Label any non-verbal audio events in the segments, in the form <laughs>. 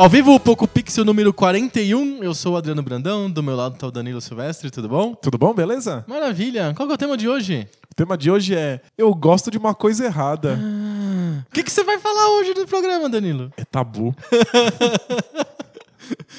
Ao vivo, o Poco Pixel número 41. Eu sou o Adriano Brandão, do meu lado tá o Danilo Silvestre, tudo bom? Tudo bom, beleza? Maravilha. Qual que é o tema de hoje? O tema de hoje é Eu gosto de uma coisa errada. O que, que você vai falar hoje no programa, Danilo? É tabu. <laughs>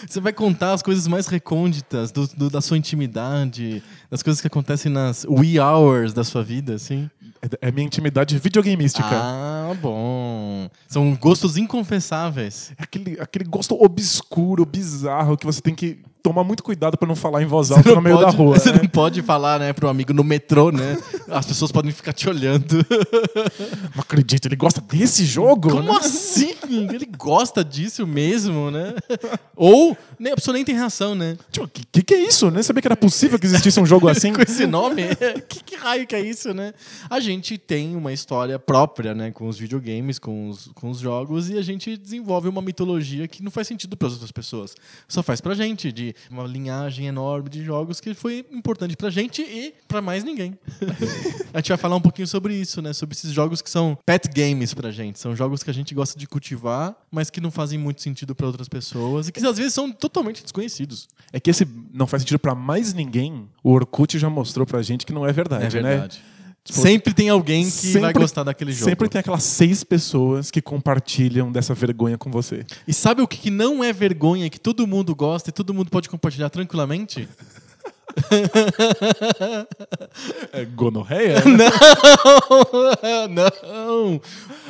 Você vai contar as coisas mais recônditas do, do- da sua intimidade, das coisas que acontecem nas wee hours da sua vida, assim? É- É minha intimidade videogameística. Ah, bom. São gostos inconfessáveis. É aquele, aquele gosto obscuro, bizarro, que você tem que tomar muito cuidado pra não falar em voz alta no meio pode- da rua. Você né? não pode falar, né, pro amigo no metrô, né? As pessoas podem ficar te olhando. <laughs> Não acredito, ele gosta desse jogo? Como né? assim? Ele gosta disso mesmo, né? Ou nem, a pessoa nem tem reação, né? Tipo, que, que que é isso? Nem sabia que era possível que existisse um jogo <laughs> assim. Com esse nome? <laughs> que, que raio que é isso, né? A gente tem uma história própria, né? Com os videogames, com os, com os jogos, e a gente desenvolve uma mitologia que não faz sentido para as outras pessoas. Só faz pra gente, de uma linhagem enorme de jogos que foi importante pra gente e pra mais ninguém. <laughs> a gente vai falar um pouquinho sobre isso, né? Sobre esses jogos que são pet games pra gente. São jogos que a gente gosta de cultivar, mas que não fazem muito sentido pra outras pessoas e que às vezes são totalmente desconhecidos. É que esse não faz sentido pra mais ninguém. O Orkut já mostrou pra gente que não é verdade, né? Tipo, sempre tem alguém que vai sempre- gostar daquele jogo. Sempre tem aquelas seis pessoas que compartilham dessa vergonha com você. E sabe o que não é vergonha, que todo mundo gosta e todo mundo pode compartilhar tranquilamente? <laughs> É gonorreia? <laughs> não!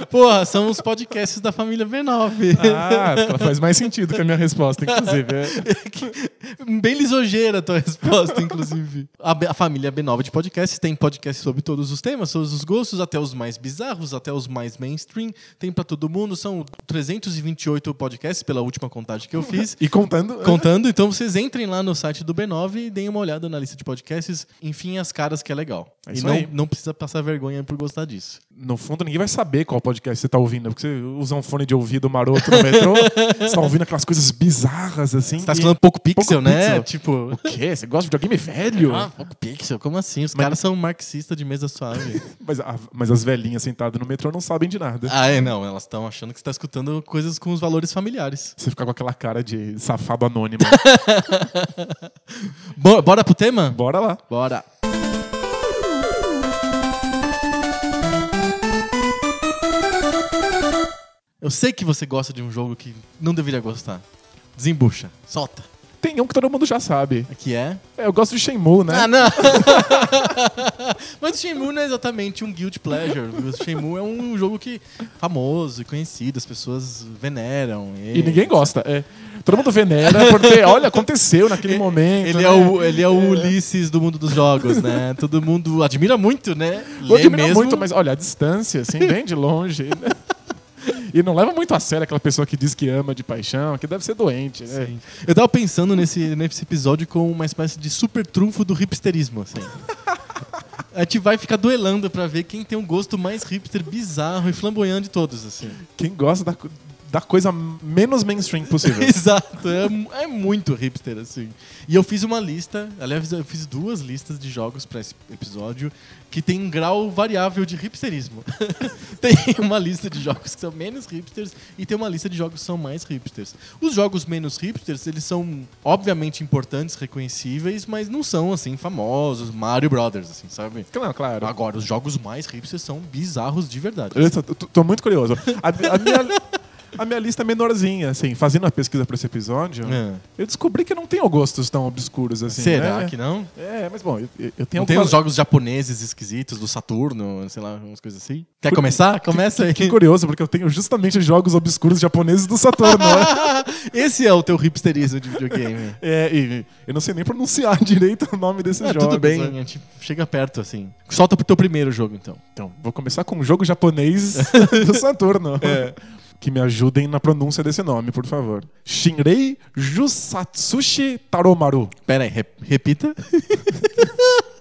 Porra, são os podcasts da família B9. ah, faz mais sentido que a minha resposta, inclusive. É. <laughs> Bem lisogeira a tua resposta, inclusive. A, a família B9 de podcasts tem podcasts sobre todos os temas, todos os gostos, até os mais bizarros, até os mais mainstream. Tem pra todo mundo. São 328 podcasts, pela última contagem que eu fiz. E contando. Contando, então vocês entrem lá no site do B9 e deem uma olhada na lista de podcasts. Enfim, as caras que é legal. É e não, aí. não precisa passar vergonha por gostar disso. No fundo, ninguém vai saber qual podcast você tá ouvindo, porque você usa um fone de ouvido maroto no metrô, <laughs> você tá ouvindo aquelas coisas bizarras assim. Você tá falando pouco pixel, Pouco né? pixel. Tipo. O quê? Você gosta de videogame velho? Ah, pouco pixel? Como assim? Os Mas- caras são marxistas de mesa suave. <laughs> Mas, a- mas as velhinhas sentadas no metrô não sabem de nada. ah, é, não. Elas estão achando que você tá escutando coisas com os valores familiares. Você fica com aquela cara de safado anônimo. <laughs> Bo- bora pro tema? Bora lá. Bora. Eu sei que você gosta de um jogo que não deveria gostar. Desembucha. Solta. Tem um que todo mundo já sabe. Aqui é. É, eu gosto de Shenmue, né? Ah, não! <laughs> Mas o Shenmue não é exatamente um guilt pleasure. O Shenmue é um jogo que famoso e conhecido, as pessoas veneram. E ninguém gosta. É. Todo mundo venera porque, olha, aconteceu naquele <laughs> momento. Ele né? é, o, ele é o Ulisses do mundo dos jogos, né? Todo mundo admira muito, né? Lê admiro mesmo. muito, mas olha, a distância, assim, bem de longe. né? <laughs> E não leva muito a sério aquela pessoa que diz que ama de paixão, que deve ser doente. Né? Sim. Eu tava pensando nesse, nesse episódio com uma espécie de super trunfo do hipsterismo, assim. <laughs> A gente vai ficar duelando pra ver quem tem um gosto mais hipster, bizarro e flamboyante de todos, assim. Quem gosta da, da coisa menos mainstream possível. <laughs> Exato, é, é muito hipster, assim. E eu fiz uma lista, aliás, eu fiz duas listas de jogos pra esse episódio que tem um grau variável de hipsterismo. <laughs> tem uma lista de jogos que são menos hipsters e tem uma lista de jogos que são mais hipsters. Os jogos menos hipsters, eles são obviamente importantes, reconhecíveis, mas não são, assim, famosos, Mario Brothers, assim, sabe? Claro, claro. Agora, os jogos mais hipsters são bizarros de verdade. Eu tô, tô- tô muito curioso. A, a minha, a minha lista é menorzinha, assim. Fazendo a pesquisa pra esse episódio, É. eu descobri que não tenho gostos tão obscuros assim. Será né? que não? É, mas bom, eu, eu tenho Não tem algumas- uns jogos japoneses esquisitos do Saturno, sei lá, umas coisas assim? Quer começar? Começa aí. Que curioso, porque eu tenho justamente jogos obscuros japoneses do Saturno. né? <laughs> Esse é o teu hipsterismo de videogame. <laughs> É, e eu não sei nem pronunciar <laughs> direito o nome desses Ah, jogos. tudo bem, né? a gente chega perto assim. Solta pro teu primeiro jogo, então. Então, vou começar com um jogo japonês do Saturno. É que me ajudem na pronúncia desse nome, por favor. Shinrei Jusatsushi Taromaru. Pera aí, re repita. <laughs>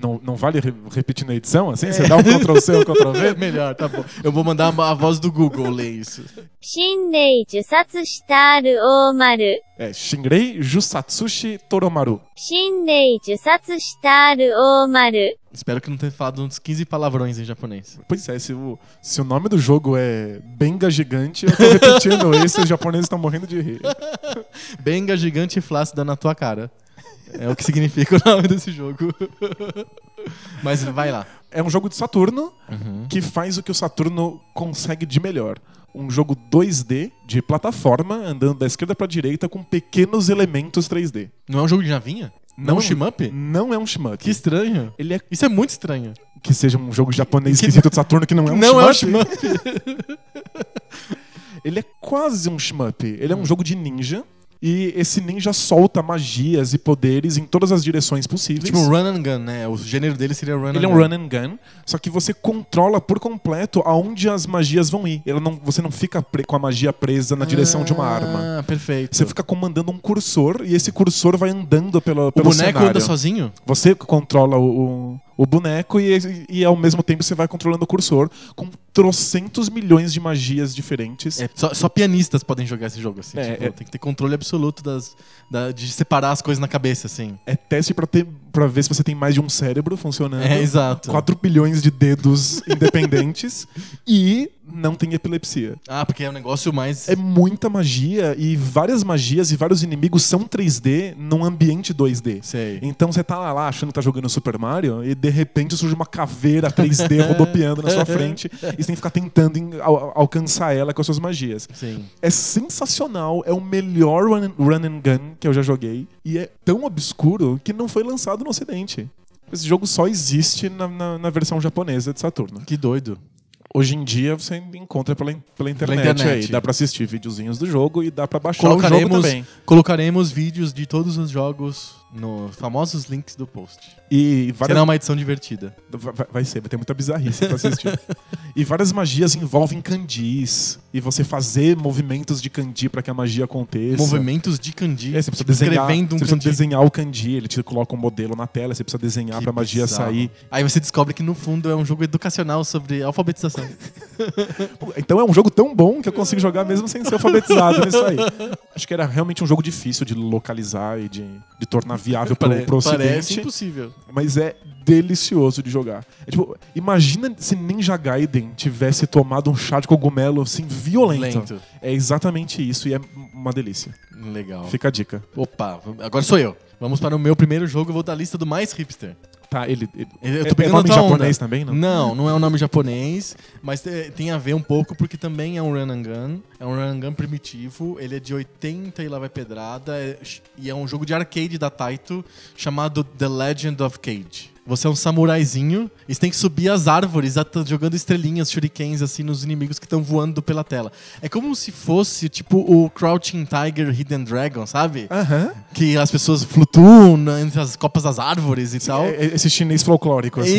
Não, não vale re repetir na edição, assim? É. Você dá um Ctrl C ou um Ctrl V? <laughs> Melhor, tá bom. Eu vou mandar a voz do Google ler isso. Shinrei Jusatsushi Taromaru. É, Shinrei Jusatsushi Toromaru. Shinrei Jusatsushi Taromaru. Espero que não tenha falado uns 15 palavrões em japonês. Pois é, se o, se o nome do jogo é Benga Gigante, eu tô repetindo <laughs> isso e os japoneses estão morrendo de rir. <laughs> Benga gigante flácida na tua cara. É o que significa <laughs> o nome desse jogo. Mas vai lá. É um jogo de Saturno Uhum. que faz o que o Saturno consegue de melhor. Um jogo 2D de plataforma, andando da esquerda pra direita com pequenos elementos 3D. Não é um jogo de navinha? Não, um shmup? Não é um shmup. Que estranho. Ele é Isso é muito estranho. que seja um jogo japonês esquisito <laughs> de Saturno que não é um não é um shmup. shmup. <laughs> Ele é quase um shmup. Ele é um jogo de ninja. E esse ninja solta magias e poderes em todas as direções possíveis. tipo run and gun, né? O gênero dele seria run Ele é and um gun. run and gun, só que você controla por completo aonde as magias vão ir. Ela não, você não fica com a magia presa na direção de uma arma. Ah, perfeito. Você fica comandando um cursor e esse cursor vai andando pelo, o pelo boneco cenário. anda sozinho? Você controla o, o, o boneco e, e ao mesmo tempo você vai controlando o cursor com trocentos milhões de magias diferentes. É, só, só pianistas podem jogar esse jogo, assim. É, tipo, é. Tem que ter controle absoluto das, da- de separar as coisas na cabeça, assim. É teste pra, ter, pra ver se você tem mais de um cérebro funcionando. É, exato. 4 bilhões de dedos independentes <laughs> e não tem epilepsia. Ah, porque é um negócio mais... É muita magia e várias magias e vários inimigos são 3D num ambiente 2D. Sei. Então você tá lá achando que tá jogando Super Mario e de repente surge uma caveira 3D <laughs> rodopiando na sua <laughs> frente e você tem que ficar tentando em- al- alcançar ela com as suas magias. Sim. É sensacional, é o melhor run and, run and gun que eu já joguei e é tão obscuro que não foi lançado no ocidente. Esse jogo só existe na, na- na versão japonesa de Saturno. Que doido. Hoje em dia você encontra pela, pela internet, internet. aí. Dá pra assistir videozinhos do jogo e dá pra baixar o jogo também. colocaremos vídeos de todos os jogos nos famosos links do post. E várias... Será uma edição divertida. Vai, vai ser, vai ter muita bizarrice pra assistir. <laughs> e várias magias envolvem candis. E você fazer movimentos de candi pra que a magia aconteça. Movimentos de kanji. É, você precisa desenhar, um você precisa desenhar o candi, ele te coloca um modelo na tela, você precisa desenhar Que pra magia bizarro. sair. Aí você descobre que no fundo é um jogo educacional sobre alfabetização. <laughs> Então é um jogo tão bom que eu consigo jogar mesmo sem ser alfabetizado nisso aí. <laughs> Acho que era realmente um jogo difícil de localizar e de, de tornar viável <laughs> pro, Pare- pro Parece ocidente. impossível. Mas é delicioso de jogar. É tipo, imagina se Ninja Gaiden tivesse tomado um chá de cogumelo assim violento. Lento. É exatamente isso e é uma delícia. Legal. Fica a dica. Opa, agora sou eu. Vamos para o meu primeiro jogo, eu vou dar a lista do mais hipster. Tá, ele. ele Eu é, tô é pegando nome a tua japonês onda. também, não? Não, não é um nome japonês, mas te- tem a ver um pouco porque também é um run and gun. É um run and gun primitivo, ele é de 80 e lá vai pedrada, é- e é um jogo de arcade da Taito chamado The Legend of Cage. Você é um samuraizinho e você tem que subir as árvores jogando estrelinhas, shurikens, assim, nos inimigos que estão voando pela tela. É como se fosse, tipo, o Crouching Tiger Hidden Dragon, sabe? Que as pessoas flutuam entre as copas das árvores e tal. É- é esse chinês folclórico, assim.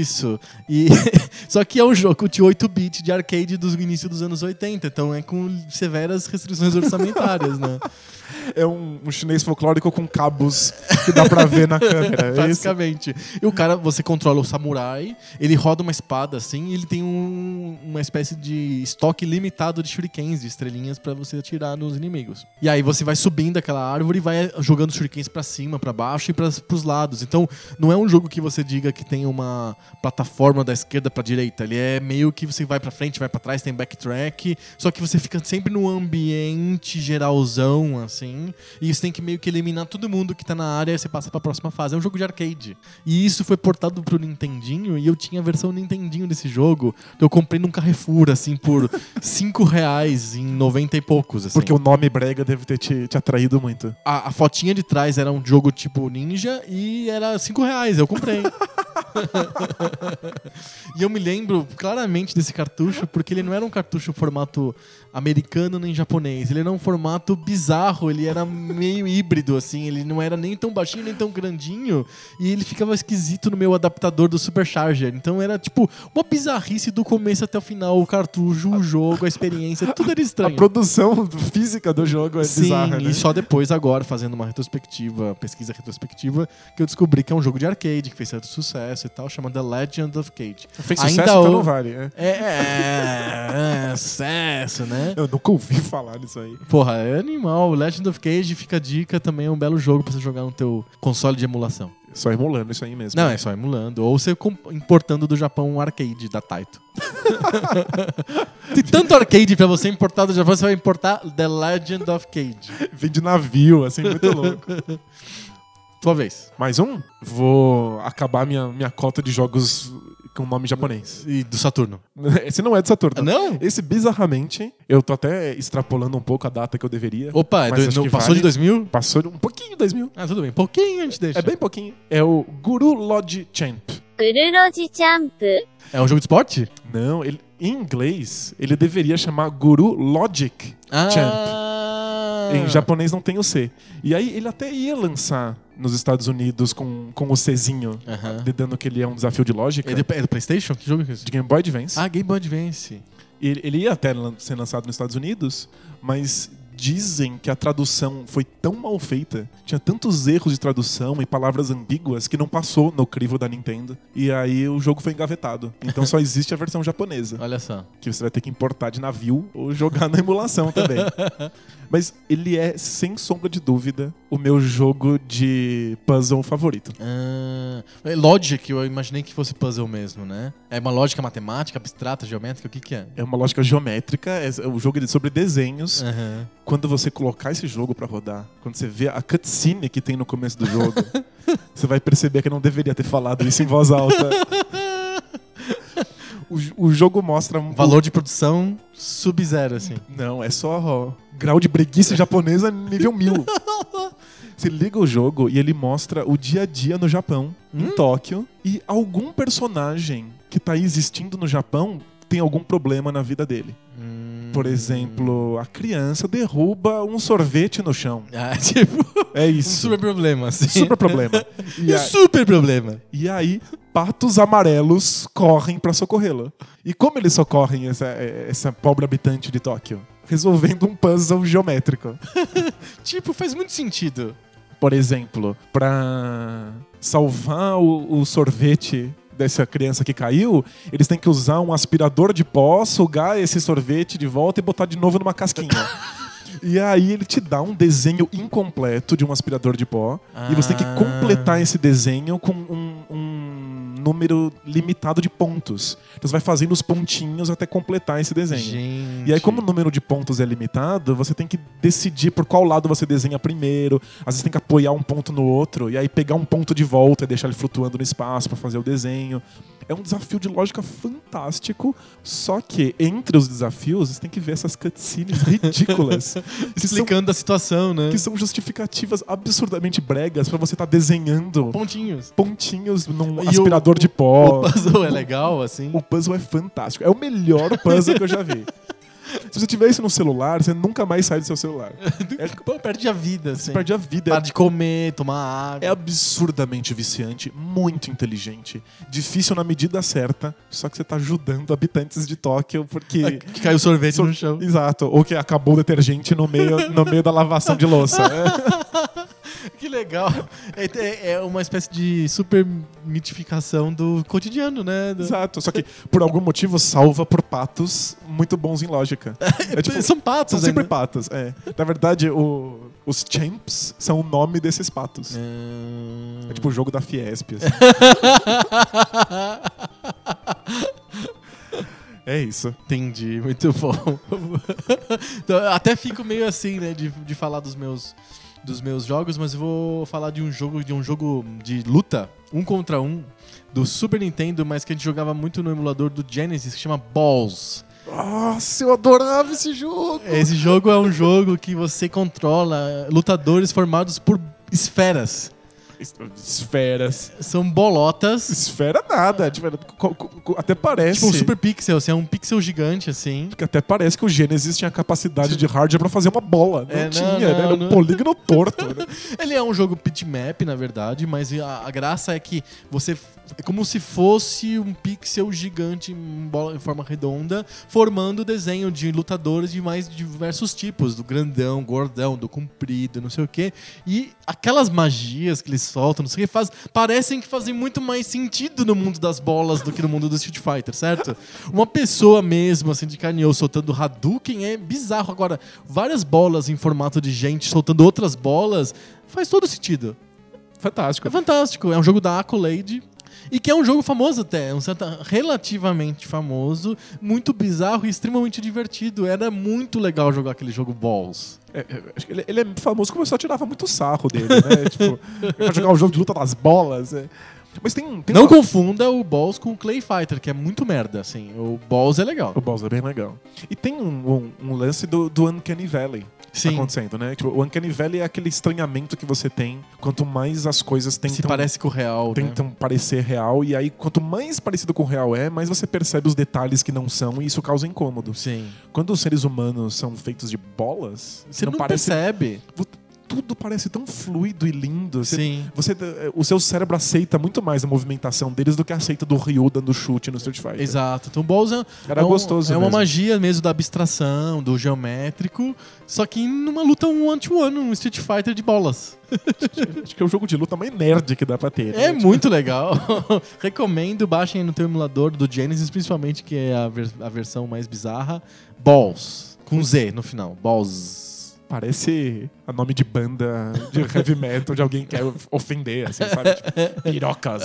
Isso. E <laughs> só que é um jogo de 8 bits de arcade dos início dos anos 80, então é com severas restrições orçamentárias, né? <laughs> É um, um chinês folclórico com cabos que dá pra ver na <laughs> câmera. É? Basicamente. E o cara, você controla o samurai, ele roda uma espada assim, e ele tem um- uma espécie de estoque limitado de shurikens, de estrelinhas pra você atirar nos inimigos. E aí você vai subindo aquela árvore e vai jogando shurikens pra cima, pra baixo e para pros lados. Então, não é um jogo que você diga que tem uma plataforma da esquerda pra direita, ele é meio que você vai pra frente, vai pra trás, tem backtrack, só que você fica sempre num ambiente geralzão assim, e você tem que meio que eliminar todo mundo que tá na área e você passa pra próxima fase. É um jogo de arcade. E isso foi portado pro Nintendinho e eu tinha a versão Nintendinho desse jogo que eu comprei num Carrefour, assim, por <laughs> 5 reais em 90 e poucos, assim. Porque o nome brega deve ter te, te atraído muito. a, a fotinha de trás era um jogo tipo ninja e era 5 reais, eu comprei. <laughs> <laughs> e eu me lembro claramente desse cartucho, porque ele não era um cartucho formato americano nem japonês. Ele era um formato bizarro, ele era meio híbrido, assim. Ele não era nem tão baixinho nem tão grandinho. E ele ficava esquisito no meu adaptador do Supercharger. Então era tipo uma bizarrice do começo até o final. O cartucho, o jogo, a experiência, tudo era A estranho. produção física do jogo é Sim, bizarra, né? e só depois, agora, fazendo uma retrospectiva, pesquisa retrospectiva, que eu descobri que é um jogo de arcade, que fez certo sucesso e tal, chama The Legend of Cage. Fez Ainda sucesso, então o- não vale. né? É, é, é, sucesso, né? Eu nunca ouvi falar nisso aí. Porra, é animal. Legend of Cage, fica a dica, também é um belo jogo pra você jogar no teu console de emulação. Só emulando isso aí mesmo. Não, é só emulando. Ou você importando do Japão um arcade da Taito. <laughs> Tem tanto arcade pra você importar do Japão, você vai importar The Legend of Cage. Vem de navio, assim, muito louco. <laughs> Tua vez. Mais um? Vou acabar minha, minha cota de jogos com nome japonês. E do Saturno. <laughs> Esse não é do Saturno. Ah, não? Esse, bizarramente, eu tô até extrapolando um pouco a data que eu deveria. Opa, é do, não, passou vale. de 2000? Passou de um pouquinho de 2000. Ah, tudo bem. Pouquinho a gente deixa. É bem pouquinho. É o Guru Lodge Champ. Guru Lodge Champ. É um jogo de esporte? Não, ele, em inglês, ele deveria chamar Guru Logic ah. Champ. Em japonês não tem o C. E aí ele até ia lançar nos Estados Unidos com, com o Czinho, dando que ele é um desafio de lógica. É, de- é do PlayStation? Que jogo é esse? De Game Boy Advance. Ah, Game Boy Advance. Ele, ele ia até lan- ser lançado nos Estados Unidos, mas dizem que a tradução foi tão mal feita, tinha tantos erros de tradução e palavras ambíguas que não passou no crivo da Nintendo. E aí o jogo foi engavetado. Então só <laughs> existe a versão japonesa, Olha só. que você vai ter que importar de navio ou jogar na emulação também. <laughs> Mas ele é, sem sombra de dúvida, o meu jogo de puzzle favorito. Ah, é Logic, eu imaginei que fosse puzzle mesmo, né? É uma lógica matemática, abstrata, geométrica, o que que é? É uma lógica geométrica, é o jogo é sobre desenhos. Aham. Quando você colocar esse jogo pra rodar, quando você vê a cutscene que tem no começo do jogo, <laughs> você vai perceber que eu não deveria ter falado isso em voz alta. <laughs> O, o jogo mostra um Valor de produção sub-zero, assim. Não, é só ó, grau de breguice japonesa nível mil. <laughs> Você liga o jogo e ele mostra o dia a dia no Japão, em Tóquio, e algum personagem que tá existindo no Japão tem algum problema na vida dele. Hum. Por exemplo, a criança derruba um sorvete no chão. <laughs> Ah, tipo, É um isso. super problema, assim. Super problema. <laughs> E, Um a- super problema. e aí, patos amarelos correm pra socorrê-la. E como eles socorrem essa, essa pobre habitante de Tóquio? Resolvendo um puzzle geométrico. <laughs> Tipo, faz muito sentido. Por exemplo, pra salvar o, o sorvete dessa criança que caiu, eles têm que usar um aspirador de pó, sugar esse sorvete de volta e botar de novo numa casquinha. <laughs> E aí ele te dá um desenho incompleto de um aspirador de pó. E você tem que Ah. completar esse desenho com um, um número limitado de pontos. Então você vai fazendo os pontinhos até completar esse desenho. Gente. E aí, como o número de pontos é limitado, você tem que decidir por qual lado você desenha primeiro. Às vezes tem que apoiar um ponto no outro, e aí pegar um ponto de volta e deixar ele flutuando no espaço pra fazer o desenho. É um desafio de lógica fantástico, só que entre os desafios, você tem que ver essas cutscenes ridículas. <laughs> que, são, Explicando a situação, né? que são justificativas absurdamente bregas pra você estar desenhando Pontinhos. pontinhos num E aspirador de pó. O puzzle é legal, assim. O puzzle é fantástico. É o melhor puzzle que eu já vi. <laughs> Se você tiver isso no celular, você nunca mais sai do seu celular. <laughs> É, Pô, perde a vida, assim. você perde a vida. Para de comer, tomar água. É absurdamente viciante, muito inteligente, difícil na medida certa, só que você tá ajudando habitantes de Tóquio porque. <laughs> Que caiu sorvete So- no chão. Exato, ou que acabou o detergente no meio, no meio da lavação de louça. <laughs> <laughs> Que legal. É, é- é uma espécie de super mitificação do cotidiano, né? Do- Exato, só que por algum motivo salva por patos muito bons em lógica. <laughs> É tipo, São patos, São sempre ainda. patos, é. Na verdade, o- os champs são o nome desses patos. Hum. É tipo o jogo da Fiesp. assim. <laughs> é isso. Entendi, muito bom. Então, até fico meio assim, né, de, de falar dos meus, dos meus jogos, mas eu vou falar de um jogo de um jogo de luta, um contra um, do Super Nintendo, mas que a gente jogava muito no emulador do Genesis, que chama Balls. Nossa, eu adorava esse jogo! Esse jogo é um jogo que você controla lutadores formados por esferas. Esferas. São bolotas. Esfera nada. Tipo, co- até parece. Tipo um super pixel, assim, é um pixel gigante, assim. até parece que o Genesis tinha capacidade de hardware pra fazer uma bola. Não É, tinha, não, né? Era um não. polígono torto. né? <laughs> Ele é um jogo bitmap, na verdade, mas a, a graça é que você. É como se fosse um pixel gigante em, bola, em forma redonda, formando o desenho de lutadores de mais diversos tipos, do grandão, gordão, do comprido, não sei o quê. E aquelas magias que eles soltam, não sei o que, faz, parecem que fazem muito mais sentido no mundo das bolas do que no mundo do Street Fighter, certo? Uma pessoa mesmo, assim, de carne soltando Hadouken é bizarro. Agora, várias bolas em formato de gente soltando outras bolas faz todo sentido. Fantástico. É fantástico. É um jogo da Accolade. E que é um jogo famoso até, é um certo, relativamente famoso, muito bizarro e extremamente divertido. Era muito legal jogar aquele jogo Balls. É, é, ele, ele é famoso porque o pessoal tirava muito sarro dele, né? <laughs> tipo, pra jogar o jogo de luta das bolas. é. Mas tem. tem Não uma- confunda o Balls com o Clay Fighter, que é muito merda, assim. O Balls é legal. O Bowser é bem legal. E tem um, um- um lance do, do Uncanny Valley Sim. acontecendo, né? Tipo, o Uncanny Valley é aquele estranhamento que você tem quanto mais as coisas tentam, Se parece com o real, né? tentam parecer real. E aí, quanto mais parecido com o real é, mais você percebe os detalhes que não são e isso causa incômodo. Sim. Quando os seres humanos são feitos de bolas, Você não, parece. percebe. Tudo parece tão fluido e lindo. Você, Sim. você, o seu cérebro aceita muito mais a movimentação deles do que aceita do Ryu dando chute no Street Fighter. Exato. Então o Balls é, Era é um- gostoso É uma mesmo. magia mesmo da abstração, do geométrico, só que numa luta um one-to-one, um Street Fighter de bolas. <laughs> Acho que é o jogo de luta mais nerd que dá pra ter. É né? muito legal. <laughs> Recomendo, baixem no teu emulador do Genesis, principalmente, que é a, ver- a versão mais bizarra. Balls. Com Z no final. Balls. Parece a nome de banda de heavy metal de alguém que quer ofender, assim, sabe? Tipo, pirocas.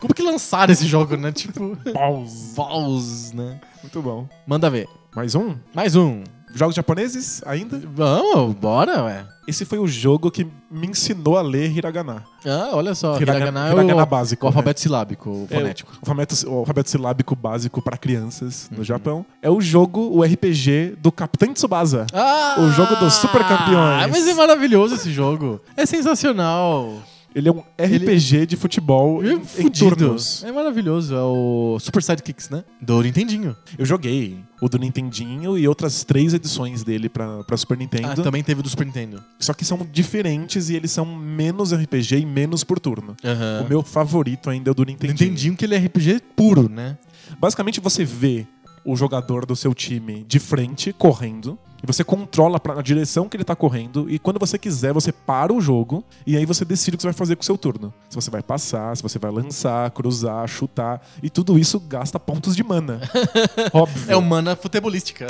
Como que lançaram esse jogo, né? Tipo. Balls. Balls, né? Muito bom. Manda ver. Mais um? Mais um. Jogos japoneses ainda? Vamos, bora, ué. Esse foi o jogo que me ensinou a ler hiragana. Ah, olha só. Hiragana- Hiragana, é hiragana o, básico, o alfabeto silábico, o É, fonético. O alfabeto, o alfabeto silábico básico para crianças no Uhum. Japão. É o jogo, o RPG do Capitão Tsubasa. Ah, O jogo dos super campeões. Mas é maravilhoso esse jogo. É sensacional. Ele é um RPG de futebol É em, em fudido. É maravilhoso. É o Super Sidekicks, né? Do Nintendinho. Eu joguei o do Nintendinho e outras três edições dele pra, pra Super Nintendo. Ah, também teve do Super Nintendo. Só que são diferentes e eles são menos RPG e menos por turno. Aham. O meu favorito ainda é o do Nintendinho. Nintendinho que ele é RPG puro, né? Basicamente você vê o jogador do seu time de frente, correndo, e você controla pra, a direção que ele tá correndo, e quando você quiser, você para o jogo, e aí você decide o que você vai fazer com o seu turno. Se você vai passar, se você vai lançar, cruzar, chutar, e tudo isso gasta pontos de mana. <laughs> Óbvio. É humana futebolística.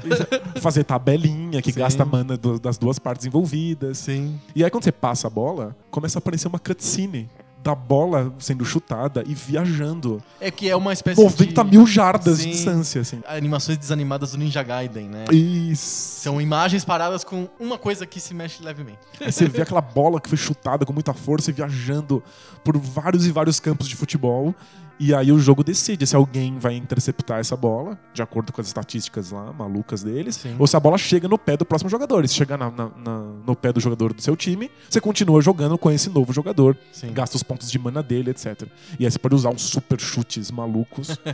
Fazer tabelinha, que Sim. gasta mana do- das duas partes envolvidas. Sim. E aí quando você passa a bola, começa a aparecer uma cutscene da bola sendo chutada e viajando. É que é uma espécie 90 de... mil jardas de Sim. distância, assim. Animações desanimadas do Ninja Gaiden, né? Isso. São imagens paradas com uma coisa que se mexe levemente. Aí você vê aquela bola que foi chutada com muita força e viajando por vários e vários campos de futebol. E aí o jogo decide se alguém vai interceptar essa bola, de acordo com as estatísticas lá, malucas deles, Sim. ou se a bola chega no pé do próximo jogador. E se chegar na- na- na- no pé do jogador do seu time, você continua jogando com esse novo jogador, Sim. gasta os pontos de mana dele, etc. E aí você pode usar uns super chutes malucos. <laughs>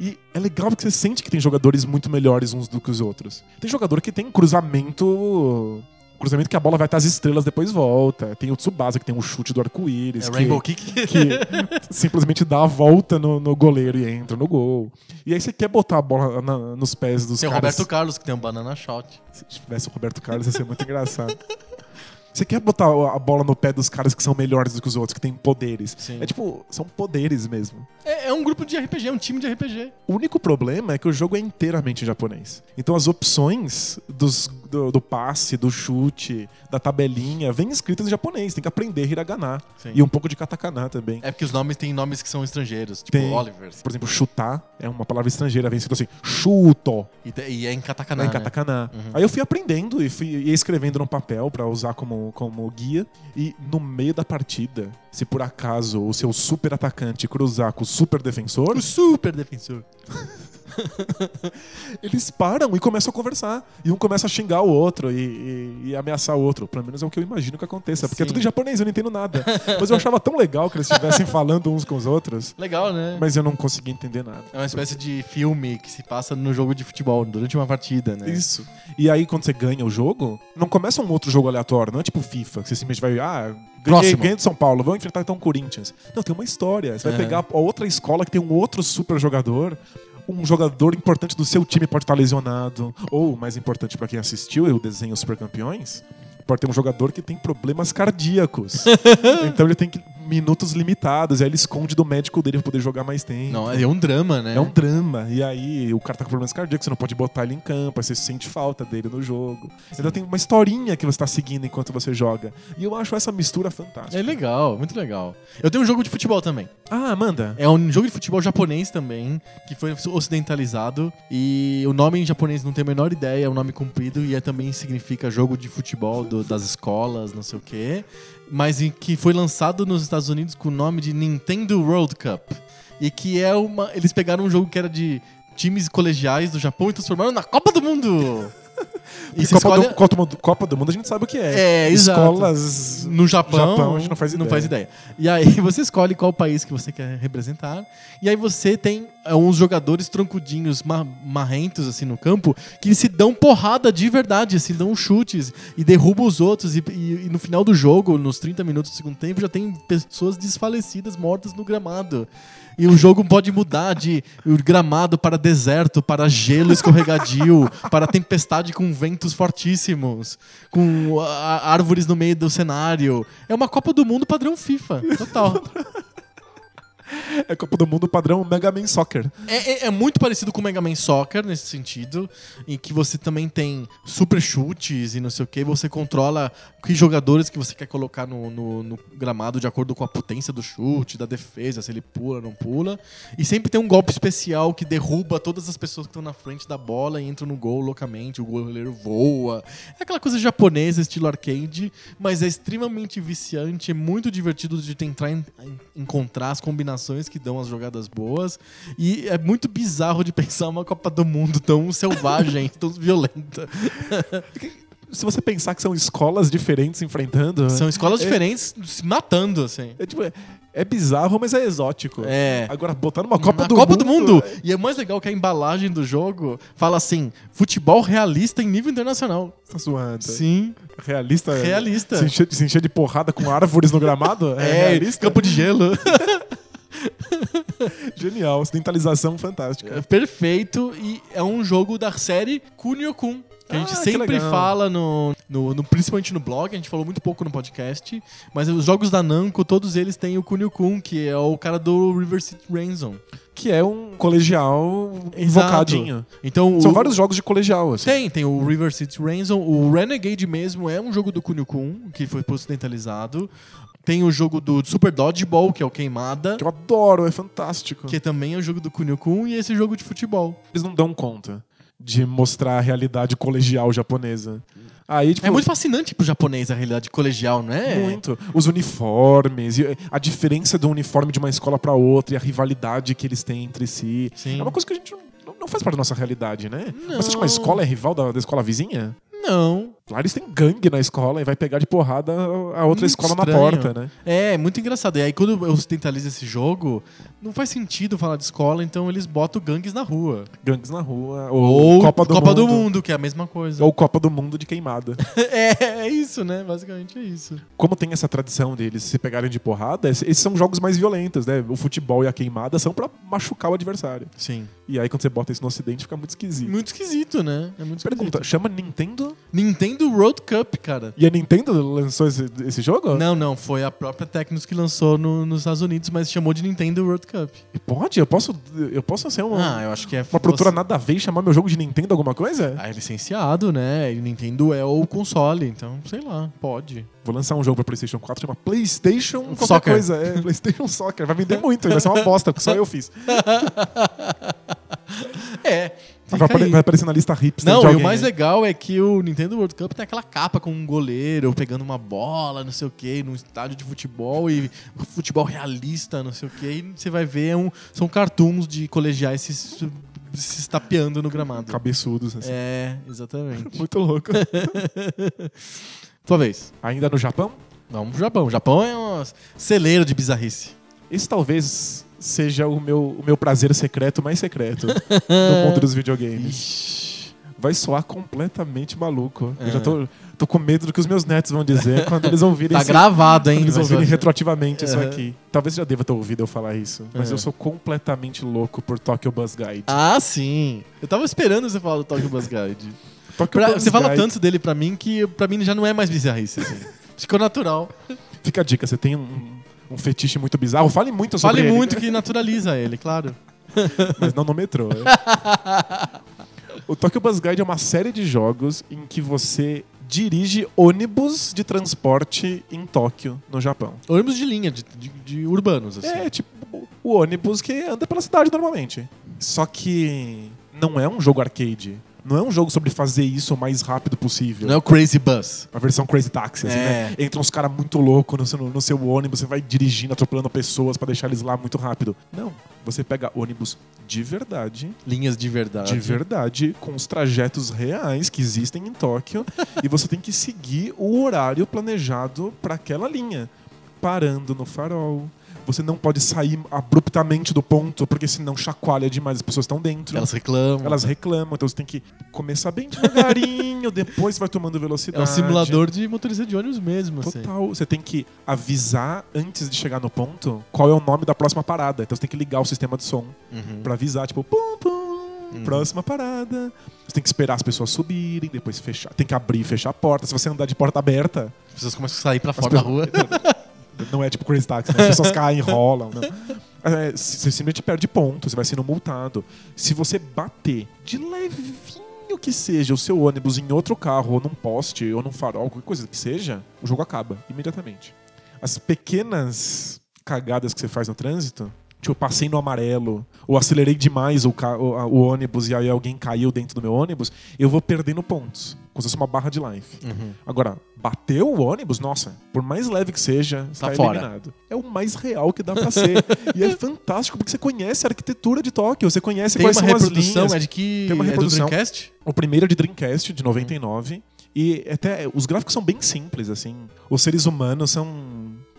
E é legal porque você sente que tem jogadores muito melhores uns do que os outros. Tem jogador que tem cruzamento. Cruzamento que a bola vai até as estrelas depois volta. Tem o Tsubasa que tem um chute do arco-íris. É que- Rainbow Kick. que simplesmente dá a volta no, no goleiro e entra no gol. E aí você quer botar a bola na- nos pés dos Tem o caras. Roberto Carlos, que tem um banana shot. Se tivesse o Roberto Carlos, ia ser muito engraçado. Você quer botar a bola no pé dos caras que são melhores do que os outros, que têm poderes. Sim. É tipo, são poderes mesmo. É, é um grupo de RPG, é um time de RPG. O único problema é que o jogo é inteiramente japonês. Então as opções dos- do, do passe, do chute, da tabelinha, vêm escritas em japonês. Tem que aprender hiragana. Sim. E um pouco de katakana também. É porque os nomes têm nomes que são estrangeiros, tipo Tem. Oliver. Por exemplo, chutar é uma palavra estrangeira. Vem escrito assim, chuto. E, e é em katakana. em né? katakana. Uhum. Aí eu fui aprendendo e fui ia escrevendo no papel pra usar como, como guia. E no meio da partida, se por acaso o seu super atacante cruzar com o super defensor, O super defensor. <laughs> <laughs> Eles param e começam a conversar. E um começa a xingar o outro e, e- e ameaçar o outro. Pelo menos é o que eu imagino que aconteça. Porque é Sim. tudo em japonês, eu não entendo nada. <laughs> Mas eu achava tão legal que eles estivessem falando uns com os outros. Legal, né? Mas eu não conseguia entender nada. É uma espécie de filme que se passa no jogo de futebol, durante uma partida, né? Isso. E aí, quando você ganha o jogo, não começa um outro jogo aleatório, não é tipo FIFA, que você simplesmente vai, ah, ganhei, ganhei de São Paulo, vamos enfrentar então o Corinthians. Não, tem uma história. Você vai Aham. pegar a outra escola que tem um outro super jogador. Um jogador importante do seu time pode estar lesionado. Ou, mais importante pra quem assistiu o desenho Super Campeões, pode ter um jogador que tem problemas cardíacos. <laughs> então ele tem que- minutos limitados. E aí ele esconde do médico dele pra poder jogar mais tempo. Não, é um drama, né? É um drama. E aí o cara tá com problemas cardíacos, você não pode botar ele em campo, aí você sente falta dele no jogo. Então tem uma historinha que você tá seguindo enquanto você joga. E eu acho essa mistura fantástica. É legal, muito legal. Eu tenho um jogo de futebol também. Ah, Amanda. É um jogo de futebol japonês também, que foi ocidentalizado. E o nome em japonês não tem a menor ideia, é um nome comprido e é, também significa jogo de futebol do- das escolas, não sei o quê. Mas em- que foi lançado nos Estados Unidos com o nome de Nintendo World Cup. E que é uma. Eles pegaram um jogo que era de times colegiais do Japão e transformaram na Copa do Mundo! E Copa, escolhe- do, Copa, do, Copa do Mundo a gente sabe o que é. É, exato. Escolas. no Japão, Japão, a gente não faz ideia. ideia. E aí <laughs> você escolhe qual país que você quer representar. E aí você tem é, uns jogadores troncudinhos, ma- marrentos, assim, no campo, que se dão porrada de verdade, assim, dão chutes e derrubam os outros. E, e- e no final do jogo, nos 30 minutos do segundo tempo, já tem pessoas desfalecidas, mortas no gramado. E o jogo pode mudar de gramado para deserto, para gelo escorregadio, <laughs> para tempestade com ventos fortíssimos, com árvores no meio do cenário. É uma Copa do Mundo padrão FIFA, total. É Copa do Mundo padrão Mega Man Soccer. É, é- é muito parecido com Mega Man Soccer nesse sentido, em que você também tem super chutes e não sei o que, você controla que jogadores que você quer colocar no, no- no gramado de acordo com a potência do chute, da defesa, se ele pula, não pula. E sempre tem um golpe especial que derruba todas as pessoas que estão na frente da bola e entram no gol loucamente, o goleiro voa. É aquela coisa japonesa, estilo arcade, mas é extremamente viciante, é muito divertido de tentar en- en- encontrar as combinações que dão as jogadas boas. E é muito bizarro de <laughs> pensar uma Copa do Mundo tão selvagem, tão violenta. <laughs> Se você pensar que são escolas diferentes enfrentando. São escolas É- diferentes se matando, assim. É, tipo, é, é bizarro, mas é exótico. É. Agora, botar numa Copa, Na do, Copa mundo, do Mundo. E é mais legal que a embalagem do jogo fala assim: futebol realista em nível internacional. Tá zoando. Sim, Realista. realista. Se encher, se encher de porrada com árvores no gramado? <laughs> É, É, realista. campo de gelo. <laughs> Genial. Ocidentalização fantástica. É perfeito e é um jogo da série Kunio-kun. Que a gente Ah, sempre fala, no, no, no- principalmente no blog, a gente falou muito pouco no podcast, mas os jogos da Namco, todos eles têm o Kunio-kun, que é o cara do River City Ransom. Que é um colegial invocadinho. Então, São o- vários jogos de colegial, assim. Tem, tem o River City Ransom, o Renegade mesmo é um jogo do Kunio-kun, que foi ocidentalizado. Tem o jogo do Super Dodgeball, que é o Queimada, Que eu adoro, é fantástico. que também é o jogo do Kunio-kun, e esse jogo de futebol. Eles não dão conta de mostrar a realidade colegial japonesa. Aí, tipo, É muito fascinante pro japonês a realidade colegial, não é? Muito. Os uniformes, e a diferença do uniforme de uma escola pra outra e a rivalidade que eles têm entre si. Sim. É uma coisa que a gente não, faz parte da nossa realidade, né? Não. Você acha que uma escola é rival da, da escola vizinha? Não. Eles têm gangue na escola e vai pegar de porrada a outra Muito escola na estranho. porta, né? É, muito engraçado. E aí, quando eu ocidentalizo esse jogo, não faz sentido falar de escola, então eles botam gangues na rua. Gangues na rua, ou, Copa, do, mundo, que é a mesma coisa. Ou Copa do Mundo de queimada. <laughs> é, é isso, né? Basicamente é isso. Como tem essa tradição deles se pegarem de porrada, esses são jogos mais violentos, né? O futebol e a queimada são pra machucar o adversário. Sim. E aí, quando você bota isso no ocidente, fica muito esquisito. Muito esquisito, né? É muito Pergunta, esquisito. chama Nintendo? Nintendo World Cup, cara. E a Nintendo lançou esse, esse jogo? Não, não, foi a própria Tecnos que lançou no- nos Estados Unidos, mas chamou de Nintendo World Cup. Pode? Eu posso, eu posso ser uma, Ah, eu acho que é. uma produtora você- nada a ver e chamar meu jogo de Nintendo alguma coisa? Ah, é licenciado, né? E Nintendo é o console, então, sei lá, pode. Vou lançar um jogo pra PlayStation 4 chama PlayStation qualquer Soccer. coisa. É, <laughs> PlayStation Soccer. Vai vender muito, vai ser uma bosta, porque só eu fiz. <laughs> É. Vai, apare- vai aparecer na lista hipster Não, e o mais né? legal é que o Nintendo World Cup tem aquela capa com um goleiro pegando uma bola, não sei o que, num estádio de futebol e futebol realista, não sei o que. E você vai ver, é um, são cartoons de colegiais se se estapeando no gramado. Cabeçudos, assim. É, exatamente. <laughs> Muito louco. <laughs> Tua vez. Ainda no Japão? Vamos pro Japão. O Japão é um celeiro de bizarrice. Esse talvez seja o meu, o meu prazer secreto mais secreto no mundo dos <laughs> videogames. Vai soar completamente maluco. Eu É. já tô, tô com medo do que os meus netos vão dizer quando eles ouvirem Tá esse- gravado, hein? quando eles ouvirem retroativamente isso aqui. Talvez já deva ter ouvido eu falar isso. Mas É. eu sou completamente louco por Tokyo Buzz Guide. Ah, sim. Eu tava esperando você falar do Tokyo Buzz Guide. Tokyo Pra- Buzz você fala Guide- tanto dele pra mim que pra mim já não é mais bizarrice. Assim. <laughs> Ficou natural. Fica a dica, você tem um, um fetiche muito bizarro. Fale muito sobre Fale ele, muito que naturaliza ele, claro. <laughs> mas não no metrô. <laughs> o Tokyo Buzz Guide é uma série de jogos em que você dirige ônibus de transporte em Tóquio, no Japão. Ônibus de linha, de, de- de urbanos, assim. É tipo o ônibus que anda pela cidade normalmente. Só que não é um jogo arcade. Não é um jogo sobre fazer isso o mais rápido possível. Não é o Crazy Bus. A versão Crazy Taxi, assim, É. né? Entra uns caras muito loucos no seu, no seu ônibus, você vai dirigindo, atropelando pessoas pra deixar eles lá muito rápido. Não. Você pega ônibus de verdade, Linhas de verdade. de verdade, com os trajetos reais que existem em Tóquio, <laughs> e você tem que seguir o horário planejado pra aquela linha. Parando no farol. Você não pode sair abruptamente do ponto, porque senão chacoalha demais, as pessoas estão dentro. Elas reclamam. Elas reclamam, então você tem que começar bem devagarinho, <laughs> depois vai tomando É velocidade. um simulador de motorista de ônibus mesmo, assim. Total. Você tem que avisar antes de chegar no ponto qual é o nome da próxima parada. Então você tem que ligar o sistema de som Uhum. pra avisar, tipo, pum, pum, próxima parada. Você tem que esperar as pessoas subirem, depois fechar. Tem que abrir e fechar a porta. Se você andar de porta aberta, As pessoas começam a sair pra fora da pessoas- rua. <laughs> não é tipo Crazy Taxi, né? as pessoas caem, rolam. Não. É, você simplesmente perde ponto, você vai sendo multado. Se você bater de levinho que seja o seu ônibus em outro carro, ou num poste, ou num farol, qualquer coisa que seja, o jogo acaba imediatamente. As pequenas cagadas que você faz no trânsito, eu passei no amarelo, ou acelerei demais o, o- o ônibus e aí alguém caiu dentro do meu ônibus, eu vou perdendo pontos. Como se fosse uma barra de life. Uhum. Agora, bateu o ônibus, nossa, por mais leve que seja, está Tá fora. eliminado. É o mais real que dá pra ser. e é <laughs> fantástico porque você conhece a arquitetura de Tóquio, você conhece Tem quais uma são as reprodução, linhas. é de que. Tem uma é do reprodução. Dreamcast? O primeiro é de Dreamcast, de 99. E até os gráficos são bem simples, assim. Os seres humanos são.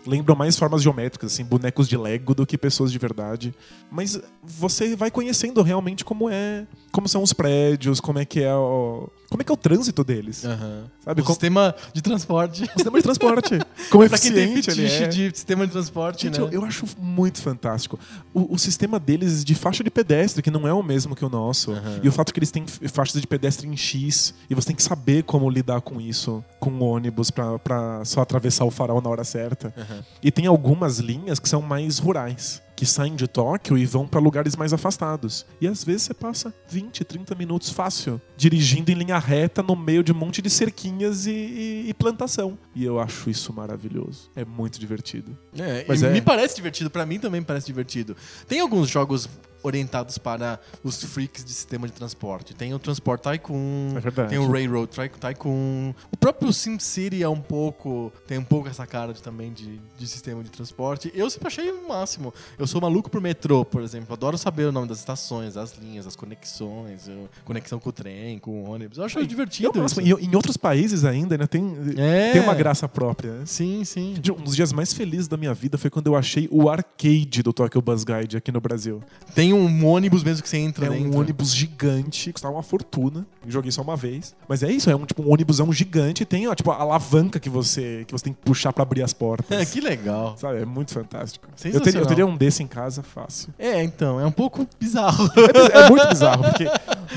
Lembram mais formas geométricas, assim, bonecos de Lego do que pessoas de verdade. Mas você vai conhecendo realmente como é. Como são os prédios, como é que é o. Como é que é o trânsito deles. Aham. Sabe? O Como- sistema de transporte. O sistema de transporte. <laughs> Como é eficiente ele é. de sistema de transporte, Gente, né? eu, eu acho muito fantástico. O, o sistema deles de faixa de pedestre, que não é o mesmo que o nosso. Aham. E o fato que eles têm faixas de pedestre em X. E você tem que saber como lidar com isso, com o ônibus, pra, pra só atravessar o farol na hora certa. E tem algumas linhas que são mais rurais. Que saem de Tóquio e vão pra lugares mais afastados. E às vezes você passa 20, 30 minutos fácil, dirigindo em linha reta no meio de um monte de cerquinhas e, e- e plantação. E eu acho isso maravilhoso. É muito divertido. É, Mas e é- Me parece divertido, pra mim também me parece divertido. Tem alguns jogos orientados para os freaks de sistema de transporte. Tem o Transport Tycoon, É tem o Railroad Ty- Tycoon. O próprio SimCity é um pouco. tem um pouco essa cara de- também de, de sistema de transporte. Eu sempre achei o máximo. Eu sou maluco por metrô, por exemplo. Adoro saber o nome das estações, as linhas, as conexões, eu- conexão com o trem, com o ônibus. Eu acho divertido. Eu gosto. isso. E em outros países ainda, né, tem, É. tem uma graça própria. né? Sim, sim. Um dos dias mais felizes da minha vida foi quando eu achei o arcade do Tokyo Buzz Guide aqui no Brasil. Tem um ônibus mesmo que você entra É dentro. um ônibus gigante, custava uma fortuna. Joguei só uma vez. Mas é isso, é um tipo um ônibusão gigante e tem ó, tipo, a alavanca que você, que você tem que puxar pra abrir as portas. <laughs> que legal. Sabe, é muito fantástico. Eu teria, eu teria um desse em casa fácil. É, então, é um pouco bizarro. É, é muito <laughs> bizarro, porque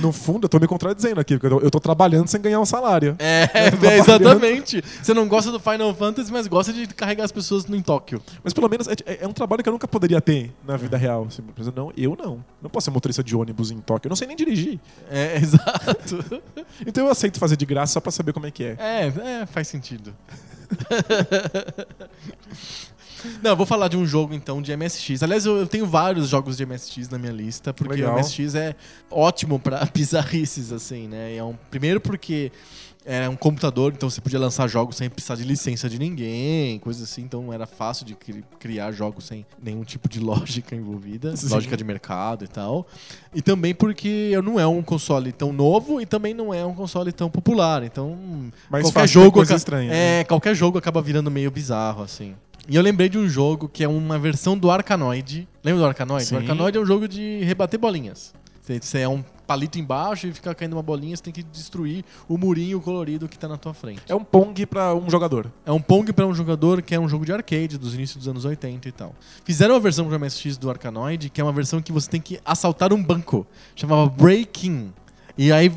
no fundo eu tô me contradizendo aqui, porque eu tô, trabalhando sem ganhar um salário. É, <laughs> é, exatamente. Você não gosta do Final Fantasy, mas gosta de carregar as pessoas no em Tóquio. Mas pelo menos é, é- é um trabalho que eu nunca poderia ter na vida real. Assim, não, eu não. Não posso ser motorista de ônibus em Tóquio. Eu não sei nem dirigir. É, <laughs> exato. Então eu aceito fazer de graça só pra saber como é que é. É, é, faz sentido. Não, eu vou falar de um jogo então de MSX. Aliás, eu eu tenho vários jogos de MSX na minha lista, porque Legal. o MSX é ótimo pra <laughs> bizarrices, assim, né? É um, primeiro porque Era um computador, então você podia lançar jogos sem precisar de licença de ninguém, coisa assim. Então era fácil de cri- criar jogos sem nenhum tipo de <laughs> lógica envolvida, Sim. lógica de mercado e tal. E também porque não é um console tão novo e também não é um console tão popular. Então qualquer jogo coisa estranha, É, né? qualquer jogo acaba virando meio bizarro assim. E eu lembrei de um jogo que é uma versão do Arkanoid. Lembra do Arkanoid? Sim. O Arkanoid é um jogo de rebater bolinhas. Você- é um palito embaixo e fica caindo uma bolinha, você tem que destruir o murinho colorido que tá na tua frente. É um Pong pra um jogador. É um Pong pra um jogador que é um jogo de arcade dos inícios dos anos 80 e tal. Fizeram uma versão pro MSX do Arkanoid, que é uma versão que você tem que assaltar um banco. Chamava Breaking. E aí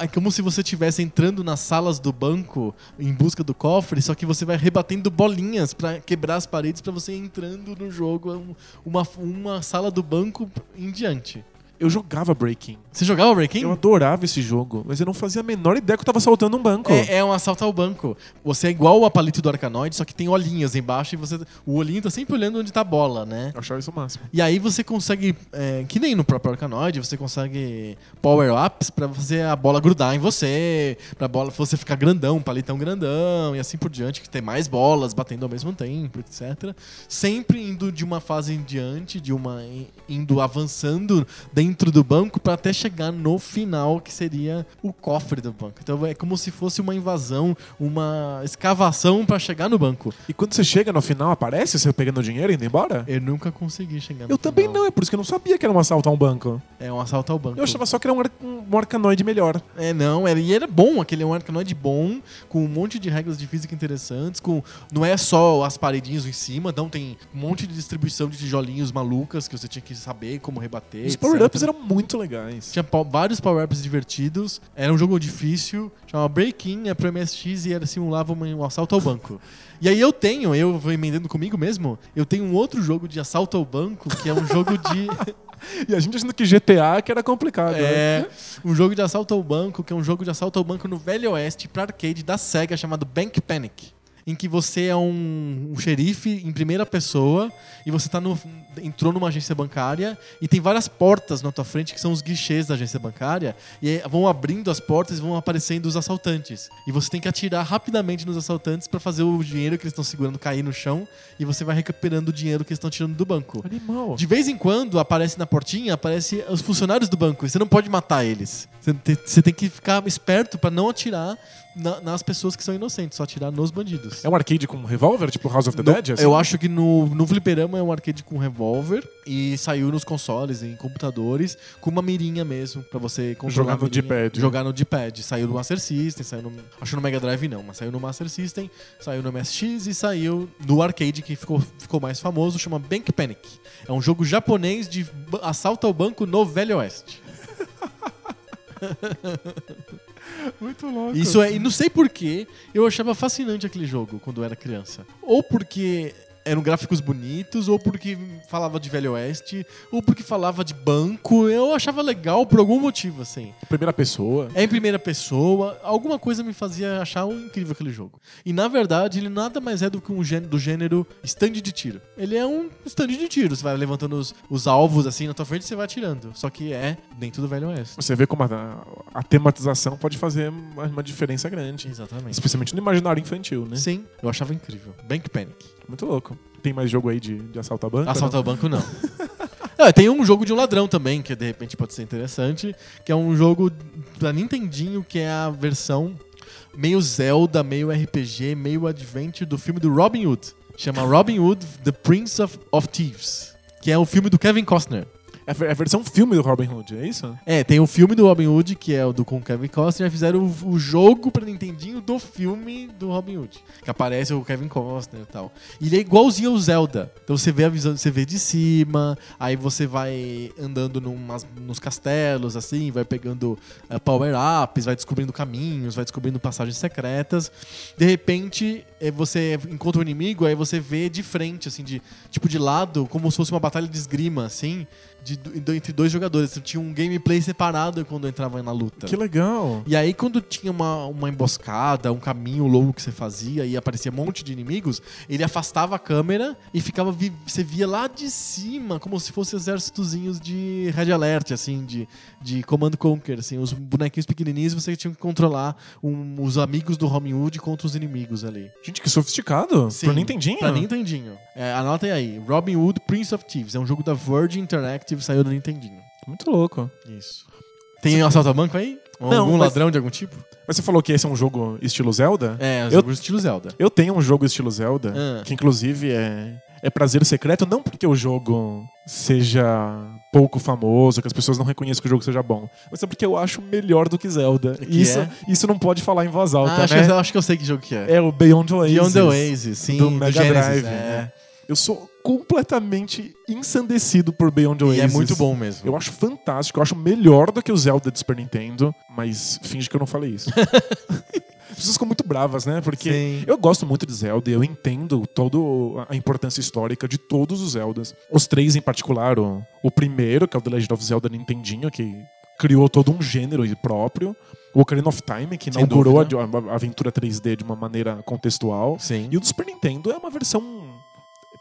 é como se você estivesse entrando nas salas do banco em busca do cofre, só que você vai rebatendo bolinhas pra quebrar as paredes pra você entrando no jogo um- uma, uma sala do banco em diante. Eu jogava Breaking. Você jogava Breaking? Eu adorava esse jogo, mas eu não fazia a menor ideia que eu tava saltando um banco. É, é um assalto ao banco. Você é igual o palito do Arkanoid, só que tem olhinhas embaixo e você. O olhinho tá sempre olhando onde tá a bola, né? Eu achava isso o máximo. E aí você consegue, é, que nem no próprio Arkanoid, você consegue power-ups pra fazer a bola grudar em você, pra bola você ficar grandão, um palitão grandão, e assim por diante, que tem mais bolas batendo ao mesmo tempo, etc. Sempre indo de uma fase em diante, de uma indo avançando dentro do banco pra até chegar no final, que seria o cofre do banco. Então é como se fosse uma invasão, uma escavação pra chegar no banco. E quando você chega no final, aparece você pegando o dinheiro e indo embora? Eu nunca consegui chegar no Eu também final. não, é por isso que eu não sabia que era um assalto a um banco. É um assalto ao banco. Eu achava só que era um, ar um arcanoide melhor. É, não, era, e era bom, aquele é um Arkanoid bom, com um monte de regras de física interessantes, com não é só as paredinhas em cima, não, tem um monte de distribuição de tijolinhos malucas que você tinha que saber como rebater. Os etc. power-ups eram muito legais. Tinha vários power-ups divertidos, era um jogo difícil, chamava Break-In, é pro MSX e era simulava um assalto ao banco. E aí eu tenho, eu vou emendando comigo mesmo, eu tenho um outro jogo de assalto ao banco, que é um jogo de... <laughs> E a gente achando que GTA que era complicado. né? É, um jogo de assalto ao banco, que é um jogo de assalto ao banco no Velho Oeste pra arcade da SEGA chamado Bank Panic. Em que você é um, um xerife em primeira pessoa e você tá no, entrou numa agência bancária e tem várias portas na tua frente que são os guichês da agência bancária e aí vão abrindo as portas e vão aparecendo os assaltantes. E você tem que atirar rapidamente nos assaltantes pra fazer o dinheiro que eles estão segurando cair no chão e você vai recuperando o dinheiro que eles estão tirando do banco. Animal. De vez em quando aparece na portinha, aparece os funcionários do banco. E você não pode matar eles. Você tem, que ficar esperto pra não atirar na- nas pessoas que são inocentes, só atirar nos bandidos. É um arcade com revólver, tipo House of the No- Dead? assim? Eu acho que no, no Fliperama é um arcade com revólver e saiu nos consoles, em computadores, com uma mirinha mesmo, pra você controlar Jogar no. D-pad. Jogar no D-pad. Saiu no Master System, saiu no. Acho no Mega Drive não, mas saiu no Master System, saiu no MSX e saiu no arcade que ficou, ficou mais famoso, chama Bank Panic. É um jogo japonês de assalto ao banco no Velho Oeste. <laughs> Muito louco. Isso é, e não sei porquê, eu achava fascinante aquele jogo quando eu era criança. Ou porque eram gráficos bonitos, ou porque falava de Velho Oeste, ou porque falava de banco. Eu achava legal por algum motivo, assim. Primeira pessoa. É em primeira pessoa, alguma coisa me fazia achar incrível aquele jogo. E na verdade, ele nada mais é do que um gênero do gênero stand de tiro. Ele é um stand de tiro. Você vai levantando os, os alvos assim na tua frente e você vai atirando. Só que é dentro do Velho Oeste. Você vê como a, a tematização pode fazer uma, uma diferença grande. Exatamente. Especialmente no imaginário infantil, né? Sim, eu achava incrível. Bank Panic. Muito louco. Tem mais jogo aí de, de assalto a banco? Assalto ao banco, não. <laughs> Ah, tem um jogo de um ladrão também, que de repente pode ser interessante, que é um jogo da Nintendinho, que é a versão meio Zelda, meio RPG, meio Adventure do filme do Robin Hood. Chama Robin Hood, The Prince of, of Thieves, que é o filme do Kevin Costner. É é a versão filme do Robin Hood, é isso? É, tem o filme do Robin Hood, que é o do com Kevin Costner, fizeram o, o jogo pra Nintendinho do filme do Robin Hood. Que aparece o Kevin Costner e tal. E ele é igualzinho ao Zelda. Então você vê a visão, você vê de cima, aí você vai andando numas, nos castelos, assim, vai pegando eh, power-ups, vai descobrindo caminhos, vai descobrindo passagens secretas. De repente, eh, você encontra o inimigo, aí você vê de frente, assim, de tipo de lado, como se fosse uma batalha de esgrima, assim, de de- entre dois jogadores. Você tinha um gameplay separado quando entrava na luta. Que legal. E aí, quando tinha uma, uma emboscada, um caminho longo que você fazia e aparecia um monte de inimigos, ele afastava a câmera e ficava. vi- Você via lá de cima, como se fossem exércitozinhos de Red Alert, assim, de, de Command Conquer, assim, os bonequinhos pequenininhos você tinha que controlar um- os amigos do Robin Hood contra os inimigos ali. Gente, que sofisticado. Sim, Pro Nintendinho. Pra Nintendinho. É, anotem aí. Robin Hood Prince of Thieves. É um jogo da Virgin Interactive, saiu do Nintendinho. Muito louco. Isso. Tem assalto a banco aí? Ou Não, algum mas- ladrão de algum tipo? Mas você falou que esse é um jogo estilo Zelda? É, Eu- jogo estilo Zelda. Eu tenho um jogo estilo Zelda, Ah. que inclusive é, é prazer secreto, não porque o jogo seja pouco famoso, que as pessoas não reconheçam que o jogo seja bom, mas é porque eu acho melhor do que Zelda. Que E isso, é? isso não pode falar em voz alta, Ah, acho, né? que, eu- acho que eu sei que jogo que é. É o Beyond Oasis. Beyond the Oasis, sim. do Mega Genesis, Drive. é. né? Eu sou completamente ensandecido por Beyond E Oasis. é muito bom mesmo. Eu acho fantástico, eu acho melhor do que o Zelda de Super Nintendo, mas finge que eu não falei isso. <laughs> As pessoas ficam muito bravas, né? Porque Sim. eu gosto muito de Zelda e eu entendo toda a importância histórica de todos os Zeldas. Os três em particular, o, o primeiro, que é o The Legend of Zelda Nintendinho, que criou todo um gênero próprio. O Ocarina of Time, que inaugurou a, a aventura 3D de uma maneira contextual. Sim. E o do Super Nintendo é uma versão.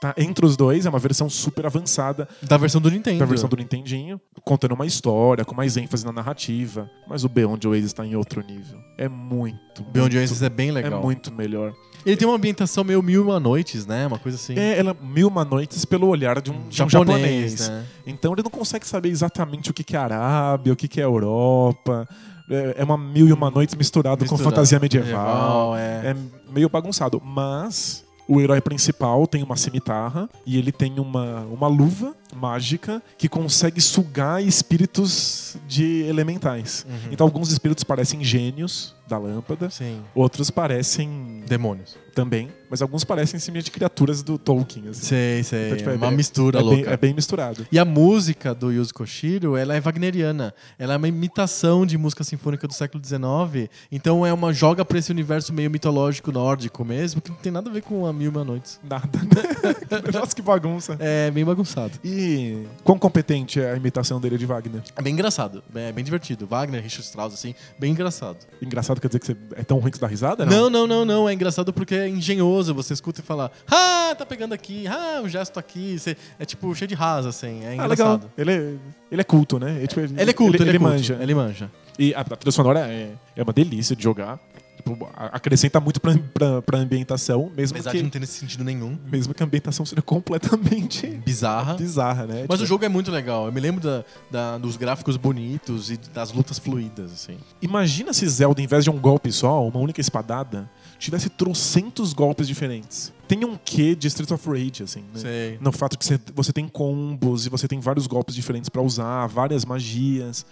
Tá, entre os dois, é uma versão super avançada Da versão do Nintendo. da versão do Nintendinho, contando uma história, com mais ênfase na narrativa. Mas o Beyond Oasis está em outro nível. É muito. Beyond muito, Oasis é bem é legal. muito melhor. Ele tem uma ambientação meio Mil Uma Noites, né? Uma coisa assim. É, ela mil uma noites pelo olhar de um de um japonês. né? Então ele não consegue saber exatamente o que é Arábia, o que é Europa. É é uma mil e uma noites misturado, com Misturado. fantasia medieval. é. É meio bagunçado, mas o herói principal tem uma cimitarra e ele tem uma, uma luva mágica que consegue sugar espíritos de elementais. Uhum. Então alguns espíritos parecem gênios da lâmpada, Sim. outros parecem Demônios. também, mas alguns parecem simplesmente criaturas do Tolkien. assim. Sei, sei. Então, tipo, é uma bem- mistura é louca. bem, é bem misturado. E a música do Yuzo Koshiro, ela é wagneriana. Ela é uma imitação de música sinfônica do século XIX. Então é uma joga pra esse universo meio mitológico nórdico mesmo, que não tem nada a ver com a Mil e Uma Noites. Nada. <laughs> Nossa, que bagunça. É bem bagunçado. E quão competente é a imitação dele de Wagner? É bem engraçado. É bem divertido. Wagner, Richard Strauss, assim, bem engraçado. Engraçado quer dizer que você é tão ruim que você dá risada? Não, não, não, não. É engraçado porque é engenhoso. Você escuta e fala, ah, tá pegando aqui, ah, o gesto aqui. Você- é tipo cheio de rasa, assim. É Ah, legal. engraçado. Ele é, ele é culto, né? Ele, tipo, Ele é culto, ele, ele, é culto. manja. Ele manja. E a, a trilha sonora é, é uma delícia de jogar. Tipo, acrescenta muito pra, pra, pra ambientação, mesmo Apesar que, de não ter nesse sentido nenhum. mesmo que a ambientação seja completamente Bizarra. bizarra, né? Mas o Tipo, jogo é muito legal. Eu me lembro da, da- dos gráficos bonitos e das lutas fluídas, assim. Imagina se Zelda, em vez de um golpe só, uma única espadada, tivesse trocentos golpes diferentes. Tem um quê de Street of Rage, assim, né? Sei. No fato que você, você tem combos e você tem vários golpes diferentes pra usar, várias magias.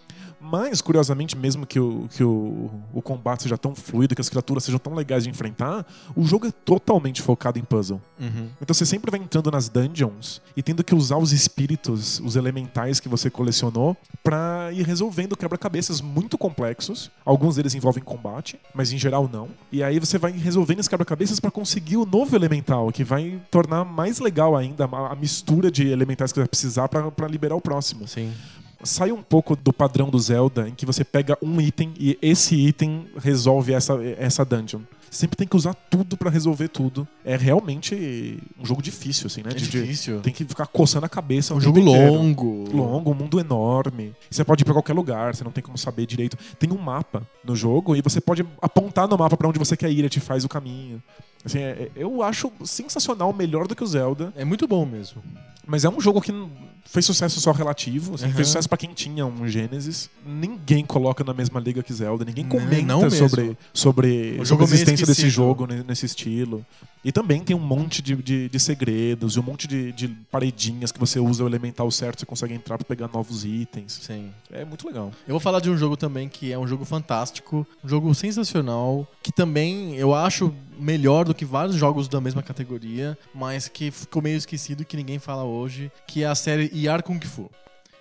Mas, curiosamente, mesmo que, o, que o, o combate seja tão fluido, que as criaturas sejam tão legais de enfrentar, o jogo é totalmente focado em puzzle. Uhum. Então você sempre vai entrando nas dungeons e tendo que usar os espíritos, os elementais que você colecionou, pra ir resolvendo quebra-cabeças muito complexos. Alguns deles envolvem combate, mas em geral não. E aí você vai resolvendo esses quebra-cabeças pra conseguir o novo elemental, que vai tornar mais legal ainda a mistura de elementais que você vai precisar pra liberar o próximo. Sim. Sai um pouco do padrão do Zelda, em que você pega um item e esse item resolve essa, essa dungeon. Você sempre tem que usar tudo pra resolver tudo. É realmente um jogo difícil, assim, né? É De- difícil. tem que ficar coçando a cabeça. É um jogo inteiro. longo. Longo, um mundo enorme. Você pode ir pra qualquer lugar, você não tem como saber direito. Tem um mapa no jogo e você pode apontar no mapa pra onde você quer ir, ele te faz o caminho. Assim, é- é- eu acho sensacional, melhor do que o Zelda. É muito bom mesmo. Mas é um jogo que fez sucesso só relativo, assim, Uhum. fez sucesso pra quem tinha um Genesis. Ninguém coloca na mesma liga que Zelda, ninguém Não, comenta não mesmo. sobre, sobre, sobre a existência desse jogo ne- nesse estilo. E também tem um monte de, de, de segredos e um monte de, de paredinhas que você usa o elemental certo, você consegue entrar pra pegar novos itens. Sim. É muito legal. Eu vou falar de um jogo também que é um jogo fantástico, um jogo sensacional, que também eu acho melhor do que vários jogos da mesma categoria, mas que ficou meio esquecido e que ninguém fala hoje, que é a série Yar Kung Fu.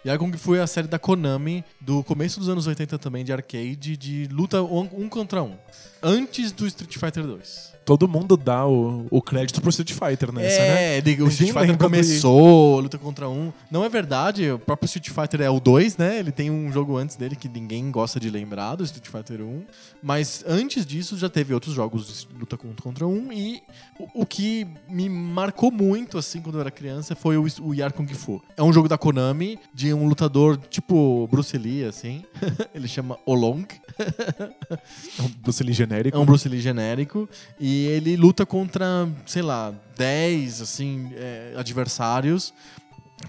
Yar Kung Fu é a série da Konami, do começo dos anos 80 também, de arcade, de luta um, contra um. Antes do Street Fighter 2. Todo mundo dá o, o crédito pro Street Fighter nessa, né? É, ele- o Street Fighter começou, luta contra um. Não é verdade, o próprio Street Fighter é o 2, né? Ele tem um jogo antes dele que ninguém gosta de lembrar, do Street Fighter 1. Mas antes disso já teve outros jogos de luta contra, contra um. E o, o que me marcou muito, assim, quando eu era criança, foi o, o Yar Kung Fu. É um jogo da Konami, de um lutador tipo Bruce Lee, assim. <laughs> ele chama Olong. É um Bruce Lee genérico. É um Bruce Lee genérico. E ele luta contra, sei lá, 10 assim, é, adversários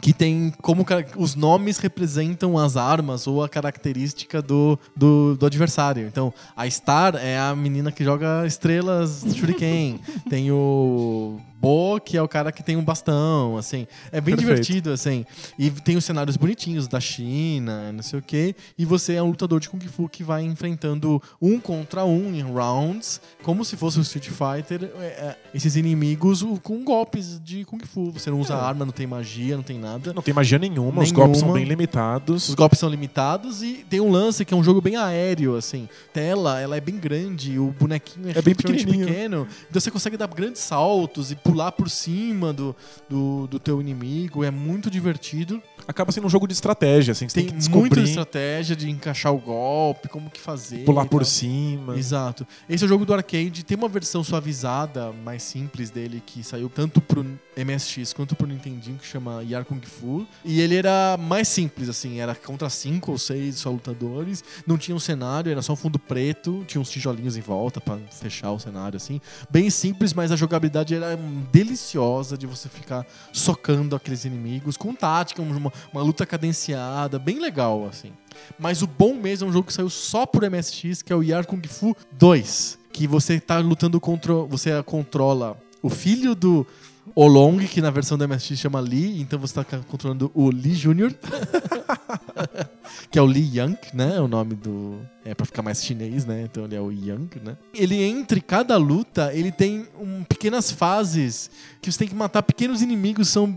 que tem como os nomes representam as armas ou a característica do, do, do adversário. Então, a Star é a menina que joga estrelas Shuriken. <laughs> tem o Bo, que é o cara que tem um bastão, assim. É bem Perfeito. divertido, assim. E tem os cenários bonitinhos da China, não sei o quê. E você é um lutador de Kung Fu que vai enfrentando um contra um em rounds, como se fosse um Street Fighter, é, é, esses inimigos o- com golpes de Kung Fu. Você não usa arma, não tem magia, não tem nada. Não tem magia nenhuma, os Nenhuma. golpes são bem limitados. Os golpes são limitados e tem um lance que é um jogo bem aéreo, assim. Tela, ela é bem grande, o bonequinho é, É bem pequeno. Então você consegue dar grandes saltos e pular por cima do, do, do teu inimigo. É muito divertido. Acaba sendo um jogo de estratégia, assim, que você Tem, tem, que muita descobrir, estratégia de encaixar o golpe, como que fazer. pular por cima. Exato. Esse é o jogo do arcade. Tem uma versão suavizada, mais simples dele, que saiu tanto pro MSX quanto pro Nintendinho, que chama Yar Kung Fu. E ele era mais simples, assim. Era contra cinco ou seis só lutadores. Não tinha um cenário, era só um fundo preto. Tinha uns tijolinhos em volta pra fechar o cenário, assim. Bem simples, mas a jogabilidade era deliciosa de você ficar socando aqueles inimigos. Com tática, uma, uma luta cadenciada. Bem legal, assim. Mas o bom mesmo é um jogo que saiu só pro MSX, que é o Yar Kung Fu 2. Que você tá lutando contra. Você controla o filho do Olong, que na versão do MSX chama Lee, então você tá controlando o Lee Jr. <laughs> que é o Lee Young, né? O nome do. É pra ficar mais chinês, né? Então ele é o Young, né? Ele, entre cada luta, ele tem um, pequenas fases que você tem que matar pequenos inimigos, são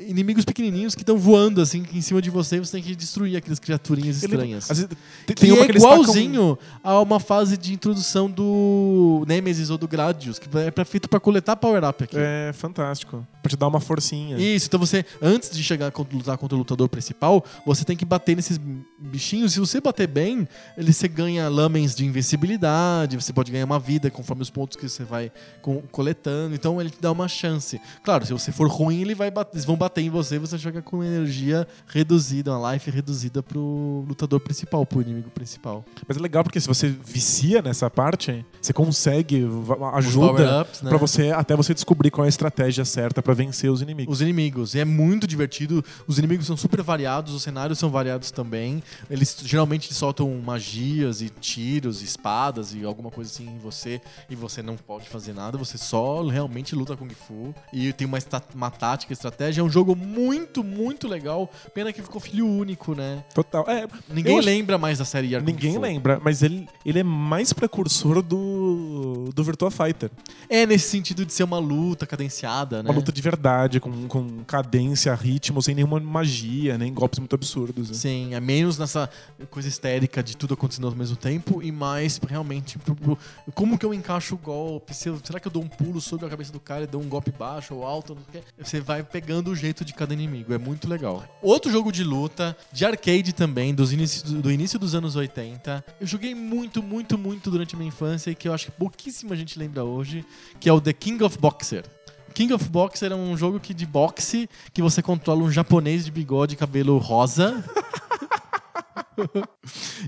inimigos pequenininhos que estão voando, assim, em cima de você e você tem que destruir aquelas criaturinhas Ele- estranhas. vezes, tem, Que tem uma é que eles tacam- igualzinho a uma fase de introdução do Nemesis ou do Gradius, que é pra, feito pra coletar power-up aqui. É fantástico. Pra te dar uma forcinha. Isso, então você, antes de chegar a lutar contra o lutador principal, você tem que bater nesses bichinhos. Se você bater bem, ele, você ganha lamens de invencibilidade, você pode ganhar uma vida conforme os pontos que você vai co- coletando. Então ele te dá uma chance. Claro, se você for ruim, ele vai bat- eles vão bater em você você joga com energia reduzida, uma life reduzida pro lutador principal, pro inimigo principal. Mas é legal porque se você vicia nessa parte, você consegue, ajuda né? pra você até você descobrir qual é a estratégia certa pra vencer os inimigos. Os inimigos. E é muito divertido. Os inimigos são super variados, os cenários são variados também. Eles geralmente soltam magias e tiros, e espadas e alguma coisa assim em você. E você não pode fazer nada, você só realmente luta Kung Fu. E tem uma, uma tática, estratégia. É um jogo muito, muito legal. Pena que ficou filho único, né? Total. É, Ninguém acho- lembra mais da série Yar ninguém lembra, mas ele, ele é mais precursor do, do Virtua Fighter. É nesse sentido de ser uma luta cadenciada, né? Uma luta de verdade, com, com cadência, ritmo, sem nenhuma magia, nem golpes muito absurdos. né? Sim, é menos nessa coisa histérica de tudo acontecendo ao mesmo tempo e mais realmente pro- pro- como que eu encaixo o golpe? Será que eu dou um pulo sobre a cabeça do cara e dou um golpe baixo ou alto? Você vai pegando o jeito de cada inimigo, é muito legal. Outro jogo de luta, de arcade também, dos inícios, do início dos anos 80. Eu joguei muito, muito, muito durante a minha infância e que eu acho que pouquíssima gente lembra hoje, que é o The King of Boxer. King of Boxer é um jogo que de boxe que você controla um japonês de bigode e cabelo rosa. <laughs>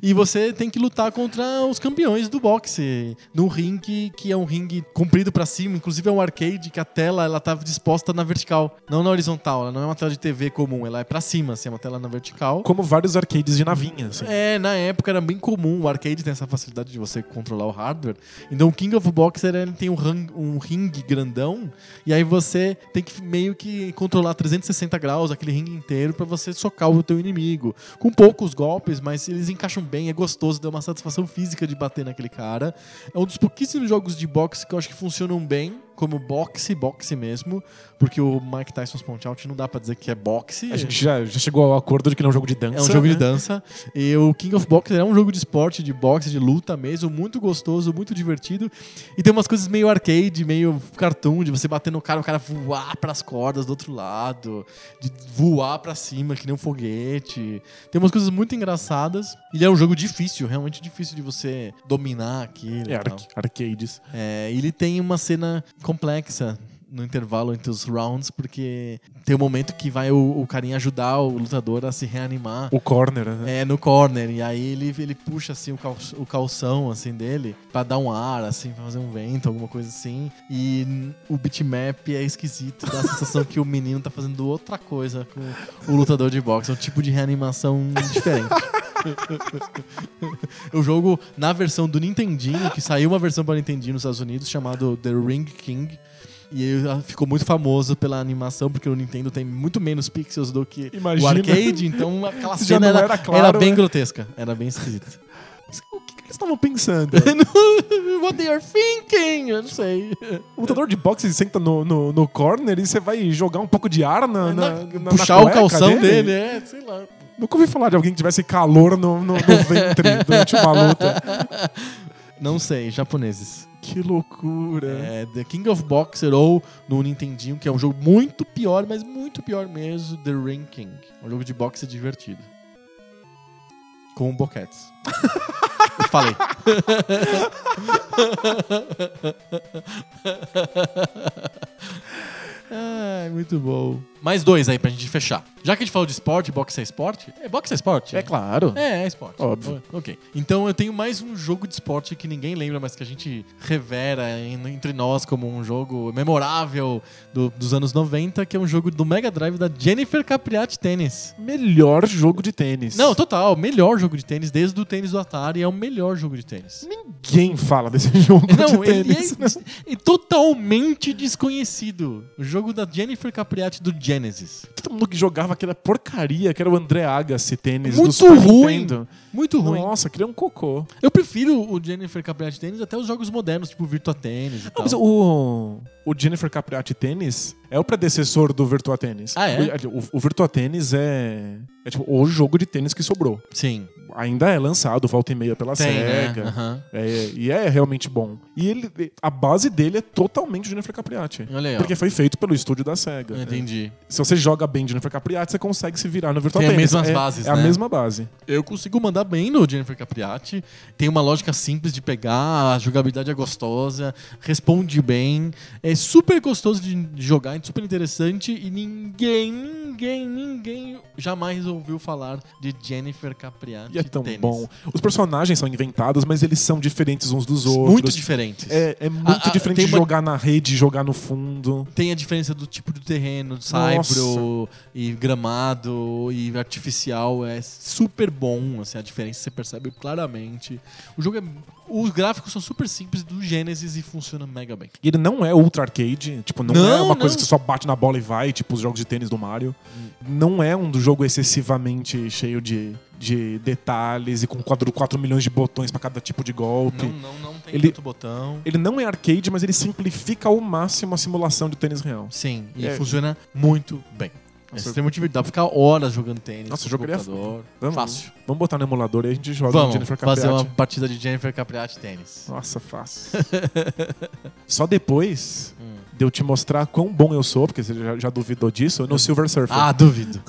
e você tem que lutar contra os campeões do boxe num ringue que é um ringue comprido pra cima, inclusive é um arcade que a tela ela tá disposta na vertical, não na horizontal, ela não é uma tela de TV comum, ela é pra cima, assim, é uma tela na vertical. Como vários arcades de navinha, assim. É, na época era bem comum. O arcade tem essa facilidade de você controlar o hardware. Então o King of Boxer ele tem um, ring, um ringue grandão. E aí você tem que meio que controlar 360 graus aquele ringue inteiro pra você socar o teu inimigo. Com poucos golpes, mas eles encaixam bem, é gostoso, dá uma satisfação física de bater naquele cara. É um dos pouquíssimos jogos de boxe que eu acho que funcionam bem. Como boxe, boxe mesmo, porque o Mike Tyson's Punch Out não dá pra dizer que é boxe. A gente já, já chegou ao acordo de que não é um jogo de dança. É um jogo de né? dança. E o King of Boxer é um jogo de esporte, de boxe, de luta mesmo, muito gostoso, muito divertido. E tem umas coisas meio arcade, meio cartoon, de você bater no cara, o cara voar pras cordas do outro lado, de voar pra cima, que nem um foguete. Tem umas coisas muito engraçadas. Ele é um jogo difícil, realmente difícil de você dominar aquilo. É, arcades. É, ele tem uma cena complexa no intervalo entre os rounds, porque tem um momento que vai o, o carinha ajudar o lutador a se reanimar. O corner, né? É, no corner. E aí ele, ele puxa assim o, cal- o calção assim dele pra dar um ar, assim, pra fazer um vento, alguma coisa assim. E o bitmap é esquisito, dá a sensação que o menino tá fazendo outra coisa com o lutador de boxe. É um tipo de reanimação diferente. <laughs> o jogo, na versão do Nintendinho, que saiu uma versão para Nintendinho nos Estados Unidos, chamado The Ring King. E ele ficou muito famoso pela animação, porque o Nintendo tem muito menos pixels do que Imagina. o arcade, então <laughs> aquela cena era, era claro, era bem né? grotesca. Era bem esquisita. O que, que eles estavam pensando? <laughs> What they are thinking? Eu não sei. o lutador de boxe senta no, no, no corner e você vai jogar um pouco de ar na, na, na- na Puxar o cueca calção dele, é, sei lá. Nunca ouvi falar de alguém que tivesse calor no, no, no ventre durante uma luta. Não sei, japoneses. Que loucura. É, The King of Boxer ou no Nintendinho, que é um jogo muito pior, mas muito pior mesmo, The Ring King. Um jogo de boxe divertido. Com boquetes. <laughs> Eu falei. <laughs> Ai, muito bom. Mais dois aí pra gente fechar. Já que a gente falou de esporte, boxe é esporte? É, boxe é esporte? É claro. É, é esporte. Óbvio. Ok. Então eu tenho mais um jogo de esporte que ninguém lembra, mas que a gente revera entre nós como um jogo memorável do- dos anos 90, que é um jogo do Mega Drive da Jennifer Capriati Tênis. Melhor jogo de tênis. Não, total, melhor jogo de tênis desde o tênis do Atari, é o melhor jogo de tênis. Ninguém fala desse <laughs> jogo Não, de ele tênis. é, é totalmente desconhecido. O jogo da Jennifer Capriati do Genesis. Todo mundo que jogava aquela porcaria que era o André Agassi tênis do Muito Super ruim. Nintendo. Muito ruim. Nossa, aquele é um cocô. Eu prefiro o Jennifer Capriati Tênis até os jogos modernos, tipo Virtua Tênis e Não, tal. mas o, o Jennifer Capriati Tênis é o predecessor do Virtua Tênis. Ah, é? O, o Virtua Tênis é, é tipo o jogo de tênis que sobrou. Sim. Ainda é lançado volta e meia pela Tem, né? SEGA. Aham. É, e é realmente bom. E ele, a base dele é totalmente Jennifer Capriati. Olha aí, ó. Porque foi feito pelo estúdio da SEGA. Entendi. Se você joga bem Jennifer Capriati, você consegue se virar no Virtua Tem as Tennis. mesmas é, bases, É a né? mesma base. Eu consigo mandar bem no Jennifer Capriati. Tem uma lógica simples de pegar, a jogabilidade é gostosa, responde bem. É super gostoso de jogar, é super interessante e ninguém, ninguém, ninguém jamais ouviu falar de Jennifer Capriati. E é tão Tênis. bom. Os personagens são inventados, mas eles são diferentes uns dos outros. Muito diferentes. É, é muito Ah, ah, diferente de uma- jogar na rede jogar no fundo. Tem a diferença do tipo de terreno, saibro e gramado e artificial. É super bom, assim, a diferença você percebe claramente. O jogo é... Os gráficos são super simples do Genesis e funciona mega bem. E ele não é ultra arcade, tipo, não, é Não, uma coisa não. que você só bate na bola e vai, tipo os jogos de tênis do Mario. Não é um jogo excessivamente cheio de, de detalhes e com 4, 4 milhões de botões pra cada tipo de golpe. Não, não, não tem Ele- tanto botão. Ele não é arcade, mas ele simplifica ao máximo a simulação de tênis real. Sim, e É. funciona muito bem. Nossa, extremamente divertido. Dá pra ficar horas jogando tênis. Nossa, no eu jogaria. Vamos, Fácil. Vamos botar no emulador e a gente joga Vamos Jennifer fazer Capriati. uma partida de Jennifer Capriati tênis. Nossa, fácil. <laughs> Só depois Hum. De eu te mostrar quão bom eu sou, porque você já, já duvidou disso, no Silver Surfer. Ah, duvido.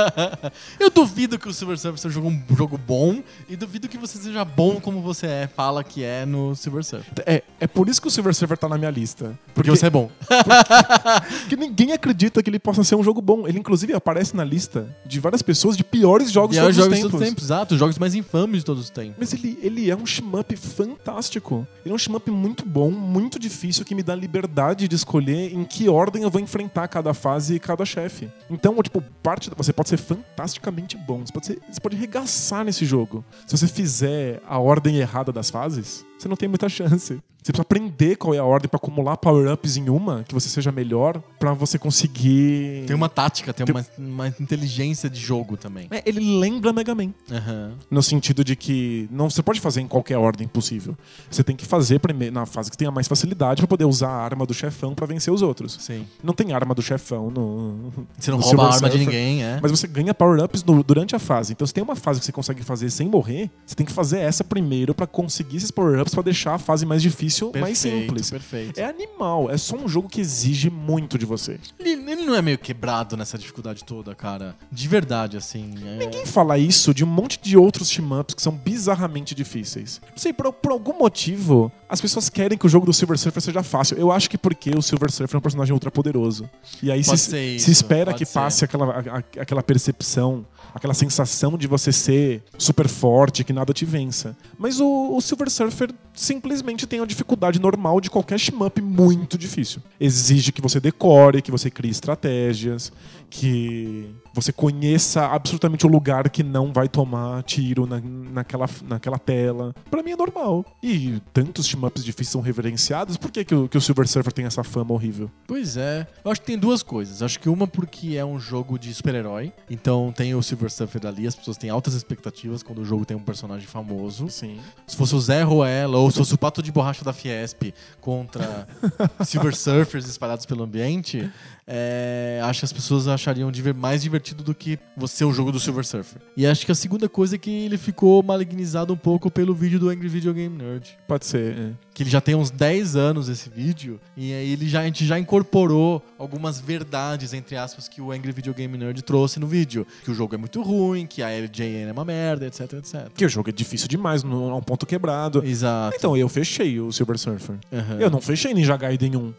<laughs> eu duvido que o Silver Surfer seja um jogo bom e duvido que você seja bom como você é, fala que é no Silver Surfer. É, é por isso que o Silver Surfer tá na minha lista. Porque você é bom. <laughs> Porque ninguém acredita que ele possa ser um jogo bom. Ele, inclusive, aparece na lista de várias pessoas de piores jogos de os todos os jogos de tempos. todos os tempos, exato. Os jogos mais infames de todos os tempos. Mas ele, ele é um shmup fantástico. Ele é um shmup muito bom, muito difícil, que me dá liberdade de escolher em que ordem eu vou enfrentar cada fase e cada chefe. Então, tipo, parte você pode ser fantasticamente bom. Você pode, ser, você pode regaçar nesse jogo. Se você fizer a ordem errada das fases, você não tem muita chance. Você precisa aprender qual é a ordem pra acumular power-ups em uma, que você seja melhor, pra você conseguir. Tem uma tática, tem Tem- uma, uma inteligência de jogo também. É, ele lembra Mega Man. Aham. No sentido de que não você pode fazer em qualquer ordem possível. Você tem que fazer primeiro na fase que tenha mais facilidade pra poder usar a arma do chefão pra vencer os outros. Sim. Não tem arma do chefão no. Você não no rouba a arma de ninguém, é. Mas você ganha power-ups durante a fase. Então, se tem uma fase que você consegue fazer sem morrer, você tem que fazer essa primeiro pra conseguir esses power-ups pra deixar a fase mais difícil, mais simples. Perfeito. É animal, é só um jogo que exige muito de você. Ele, ele não é meio quebrado nessa dificuldade toda, cara. De verdade, assim. é- Ninguém fala isso de um monte de outros team-ups que são bizarramente difíceis. Não sei, por, por algum motivo, as pessoas querem que o jogo do Silver Surfer seja fácil. Eu acho que porque o Silver Surfer é um personagem ultra poderoso. E aí se, se espera pode que ser. passe aquela, a- a- aquela percepção, aquela sensação de você ser super forte, que nada te vença. Mas o, o Silver Surfer simplesmente tem a dificuldade normal de qualquer shmup muito difícil. Exige que você decore, que você crie estratégias, que você conheça absolutamente o lugar que não vai tomar tiro na, naquela, naquela tela. Pra mim é normal. E tantos shmups difíceis são reverenciados, por que, que, o, que o Silver Surfer tem essa fama horrível? Pois é. Eu acho que tem duas coisas. Acho que uma porque é um jogo de super-herói. Então tem o Silver Surfer ali, as pessoas têm altas expectativas quando o jogo tem um personagem famoso. Sim. Se fosse o Zé Ruela ou se fosse o Pato de Borracha da Fiesp contra <laughs> Silver Surfers espalhados pelo ambiente, é, acho que as pessoas achariam mais divertido do que você o jogo do Silver Surfer. E acho que a segunda coisa é que ele ficou malignizado um pouco pelo vídeo do Angry Video Game Nerd. Pode ser. é. Que ele já tem uns 10 anos esse vídeo, e aí ele já, a gente já incorporou algumas verdades, entre aspas, que o Angry Video Game Nerd trouxe no vídeo. Que o jogo é muito ruim, que a LJN é uma merda, etc, etc. Porque o jogo é difícil demais, não é um ponto quebrado. Exato. Então, eu fechei o Silver Surfer. Aham. Eu não fechei Ninja Gaiden 1.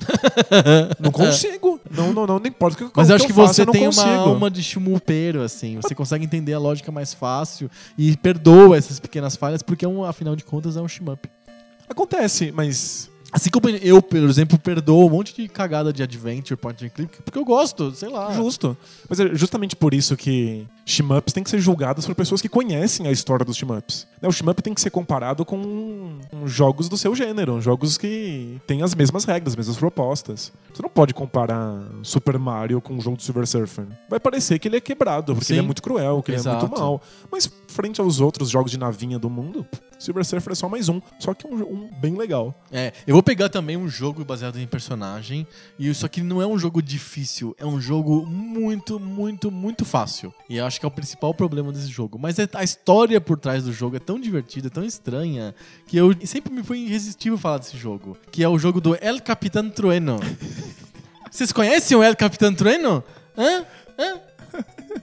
não consigo. Não, não, não, nem importa o que, Mas eu acho que, eu você não tem uma alma de chumupeiro, assim. Você consegue entender a lógica mais fácil e perdoa essas pequenas falhas, porque, é um, afinal de contas, é um shmup. Acontece, mas Assim como eu, por exemplo, perdoo um monte de cagada de adventure, point and click, porque eu gosto, sei lá. Justo. Mas é justamente por isso que shmups têm que ser julgados por pessoas que conhecem a história dos shmups. Né, O shmup tem que ser comparado com jogos do seu gênero, jogos que têm as mesmas regras, as mesmas propostas. Você não pode comparar Super Mario com o jogo do Silver Surfer. Vai parecer que ele é quebrado, porque Sim. ele é muito cruel, que ele é Exato. muito mal. Mas frente aos outros jogos de navinha do mundo, Silver Surfer é só mais um. Só que um, um bem legal. É, eu vou pegar também um jogo baseado em personagem, e isso aqui não é um jogo difícil, é um jogo muito, muito, muito fácil. E eu acho que é o principal problema desse jogo. Mas é- a história por trás do jogo é tão divertida, tão estranha, que eu sempre me foi irresistível falar desse jogo. Que é o jogo do El Capitán Trueno. <laughs> Vocês conhecem o El Capitán Trueno? Hã? Hã?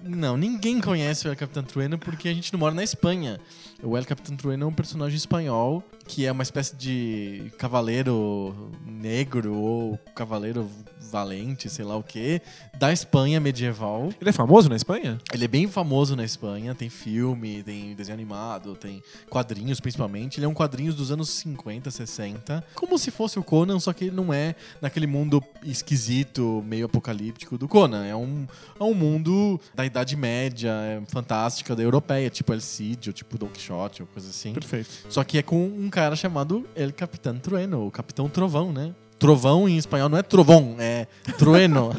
Não, ninguém conhece o El Capitán Trueno porque a gente não mora na Espanha. O El Capitán Trueno é um personagem espanhol que é uma espécie de cavaleiro negro ou cavaleiro valente, sei lá o que, da Espanha medieval. Ele é famoso na Espanha? Ele é bem famoso na Espanha, tem filme, tem desenho animado, tem quadrinhos principalmente. Ele é um quadrinhos dos anos 50, 60. Como se fosse o Conan, só que ele não é naquele mundo esquisito, meio apocalíptico do Conan. É um, é um mundo da Idade Média, é, fantástica, da europeia, tipo El Cid, ou tipo Don Quixote, ou coisa assim. Perfeito. Só que é com um cara chamado El Capitán Trueno, o Capitão Trovão, né? Trovão em espanhol não é trovão, é trueno.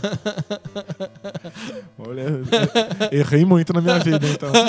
<laughs> Olha, errei muito na minha vida, então. <laughs>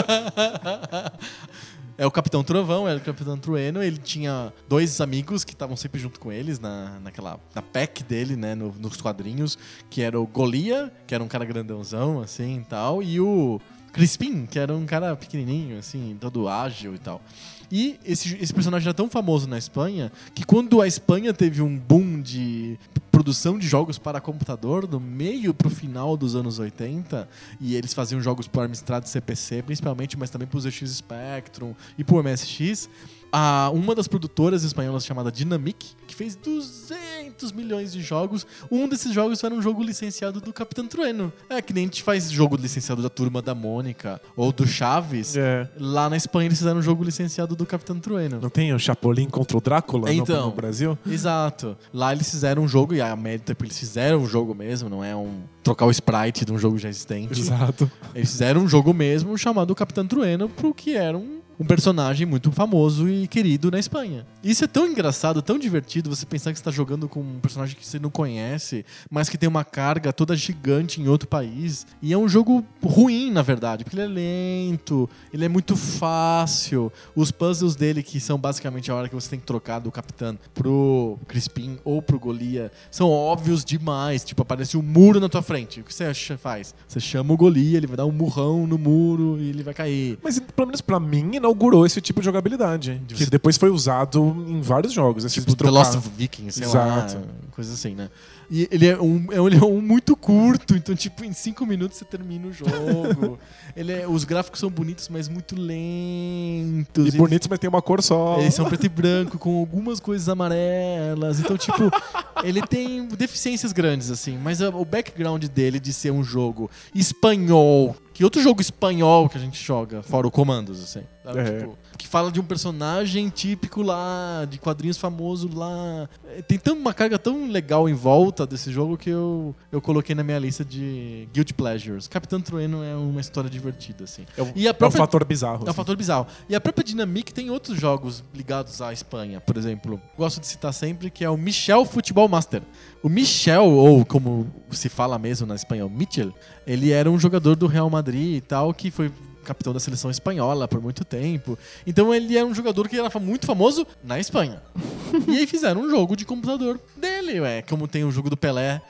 É o Capitão Trovão, é o Capitão Trueno. Ele tinha dois amigos que estavam sempre junto com eles na, naquela na pack dele, né, no- nos quadrinhos, que era o Golia, que era um cara grandãozão assim e tal, e o Crispin, que era um cara pequenininho assim, todo ágil e tal. E esse, esse personagem era tão famoso na Espanha que quando a Espanha teve um boom de produção de jogos para computador no meio pro final dos anos 80 e eles faziam jogos para Amstrad CPC principalmente, mas também para os ZX Spectrum e para o MSX, a, uma das produtoras espanholas chamada Dynamic, que fez 200 milhões de jogos, um desses jogos era um jogo licenciado do Capitão Trueno. É que nem a gente faz jogo licenciado da Turma da Mônica ou do Chaves. É. Lá na Espanha eles fizeram um jogo licenciado do Capitão Trueno. Não tem o Chapolin contra o Drácula no- Então. no, Brasil? Exato. Lá eles fizeram um jogo, e a mérito porque eles fizeram um jogo mesmo, não é um trocar o sprite de um jogo já existente. Exato. Eles fizeram um jogo mesmo chamado Capitão Trueno, pro que era um, um personagem muito famoso e querido na Espanha. Isso é tão engraçado, tão divertido você pensar que você tá jogando com um personagem que você não conhece, mas que tem uma carga toda gigante em outro país. E é um jogo ruim, na verdade, porque ele é lento, ele é muito fácil. Os puzzles dele, que são basicamente a hora que você tem que trocar do capitão pro Crispim ou pro Golia, são óbvios demais. Tipo, aparece um muro na tua frente. O que você faz? Você chama o Golia, ele vai dar um murrão no muro e ele vai cair. Mas pelo menos pra mim inaugurou esse tipo de jogabilidade. De Que você- depois foi usado em vários jogos. Esse Tipo, de The trocar- Lost of Vikings, sei Exato. lá, coisa assim, né? E ele é, um, é um- ele é um muito curto, então, tipo, em cinco minutos você termina o jogo. <laughs> ele é, os gráficos são bonitos, mas muito lentos. E Eles- bonitos, mas tem uma cor só. Eles são preto e branco, com algumas coisas amarelas. Então, tipo, <laughs> ele tem deficiências grandes, assim. Mas o background dele de ser um jogo espanhol. Que outro jogo espanhol que a gente joga, fora o Comandos, assim? É. Tipo, que fala de um personagem típico lá, de quadrinhos famoso lá. É, Tem tão, uma carga tão legal em volta desse jogo que eu, eu coloquei na minha lista de Guilty Pleasures. Capitão Trueno é uma história divertida, assim. É o, E a é o própria- fator bizarro. é um assim. fator bizarro. E a própria Dynamic tem outros jogos ligados à Espanha, por exemplo. Gosto de citar sempre que é o Michel Futebol Master. O Michel, ou como se fala mesmo na espanhol, Michel, ele era um jogador do Real Madrid e tal, que foi capitão da seleção espanhola por muito tempo. Então ele era um jogador que era muito famoso na Espanha. <laughs> e aí fizeram um jogo de computador dele, ué. Como tem o jogo do Pelé.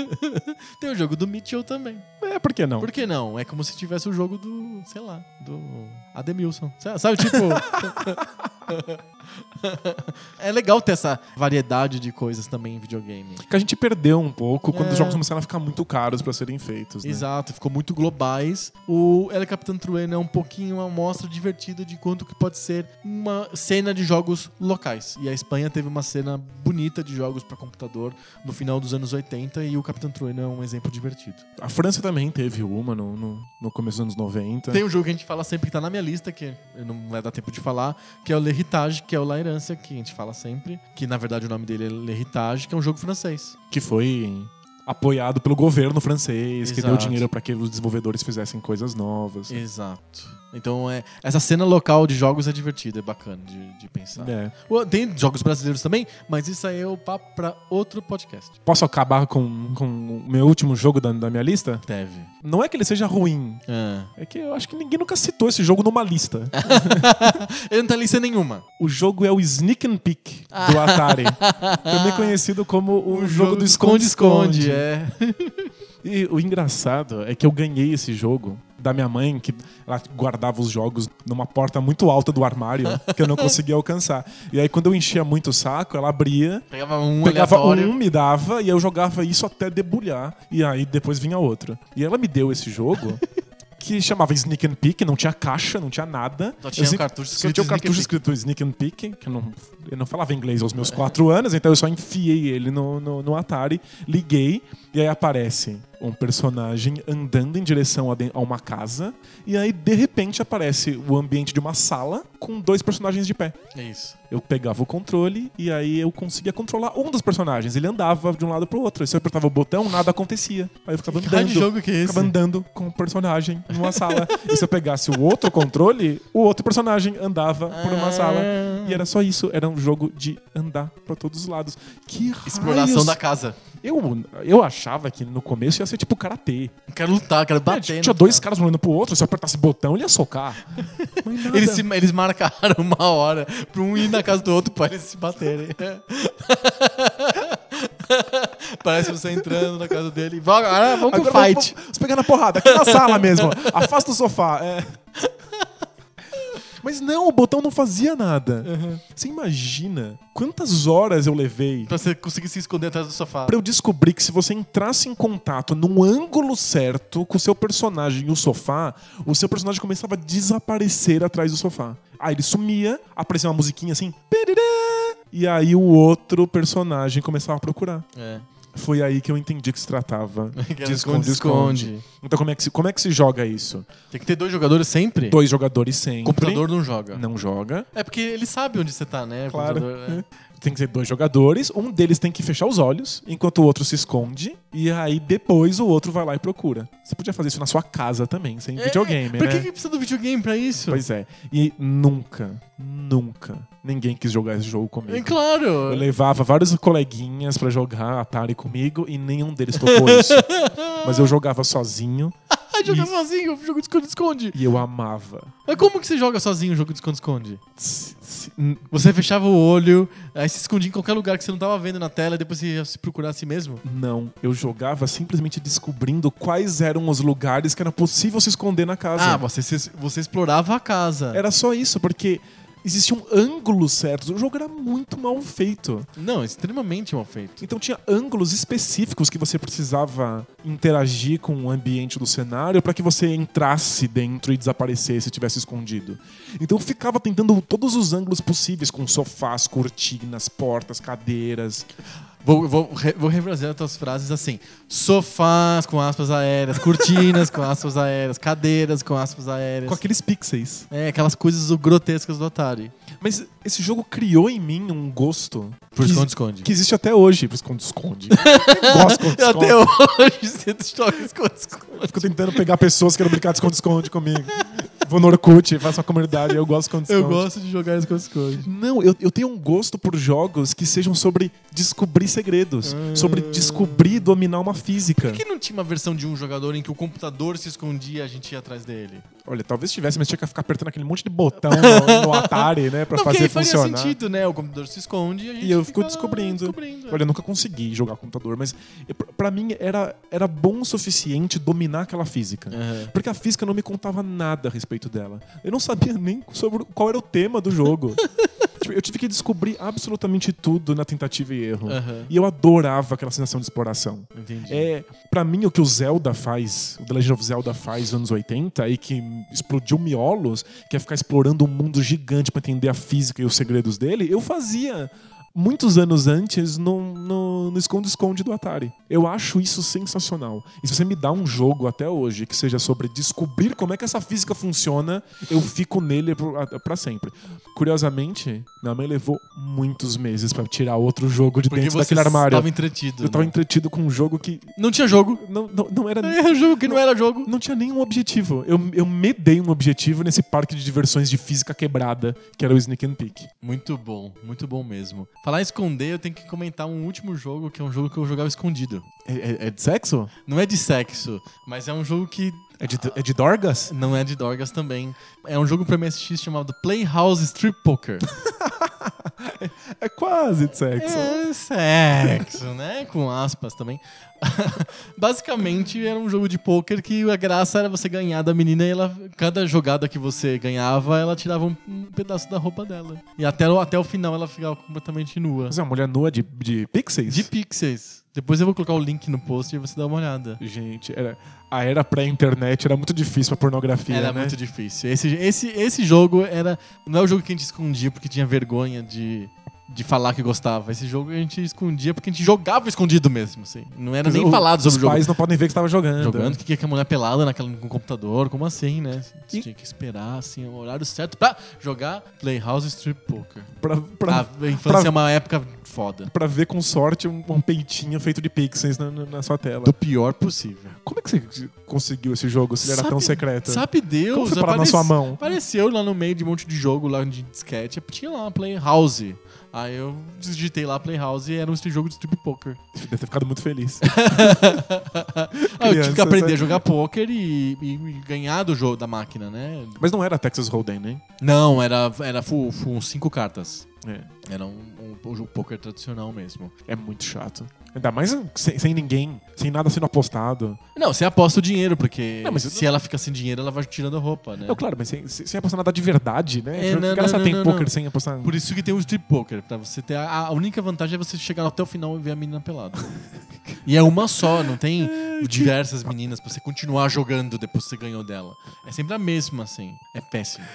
<laughs> tem o jogo do Mitchell também. É, por que não? Por que não? É como se tivesse o jogo do, sei lá, do Ademilson. Sa- Sabe, tipo. <laughs> <laughs> é legal ter essa variedade de coisas também em videogame. Que a gente perdeu um pouco quando É. os jogos começaram a ficar muito caros pra serem feitos. Né? Exato, ficou muito globais. O El Capitão Trueno é um pouquinho uma amostra divertida de quanto que pode ser uma cena de jogos locais. E a Espanha teve uma cena bonita de jogos pra computador no final dos anos 80 e o Capitão Trueno é um exemplo divertido. A França também teve uma no, no, no começo dos anos 90. Tem um jogo que a gente fala sempre que tá na minha lista, que não vai dar tempo de falar, que é o L'Héritage, que é o La que a gente fala sempre. Que na verdade o nome dele é L'Héritage, que é um jogo francês. Que foi apoiado pelo governo francês, que deu Exato. dinheiro pra que os desenvolvedores fizessem coisas novas. Exato. Então é, essa cena local de jogos é divertida, é bacana de, de pensar. É. O- Tem jogos brasileiros também, mas isso aí é o papo pra outro podcast. Posso acabar com, com o meu último jogo da, da minha lista? Deve. Não é que ele seja ruim, É. é que eu acho que ninguém nunca citou esse jogo numa lista. <laughs> Ele não tá em lista nenhuma. O jogo é o Sneak and Peek do Atari, também conhecido como o, jogo, do esconde-esconde. É. <laughs> E o engraçado é que eu ganhei esse jogo da minha mãe, que ela guardava os jogos numa porta muito alta do armário, que eu não conseguia alcançar. E aí, quando eu enchia muito o saco, ela abria, Pegava um pegava aleatório. um, me dava, e eu jogava isso até debulhar. E aí, depois vinha outro. E ela me deu esse jogo. <laughs> Que chamava Sneak and Peek, não tinha caixa, não tinha nada. Só tinha Eu um cartucho só escrito tinha um cartucho escrito Sneak and Peek, que eu não, eu não falava inglês aos meus quatro anos, então eu só enfiei ele no, no, no Atari, liguei, e aí aparece um personagem andando em direção a, uma casa, e aí de repente aparece o ambiente de uma sala com dois personagens de pé. É isso. Eu pegava o controle e aí eu conseguia controlar um dos personagens. Ele andava de um lado pro outro. E se eu apertava o botão, nada acontecia. Aí eu ficava Que andando. de jogo que é esse? Ficava andando com o personagem numa sala. e se eu pegasse o outro controle, o outro personagem andava por uma Ah. sala. E era só isso. Era um jogo de andar pra todos os lados. Que Exploração raios- da casa. Eu, eu achava que no começo ia ser tipo karatê. Quero lutar, quero É, bater. tinha no dois cara. caras um olhando pro outro, se eu apertasse botão, ele ia socar. <laughs> Mas nada. Eles, se- eles marcaram uma hora pra um ir na casa do outro pra eles se baterem. <laughs> Parece você entrando na casa dele. Vamos, agora vamos pro Agora fight. Vamos, vamos pegar na porrada, aqui na sala mesmo. <laughs> Afasta o sofá. é. Mas não, o botão não fazia nada. Você imagina quantas horas eu levei Pra você conseguir se esconder atrás do sofá. pra eu descobrir que se você entrasse em contato num ângulo certo com o seu personagem e o sofá, o seu personagem começava a desaparecer atrás do sofá. Aí ele sumia, aparecia uma musiquinha assim, e aí o outro personagem começava a procurar. É. Foi aí que eu entendi que se tratava <laughs> de esconde-esconde. Então como é, que se, como é que se joga isso? Tem que ter dois jogadores sempre? Dois jogadores sempre. O computador não joga. não joga. É porque ele sabe onde você tá, né? O Claro. computador, é. <laughs> tem que ser dois jogadores, um deles tem que fechar os olhos, enquanto o outro se esconde, e aí depois o outro vai lá e procura. Você podia fazer isso na sua casa também, sem videogame, É, Pra né? que, que precisa do videogame pra isso? Pois é. E nunca, nunca, ninguém quis jogar esse jogo comigo. É claro. Eu levava vários coleguinhas pra jogar Atari comigo e nenhum deles topou isso. <laughs> Mas eu jogava sozinho Ah, joga E- sozinho, jogo de esconde-esconde. e eu amava. Mas como que você joga sozinho o jogo de esconde-esconde? Você fechava o olho, aí se escondia em qualquer lugar que você não tava vendo na tela e depois você ia se procurar a si mesmo? Não, eu jogava simplesmente descobrindo quais eram os lugares que era possível se esconder na casa. Ah, você, você explorava a casa. Era só isso, porque existiam ângulos certos. O jogo era muito mal feito. Não, extremamente mal feito. Então tinha ângulos específicos que você precisava interagir com o ambiente do cenário para que você entrasse dentro e desaparecesse se tivesse escondido. Então eu ficava tentando todos os ângulos possíveis com sofás, cortinas, portas, cadeiras. Vou, vou, vou refrasear as tuas frases assim: sofás com aspas aéreas, cortinas com aspas aéreas, cadeiras com aspas aéreas. Com aqueles pixels. É, aquelas coisas grotescas do Atari. Mas esse jogo criou em mim um gosto Por esconde-esconde. que existe até hoje. Por esconde-esconde. <laughs> Gosto de esconde-esconde. Até hoje você joga esconde-esconde. Fico tentando pegar pessoas que querem brincar de esconde-esconde comigo. Vou no Orkut, faço uma comunidade, eu gosto de esconde-esconde. <laughs> Eu gosto de jogar esconde-esconde. Não, eu, eu tenho um gosto por jogos que sejam sobre descobrir segredos, sobre descobrir e dominar uma física. Por que não tinha uma versão de um jogador em que o computador se escondia e a gente ia atrás dele? Olha, talvez tivesse, mas tinha que ficar apertando aquele monte de botão no, <laughs> no Atari, né, pra não, porque fazer aí faria funcionar. sentido, né? O computador se esconde e a gente E eu fica fico descobrindo. descobrindo. Olha, eu nunca consegui jogar computador, mas pra- pra mim era, era bom o suficiente dominar aquela física. Aham. Porque a física não me contava nada a respeito dela. Eu não sabia nem sobre qual era o tema do jogo. <laughs> Tipo, eu tive que descobrir absolutamente tudo na tentativa e erro. Aham. E eu adorava aquela sensação de exploração. Entendi. É, para mim, o que o Zelda faz, o The Legend of Zelda faz nos anos 80 e que explodiu miolos, que é ficar explorando um mundo gigante pra entender a física e os segredos dele, eu fazia muitos anos antes no esconde-esconde do Atari. Eu acho isso sensacional. E se você me dá um jogo até hoje que seja sobre descobrir como é que essa física funciona, eu fico nele pro- a- pra sempre. Curiosamente, minha mãe levou muitos meses pra tirar outro jogo de Porque dentro daquele armário. estava entretido. Eu tava né? entretido com um jogo que Não tinha jogo. não, não, não era Era <laughs> um jogo que não era jogo. não tinha nenhum objetivo. Eu, eu me dei um objetivo nesse parque de diversões de física quebrada, que era o Sneak and Peek. Muito bom, muito bom mesmo. Falar em esconder, eu tenho que comentar um último jogo, que é um jogo que eu jogava escondido. É, é- é de sexo? Não é de sexo, mas é um jogo que É de, é de Dorgas? não é de Dorgas também. É um jogo pra MSX chamado Playhouse Strip Poker. <laughs> <laughs> É quase de sexo. É sexo, né? Com aspas também. <laughs> Basicamente era um jogo de pôquer que a graça era você ganhar da menina e ela, cada jogada que você ganhava, ela tirava um, um pedaço da roupa dela. E até, o- até o final ela ficava completamente nua. Mas é uma mulher nua de, de pixels? De pixels. Depois eu vou colocar o link no post e você dá uma olhada. Gente, era, a era pré-internet era muito difícil pra pornografia, Era né? muito difícil. Esse, esse, esse jogo era. Não é o jogo que a gente escondia porque tinha vergonha de, de falar que gostava. Esse jogo a gente escondia porque a gente jogava escondido mesmo, assim. Não era nem O- falado sobre Os o jogo. pais não podem ver que você tava jogando. Jogando, que que é a mulher pelada naquela, no computador? Como assim, né? Você E- tinha que esperar, assim, o horário certo pra jogar Playhouse Strip Poker. Pra, pra, a infância pra- é uma época foda. pra ver com sorte um, um peitinho feito de pixels na, na- na sua tela. Do pior possível. Como é que você conseguiu esse jogo se ele era Sabe- tão secreto? Sabe Deus, Como foi parar na aparece- sua mão? Apareceu lá no meio de um monte de jogo lá de disquete, tinha lá Playhouse. Aí eu digitei lá Playhouse e era um jogo de strip poker. Deve ter ficado muito feliz. Aí <laughs> eu tive que aprender a jogar poker e, e- e ganhar do jogo da máquina, né? Mas não era Texas Hold'em, né? Não, era, era full, full cinco cartas. É. Era um, um, um jogo poker tradicional mesmo. É muito chato. Ainda mais sem, sem ninguém, sem nada sendo apostado. Não, você aposta o dinheiro, porque Não, se ela fica sem dinheiro, ela vai tirando a roupa, né? Não, claro, mas sem, sem apostar nada de verdade, né? É, que não, graça não, tem não, poker não. sem apostar. Por isso que tem o strip poker, pra você ter a, a única vantagem é você chegar até o final e ver a menina pelada. <laughs> e é uma só, não tem diversas meninas pra você continuar jogando depois que você ganhou dela. É sempre a mesma, assim. É péssimo.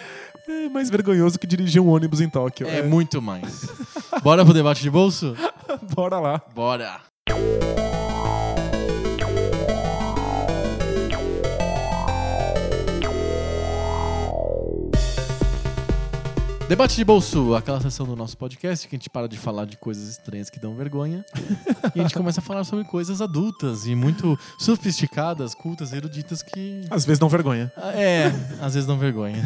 É mais vergonhoso que dirigir um ônibus em Tóquio. É muito mais. Bora pro debate de bolso? <laughs> Bora lá. Bora. Debate de bolso, aquela sessão do nosso podcast que a gente para de falar de coisas estranhas que dão vergonha e a gente começa a falar sobre coisas adultas e muito sofisticadas, cultas, eruditas que Às vezes dão vergonha. é, às vezes dão vergonha.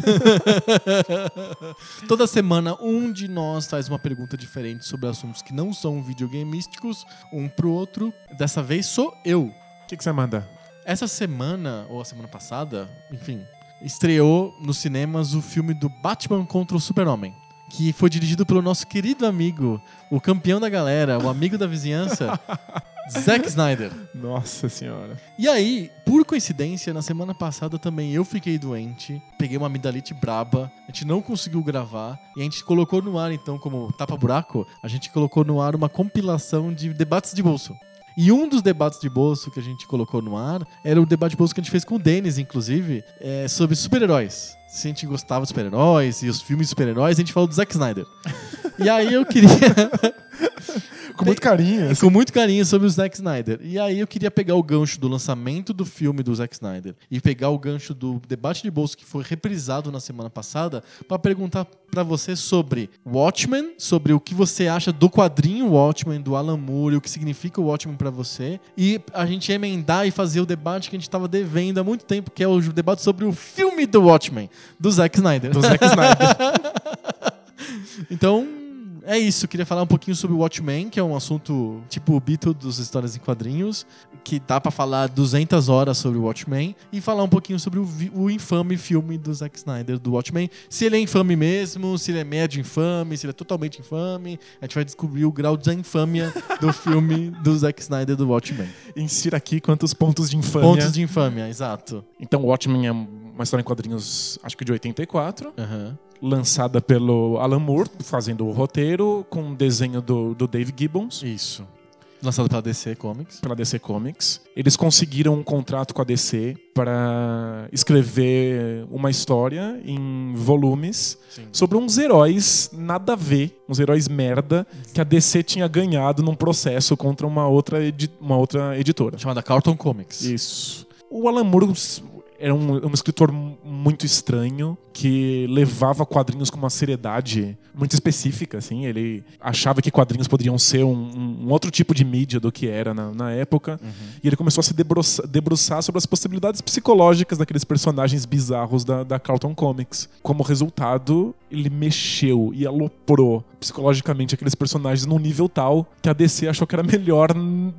<laughs> Toda semana, um de nós traz uma pergunta diferente sobre assuntos que não são videogameísticos, um pro outro. Dessa vez sou eu. O que, que você manda? Essa semana, ou a semana passada, enfim, estreou nos cinemas o filme do Batman contra o Super-Homem. Que foi dirigido pelo nosso querido amigo, o campeão da galera, o amigo da vizinhança, <laughs> Zack Snyder. Nossa senhora. E aí, por coincidência, na semana passada também eu fiquei doente, peguei uma amidalite braba, a gente não conseguiu gravar e a gente colocou no ar, então, como tapa-buraco, a gente colocou no ar uma compilação de debates de bolso. E um dos debates de bolso que a gente colocou no ar era o debate de bolso que a gente fez com o Denis, inclusive, é, sobre super-heróis. Se a gente gostava de super-heróis e os filmes de super-heróis, a gente falou do Zack Snyder. <laughs> e aí eu queria. <laughs> Com muito carinho. assim. Com muito carinho sobre o Zack Snyder. E aí eu queria pegar o gancho do lançamento do filme do Zack Snyder e pegar o gancho do debate de bolso que foi reprisado na semana passada para perguntar para você sobre Watchmen, sobre o que você acha do quadrinho Watchmen do Alan Moore, o que significa o Watchmen para você e a gente emendar e fazer o debate que a gente tava devendo há muito tempo, que é o debate sobre o filme do Watchmen do Zack Snyder. Do Zack Snyder. <laughs> Então, é isso. Queria falar um pouquinho sobre o Watchmen, que é um assunto tipo o Beatle dos histórias em quadrinhos, que dá pra falar 200 horas sobre o Watchmen, e falar um pouquinho sobre o, o infame filme do Zack Snyder, do Watchmen. Se ele é infame mesmo, se ele é médio infame, se ele é totalmente infame. A gente vai descobrir o grau de infâmia do filme do Zack Snyder do Watchmen. Insira aqui quantos pontos de infâmia. Pontos de infâmia, exato. Então, Watchmen é uma história em quadrinhos, acho que de 84, Aham. lançada pelo Alan Moore, fazendo o roteiro, com um desenho do, do Dave Gibbons, Isso. Lançado pela DC Comics. pela DC Comics. Eles conseguiram um contrato com a DC para escrever uma história em volumes Sim. sobre uns heróis nada a ver, uns heróis merda, que a DC tinha ganhado num processo contra uma outra, uma outra editora. Chamada Carlton Comics. Isso. O Alan Moore era um, um escritor muito estranho que levava quadrinhos com uma seriedade muito específica, assim. Ele achava que quadrinhos poderiam ser um, um- outro tipo de mídia do que era na, na época. E ele começou a se debruçar, debruçar sobre as possibilidades psicológicas daqueles personagens bizarros da, da Carlton Comics. Como resultado, ele mexeu e aloprou psicologicamente aqueles personagens num nível tal que a DC achou que era melhor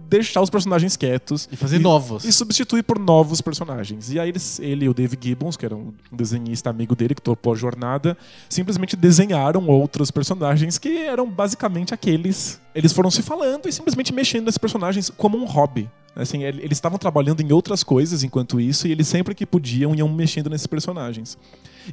deixar os personagens quietos E fazer novos. e substituir por novos personagens. E aí eles, ele e o Dave Gibbons, que era um desenhista amigo dele que topou a jornada, simplesmente desenharam outros personagens que eram basicamente aqueles. Eles foram se falando e simplesmente mexendo nesses personagens como um hobby. Assim, ele- eles estavam trabalhando em outras coisas enquanto isso e eles sempre que podiam iam mexendo nesses personagens.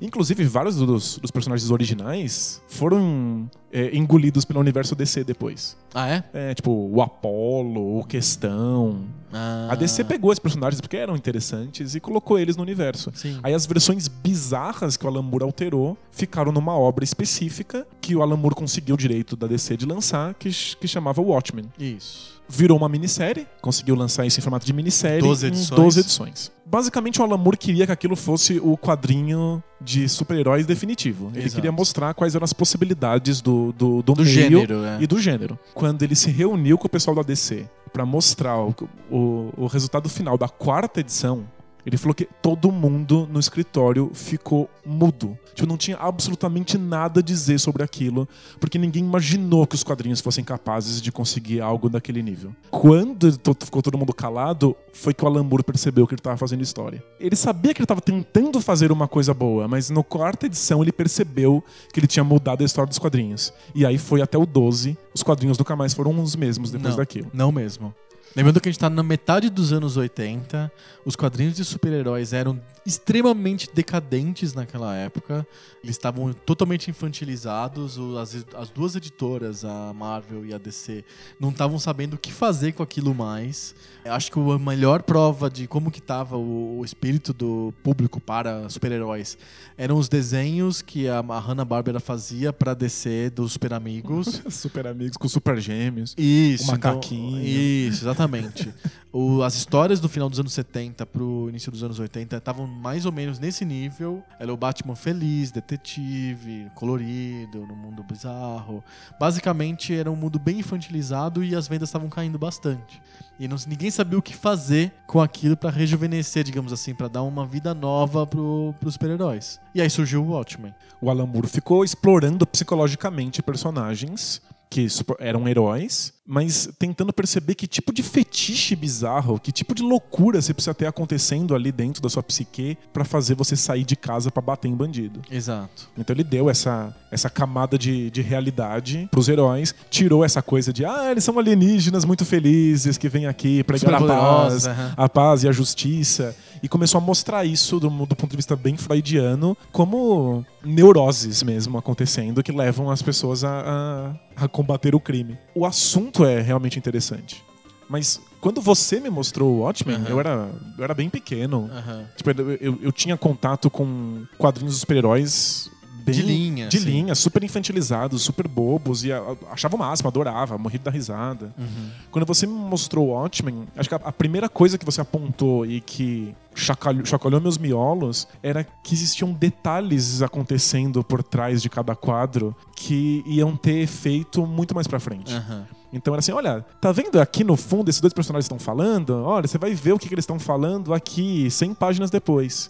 Inclusive, vários dos, dos personagens originais foram é, engolidos pelo universo DC depois. Ah, é? É, tipo, o Apollo, o Questão, Ah. a DC pegou esses personagens porque eram interessantes e colocou eles no universo. Sim. Aí as versões bizarras que o Alan Moore alterou ficaram numa obra específica que o Alan Moore conseguiu o direito da DC de lançar, que, que chamava Watchmen. Isso. Virou uma minissérie, conseguiu lançar isso em formato de minissérie 12 em edições. 12 edições. Basicamente, o Alan Moore queria que aquilo fosse o quadrinho de super-heróis definitivo. Ele Exato. queria mostrar quais eram as possibilidades do, do, do, Do gênero, é. e do gênero. Quando ele se reuniu com o pessoal da DC pra mostrar o, o, o resultado final da quarta edição, ele falou que todo mundo no escritório ficou mudo. Tipo, não tinha absolutamente nada a dizer sobre aquilo, porque ninguém imaginou que os quadrinhos fossem capazes de conseguir algo daquele nível. Quando ficou todo mundo calado, foi que o Alan Moore percebeu que ele estava fazendo história. Ele sabia que ele estava tentando fazer uma coisa boa, mas na quarta edição ele percebeu que ele tinha mudado a história dos quadrinhos. E aí foi até o 12, os quadrinhos nunca mais foram os mesmos depois não, daquilo. Não mesmo. Lembrando que a gente tá na metade dos anos 80, os quadrinhos de super-heróis eram extremamente decadentes naquela época. Eles estavam totalmente infantilizados. o- As, as duas editoras, a Marvel e a DC, não estavam sabendo o que fazer com aquilo mais. Eu acho que a melhor prova de como que tava o, o espírito do público para super-heróis eram os desenhos que a, a Hanna-Barbera fazia para DC dos Super Amigos. <laughs> Super amigos com super gêmeos. Isso, O então- macaquinho. isso, exatamente. Exatamente. O- as histórias do final dos anos 70 pro início dos anos 80 estavam mais ou menos nesse nível. Era o Batman feliz, detetive, colorido, no mundo bizarro. Basicamente era um mundo bem infantilizado e as vendas estavam caindo bastante. E não- ninguém sabia o que fazer com aquilo pra rejuvenescer, digamos assim, pra dar uma vida nova pro, pros super-heróis. E aí surgiu o Watchmen. O Alan Moore ficou explorando psicologicamente personagens que eram heróis, mas tentando perceber que tipo de fetiche bizarro, que tipo de loucura você precisa ter acontecendo ali dentro da sua psique pra fazer você sair de casa pra bater em bandido. Exato. Então ele deu essa, essa camada de, de realidade pros heróis, tirou essa coisa de ah, eles são alienígenas muito felizes que vêm aqui pregar a paz, aham. a paz e a justiça, e começou a mostrar isso do, do ponto de vista bem freudiano como neuroses mesmo acontecendo que levam as pessoas a, a, a combater o crime. O assunto é realmente interessante. Mas quando você me mostrou o Watchmen, Aham. eu, era, eu era bem pequeno. Aham. Tipo, eu, eu, eu tinha contato com quadrinhos dos super-heróis bem- De linha, De assim. linha, super infantilizados, super bobos. E achava o máximo, adorava, morria de dar risada. Uhum. Quando você me mostrou o Watchmen, acho que a, a primeira coisa que você apontou e que chacoalhou, chacoalhou meus miolos era que existiam detalhes acontecendo por trás de cada quadro que iam ter efeito muito mais pra frente. Aham. Então era assim, olha, tá vendo aqui no fundo esses dois personagens estão falando? Olha, você vai ver o que, que eles estão falando aqui 100 páginas depois.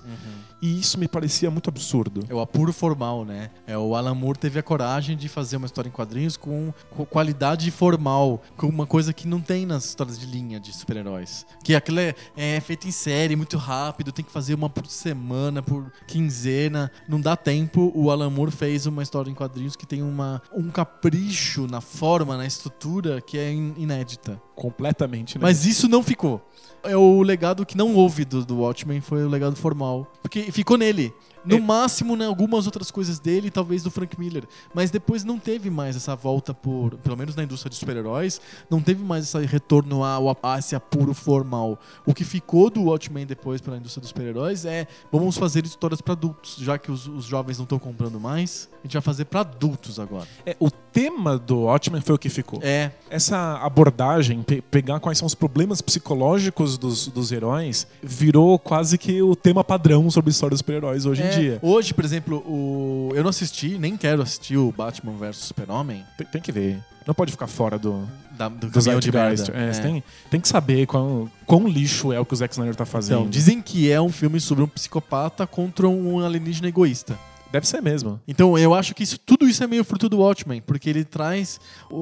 E isso me parecia muito absurdo. É o apuro formal, né? É, o Alan Moore teve a coragem de fazer uma história em quadrinhos com, com qualidade formal, com uma coisa que não tem nas histórias de linha de super-heróis. Que aquilo é, é feito em série, muito rápido, tem que fazer uma por semana, por quinzena. Não dá tempo. O Alan Moore fez uma história em quadrinhos que tem uma, um capricho na forma, na estrutura, que é in- inédita. Completamente, né? Mas isso não ficou. É o legado que não houve do, do Watchmen, foi o legado formal. Porque ficou nele. No É. máximo, né, algumas outras coisas dele, talvez do Frank Miller. Mas depois não teve mais essa volta por, pelo menos na indústria de super-heróis, não teve mais esse retorno ao- a, esse apuro formal. O que ficou do Watchmen depois pela indústria dos super-heróis é vamos fazer histórias para adultos, já que os, os jovens não estão comprando mais, a gente vai fazer para adultos agora. É, o tema do Watchmen foi o que ficou. É, Essa abordagem, pe- pegar quais são os problemas psicológicos dos, dos heróis, virou quase que o tema padrão sobre histórias dos super-heróis hoje é. em dia. Hoje, por exemplo, o eu não assisti, nem quero assistir o Batman vs Super-Homem. Tem, que ver. Não pode ficar fora do, da- do do caminhão de merda. É, É. Tem, tem que saber quão, quão lixo é o que o Zack Snyder tá fazendo. Então, dizem que é um filme sobre um psicopata contra um alienígena egoísta. Deve ser mesmo. Então, eu acho que isso, tudo isso é meio fruto do Watchmen, porque ele traz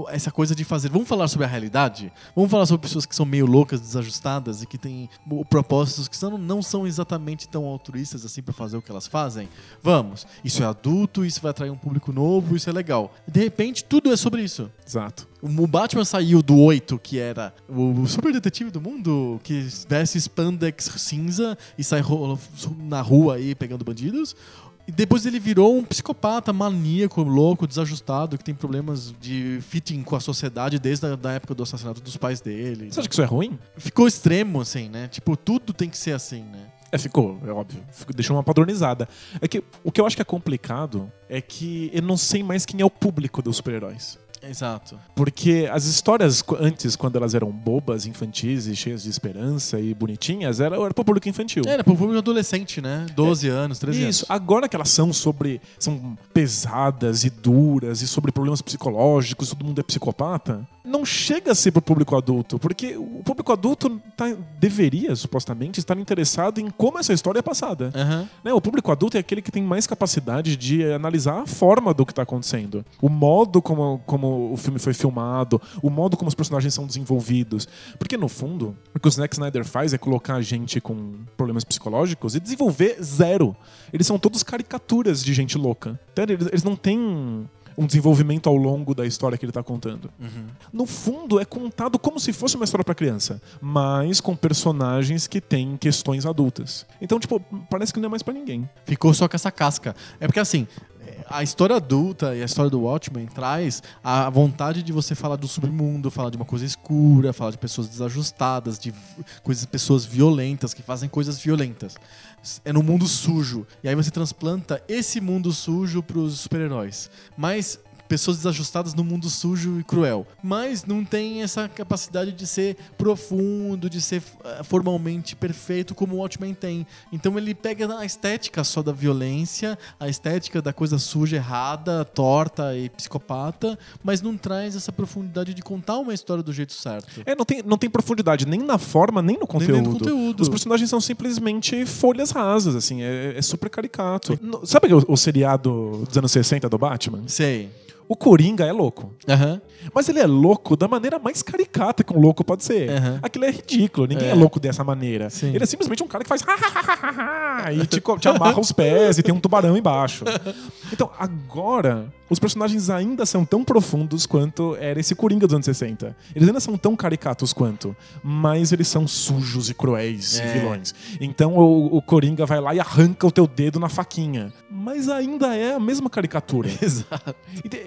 essa coisa de fazer. Vamos falar sobre a realidade? Vamos falar sobre pessoas que são meio loucas, desajustadas e que têm propósitos que são, não são exatamente tão altruístas assim pra fazer o que elas fazem? Vamos. Isso é adulto, isso vai atrair um público novo, isso é legal. De repente, tudo é sobre isso. Exato. O Batman saiu do 8, que era o super detetive do mundo, que veste spandex cinza e sai na rua aí pegando bandidos. E depois ele virou um psicopata maníaco, louco, desajustado, que tem problemas de fitting com a sociedade desde a da época do assassinato dos pais dele. Você acha que isso é ruim? Ficou extremo, assim, né? Tipo, tudo tem que ser assim, né? É, ficou, é óbvio. Ficou- deixou uma padronizada. É que o que eu acho que é complicado é que eu não sei mais quem é o público dos super-heróis. Exato. Porque as histórias antes, quando elas eram bobas, infantis e cheias de esperança e bonitinhas, era, era pro público infantil. Era pro público adolescente, né? 12 anos, 13 Isso, anos. agora que elas são sobre. são pesadas e duras e sobre problemas psicológicos, todo mundo é psicopata, não chega a ser pro público adulto, porque o público adulto tá- deveria, supostamente, estar interessado em como essa história é passada. Aham. Né, O público adulto é aquele que tem mais capacidade de analisar a forma do que está acontecendo. O modo como, como o filme foi filmado, o modo como os personagens são desenvolvidos. Porque, no fundo, o que o Zack Snyder faz é colocar a gente com problemas psicológicos e desenvolver zero. Eles são todos caricaturas de gente louca. Eles, eles não têm um desenvolvimento ao longo da história que ele está contando. No fundo, é contado como se fosse uma história para criança, mas com personagens que têm questões adultas. Então, tipo, parece que não é mais para ninguém. Ficou só com essa casca. É porque assim, a história adulta e a história do Watchmen traz a vontade de você falar do submundo, falar de uma coisa escura, falar de pessoas desajustadas, de coisas, pessoas violentas que fazem coisas violentas. É no mundo sujo. E aí você transplanta esse mundo sujo pros super-heróis. Mas pessoas desajustadas no mundo sujo e cruel. Mas não tem essa capacidade de ser profundo, de ser eh, formalmente perfeito como o Watchmen tem. Então ele pega a estética só da violência, a estética da coisa suja, errada, torta e psicopata, mas não traz essa profundidade de contar uma história do jeito certo. É, não tem, não tem profundidade nem na forma, nem no Nem conteúdo. no conteúdo. Os personagens são simplesmente folhas rasas, assim, é, é super caricato. Sabe o, o seriado dos anos 60 do Batman? Sei. O Coringa é louco. Aham. Mas ele é louco da maneira mais caricata que um louco pode ser. Aham. Aquilo é ridículo, ninguém é, É. louco dessa maneira. Sim. Ele é simplesmente um cara que faz e te, te amarra os pés e tem um tubarão embaixo. <laughs> Então, agora, os personagens ainda são tão profundos quanto era esse Coringa dos anos 60. Eles ainda são tão caricatos quanto, mas eles são sujos e cruéis É. e vilões. Então o, o Coringa vai lá e arranca o teu dedo na faquinha. Mas ainda é a mesma caricatura. <laughs> Exato.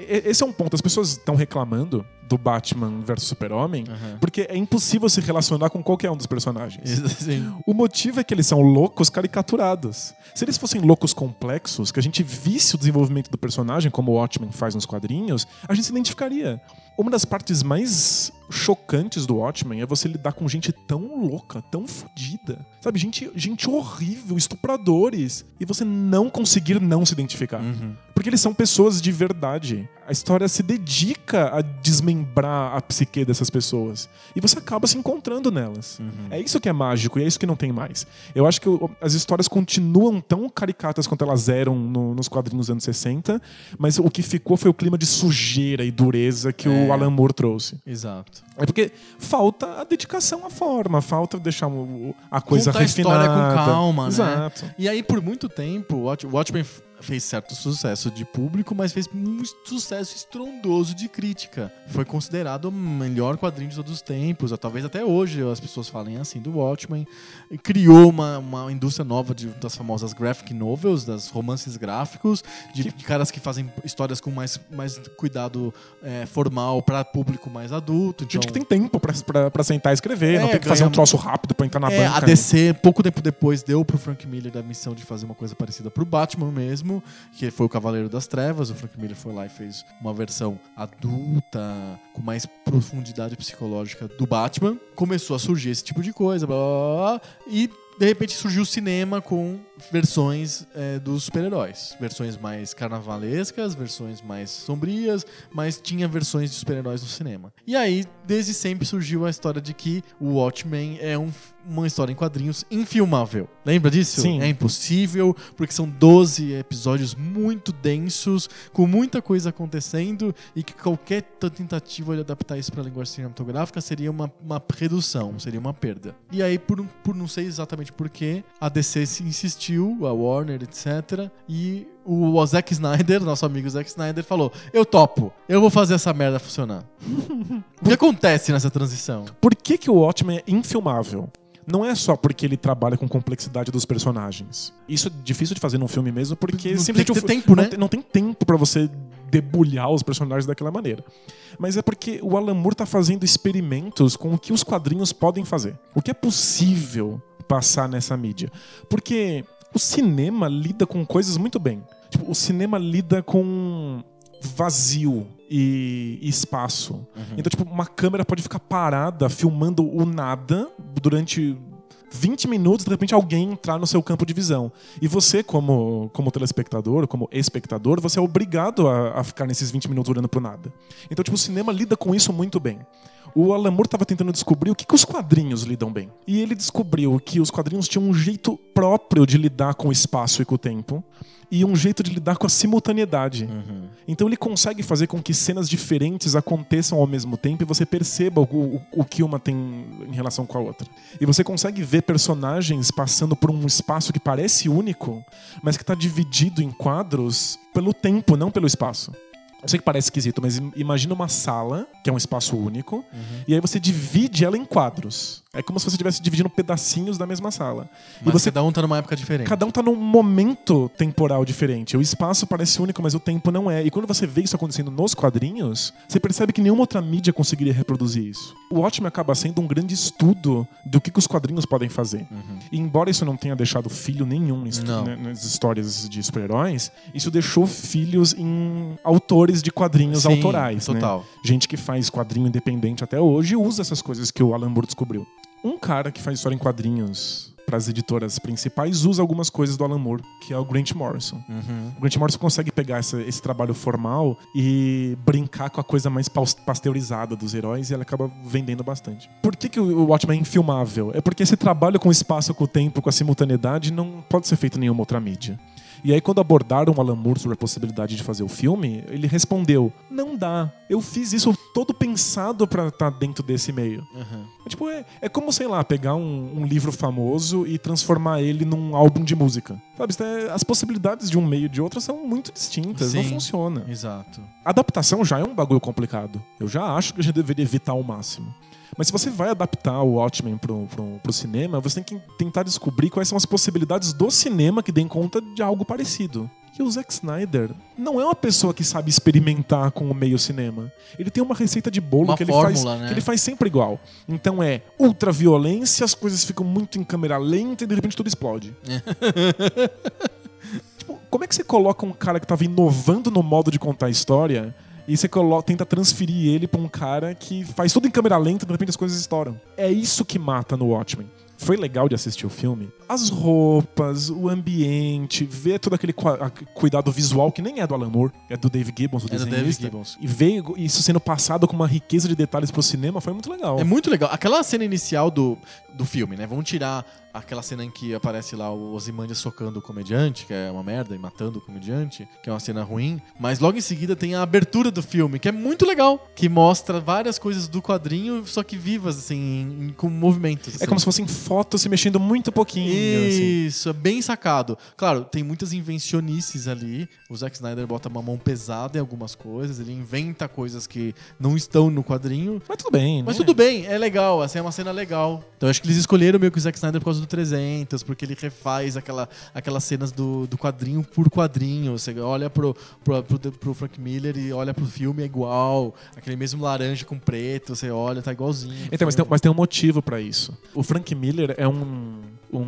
Esse é um ponto. As pessoas estão reclamando do Batman versus Super-Homem Aham. porque é impossível se relacionar com qualquer um dos personagens. Sim. O motivo é que eles são loucos caricaturados. Se eles fossem loucos complexos, que a gente visse o desenvolvimento do personagem, como o Watchmen faz nos quadrinhos, a gente se identificaria. Uma das partes mais chocantes do Watchmen é você lidar com gente tão louca, tão fodida. Sabe, gente, gente horrível, estupradores. E você não conseguir não se identificar. Uhum. Porque eles são pessoas de verdade. A história se dedica a desmembrar a psique dessas pessoas. E você acaba se encontrando nelas. É isso que é mágico e é isso que não tem mais. Eu acho que as histórias continuam tão caricatas quanto elas eram no- nos quadrinhos dos anos 60, mas o que ficou foi o clima de sujeira e dureza que É. o Alan Moore trouxe. Exato. É porque falta a dedicação à forma, falta deixar a coisa Contar a refinada. história com calma, né? Exato. E aí, por muito tempo, o Watch- o Watchmen fez certo sucesso de público, mas fez um sucesso estrondoso de crítica. Foi considerado o melhor quadrinho de todos os tempos. ou Talvez até hoje as pessoas falem assim do Watchmen. Criou uma, uma indústria nova de- das famosas graphic novels, das romances gráficos, de, de caras que fazem histórias com mais, mais cuidado é, formal para público mais adulto. Gente então- que tem tempo pra sentar e escrever, É, não tem que fazer um troço rápido pra entrar na É, banca. a DC, pouco tempo depois, deu pro Frank Miller a missão de fazer uma coisa parecida pro Batman mesmo, que foi o Cavaleiro das Trevas. O Frank Miller foi lá e fez uma versão adulta, com mais profundidade psicológica do Batman. Começou a surgir esse tipo de coisa, blá blá, blá e de repente surgiu o cinema com versões é, dos super-heróis. Versões mais carnavalescas, versões mais sombrias, mas tinha versões de super-heróis no cinema. E aí, desde sempre surgiu a história de que o Watchmen é um- uma história em quadrinhos infilmável. Lembra disso? Sim. É impossível, porque são 12 episódios muito densos, com muita coisa acontecendo, e que qualquer tentativa de adaptar isso para a linguagem cinematográfica seria uma, uma redução, seria uma perda. E aí, por, por não sei exatamente porquê, a DC se insistiu, a Warner, etc. E o Zack Snyder, <laughs> nosso amigo Zack Snyder, falou: Eu topo, eu vou fazer essa merda funcionar. <laughs> o que acontece nessa transição? Por que, que o Watchmen é infilmável? Não é só porque ele trabalha com complexidade dos personagens. Isso é difícil de fazer num filme mesmo, porque Não simplesmente tem fi- tempo, não né? tem- não tem tempo pra você debulhar os personagens daquela maneira. Mas é porque o Alan Moore tá fazendo experimentos com o que os quadrinhos podem fazer. O que é possível passar nessa mídia. Porque o cinema lida com coisas muito bem. Tipo, o cinema lida com vazio e e espaço. Então, tipo, uma câmera pode ficar parada filmando o nada durante 20 minutos, de repente alguém entrar no seu campo de visão. E você, como, como telespectador, como espectador, você é obrigado a, a ficar nesses 20 minutos olhando pro nada. Então, tipo, o cinema lida com isso muito bem. O Alan Moore estava tentando descobrir o que, que os quadrinhos lidam bem. E ele descobriu que os quadrinhos tinham um jeito próprio de lidar com o espaço e com o tempo. E um jeito de lidar com a simultaneidade. Então ele consegue fazer com que cenas diferentes aconteçam ao mesmo tempo e você perceba o, o- o que uma tem em relação com a outra. E você consegue ver personagens passando por um espaço que parece único, mas que está dividido em quadros pelo tempo, não pelo espaço. Eu sei que parece esquisito, mas im- imagina uma sala, que é um espaço único, e aí você divide ela em quadros. É como se você estivesse dividindo pedacinhos da mesma sala. Mas e você cada um tá numa época diferente. Cada um tá num momento temporal diferente. O espaço parece único, mas o tempo não é. E quando você vê isso acontecendo nos quadrinhos, você percebe que nenhuma outra mídia conseguiria reproduzir isso. O Watchmen acaba sendo um grande estudo do que, que os quadrinhos podem fazer. E E embora isso não tenha deixado filho nenhum né, nas histórias de super-heróis, isso deixou filhos em autores de quadrinhos Sim, autorais. né? Total. Gente que faz quadrinho independente até hoje usa essas coisas que o Alan Moore descobriu. Um cara que faz história em quadrinhos para as editoras principais usa algumas coisas do Alan Moore, que é o Grant Morrison. Uhum. O Grant Morrison consegue pegar essa- esse trabalho formal e brincar com a coisa mais pasteurizada dos heróis e ela acaba vendendo bastante. Por que, que o o Watchmen é infilmável? É porque esse trabalho com o espaço, com o tempo, com a simultaneidade não pode ser feito em nenhuma outra mídia. E aí, quando abordaram o Alan Moore sobre a possibilidade de fazer o filme, ele respondeu: Não dá. Eu fiz isso todo pensado pra estar dentro desse meio. Uhum. É, tipo, é, é como, sei lá, pegar um, um livro famoso e transformar ele num álbum de música. Sabe? é- as possibilidades de um meio e de outro são muito distintas. Não Sim. funciona. Exato. Adaptação já é um bagulho complicado. Eu já acho que a gente deveria evitar ao máximo. Mas se você vai adaptar o Watchmen pro, pro, pro cinema, você tem que tentar descobrir quais são as possibilidades do cinema que deem conta de algo parecido. E o Zack Snyder não é uma pessoa que sabe experimentar com o meio cinema. Ele tem uma receita de bolo Uma que ele, fórmula, faz, né? que ele faz sempre igual. Então é ultra violência, as coisas ficam muito em câmera lenta e de repente tudo explode. <laughs> Tipo, como é que você coloca um cara que tava inovando no modo de contar a história e você colo- tenta transferir ele pra um cara que faz tudo em câmera lenta e de repente as coisas estouram? É isso que mata no Watchmen. Foi legal de assistir o filme. As roupas, o ambiente, ver todo aquele cuidado visual que nem é do Alan Moore, é do Dave Gibbons, o É do Dave desenhista. Gibbons. E ver isso sendo passado com uma riqueza de detalhes pro cinema foi muito legal. É muito legal. Aquela cena inicial do, do filme, né? Vamos tirar aquela cena em que aparece lá o Ozymandias socando o comediante, que é uma merda, e matando o comediante, que é uma cena ruim. Mas logo em seguida tem a abertura do filme, que é muito legal. Que mostra várias coisas do quadrinho, só que vivas, assim, com movimentos. É assim. como se fossem fotos se mexendo muito pouquinho. Assim. Isso, é bem sacado. Claro, tem muitas invencionices ali. O Zack Snyder bota uma mão pesada em algumas coisas, ele inventa coisas que não estão no quadrinho. Mas tudo bem, Mas né? tudo bem, é legal, assim, é uma cena legal. Então acho que eles escolheram meio que o Zack Snyder por causa do 300, porque ele refaz aquela, aquelas cenas do, do quadrinho por quadrinho. Você olha pro, pro, pro, pro Frank Miller e olha pro filme, é igual. Aquele mesmo laranja com preto, você olha, tá igualzinho. Então, mas tem, mas tem um motivo pra isso. O Frank Miller é um, um,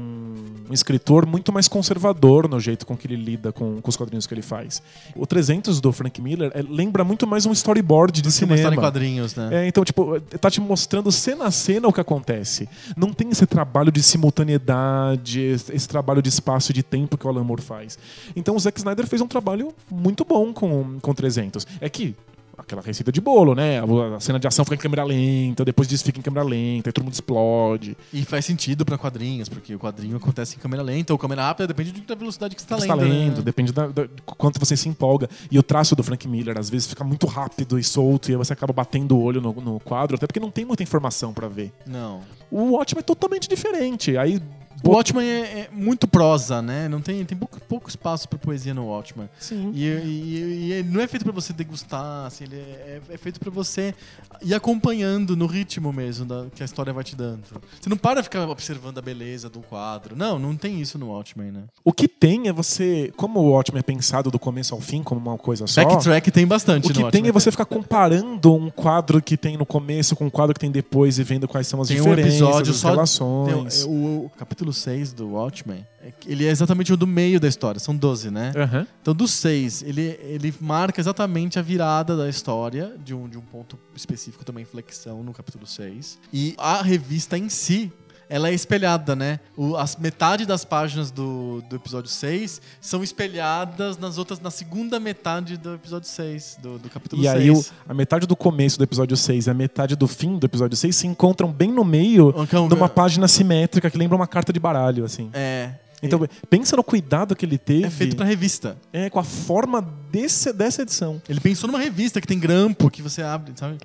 um escritor muito mais conservador no jeito com que ele lida com, com os quadrinhos que ele faz. O 300 do Frank Miller é- lembra muito mais um storyboard de Uma história em cinema. quadrinhos, né? É, então, tipo, tá te mostrando cena a cena o que acontece. Não tem esse trabalho de simultaneidade, esse esse trabalho de espaço e de tempo que o Alan Moore faz. Então o Zack Snyder fez um trabalho muito bom com, com 300. É que aquela receita de bolo, né? A cena de ação fica em câmera lenta, depois disso fica em câmera lenta, aí todo mundo explode. E faz sentido pra quadrinhos, porque o quadrinho acontece em câmera lenta ou câmera rápida, depende da velocidade que você tá Você lendo. tá lendo, né? depende da, da- de quanto você se empolga. E o traço do Frank Miller, às vezes, fica muito rápido e solto, e aí você acaba batendo o olho no, no quadro, até porque não tem muita informação pra ver. Não. O Watchmen é totalmente diferente. Aí O Watchmen é, é muito prosa, né? Não tem, tem pouco, pouco espaço pra poesia no Watchmen. Sim. E, e- e ele não é feito pra você degustar, assim, ele é, é feito pra você ir acompanhando no ritmo mesmo da, que a história vai te dando. Você não para ficar observando a beleza do quadro. Não, não tem isso no Watchmen, né? O que tem é você. Como o Watchmen é pensado do começo ao fim como uma coisa só. Backtrack tem bastante O no que Watchmen. tem é você ficar comparando um quadro que tem no começo com um quadro que tem depois e vendo quais são as Tem um diferenças, episódio as só- relações. Tem o, o capítulo 6 do Watchmen, é ele é exatamente o do meio da história, são 12, né? Aham. Então, dos seis, ele, ele marca exatamente a virada da história, de um, de um ponto específico também, inflexão, no capítulo 6. E a revista em si, ela é espelhada, né? O, as metade das páginas do, do episódio 6 são espelhadas nas outras, na segunda metade do episódio 6, do, do capítulo E 6. aí, o- a metade do começo do episódio 6 e a metade do fim do episódio 6 se encontram bem no meio Então, numa página simétrica que lembra uma carta de baralho, assim. É. Então, pensa no cuidado que ele teve é feito pra revista. é, com a forma desse, dessa edição. Ele pensou numa revista que tem grampo, que você abre, sabe?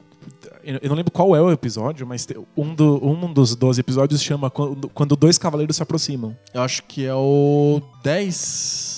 Eu não lembro qual é o episódio, mas um, do- um dos 12 episódios chama Quando, Quando Dois Cavaleiros Se Aproximam. Eu acho que é o 10.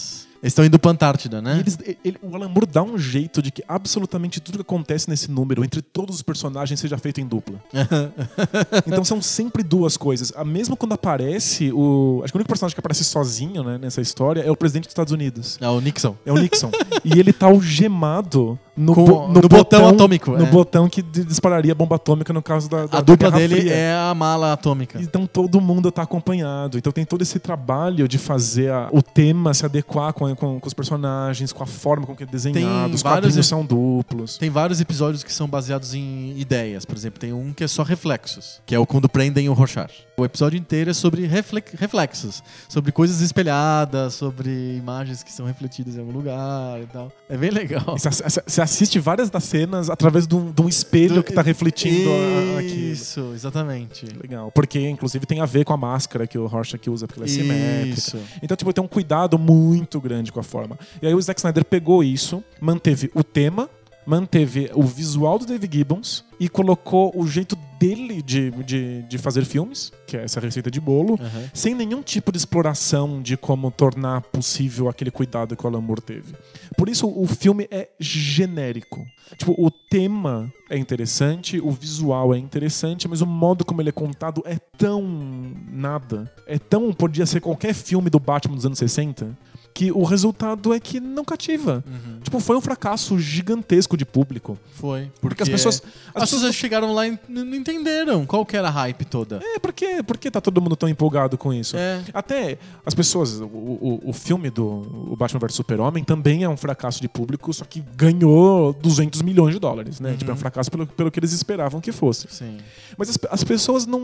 Eles estão indo pra Antártida, né? Eles- ele- o Alan Moore dá um jeito de que absolutamente tudo que acontece nesse número, entre todos os personagens, seja feito em dupla. <laughs> então são sempre duas coisas. Ah, Mesmo quando aparece o. Acho que o único personagem que aparece sozinho né, nessa história é o presidente dos Estados Unidos. É o Nixon. É o Nixon. <laughs> e ele tá algemado no, Com- bo- no botão atômico, No é. botão que di- dispararia a bomba atômica no caso da, da A dupla da dele Fria. é a mala atômica. Então todo mundo tá acompanhado. Então tem todo esse trabalho de fazer a- o tema se adequar com, com- com os personagens, com a forma com que é desenhado. Tem os vários quadrinhos são duplos. Tem vários episódios que são baseados em ideias. Por exemplo, tem um que é só reflexos, que é o quando prendem o Rorschach. O episódio inteiro é sobre refle- reflexos, sobre coisas espelhadas, sobre imagens que são refletidas em algum lugar e tal. É bem legal. Você ass- você assiste várias das cenas através de um, de um espelho que tá refletindo a- a- aquilo. Isso, exatamente. Legal. Porque, inclusive, tem a ver com a máscara que o Rorschach usa, porque ela é simétrica. Isso. Então, tipo, tem um cuidado muito grande com a forma. E aí o Zack Snyder pegou isso, manteve o tema, manteve o visual do Dave Gibbons e colocou o jeito dele de, de, de fazer filmes, que é essa receita de bolo, Aham. sem nenhum tipo de exploração de como tornar possível aquele cuidado que o Alan Moore teve. Por isso, o filme é genérico. Tipo, o tema é interessante, o visual é interessante, mas o modo como ele é contado é tão nada. É tão. Podia ser qualquer filme do Batman dos anos 60, que o resultado é que não cativa. Uhum. Tipo, foi um fracasso gigantesco de público. Foi. Porque as pessoas. As pessoas chegaram lá e não entenderam qual que era a hype toda. É, por que, por que tá todo mundo tão empolgado com isso? É. Até as pessoas, o, o, o filme do o Batman vs Super-Homem também é um fracasso de público, só que ganhou 200 milhões de dólares, né? Uhum. Tipo, é um fracasso pelo, pelo que eles esperavam que fosse. Sim. Mas as, as pessoas não,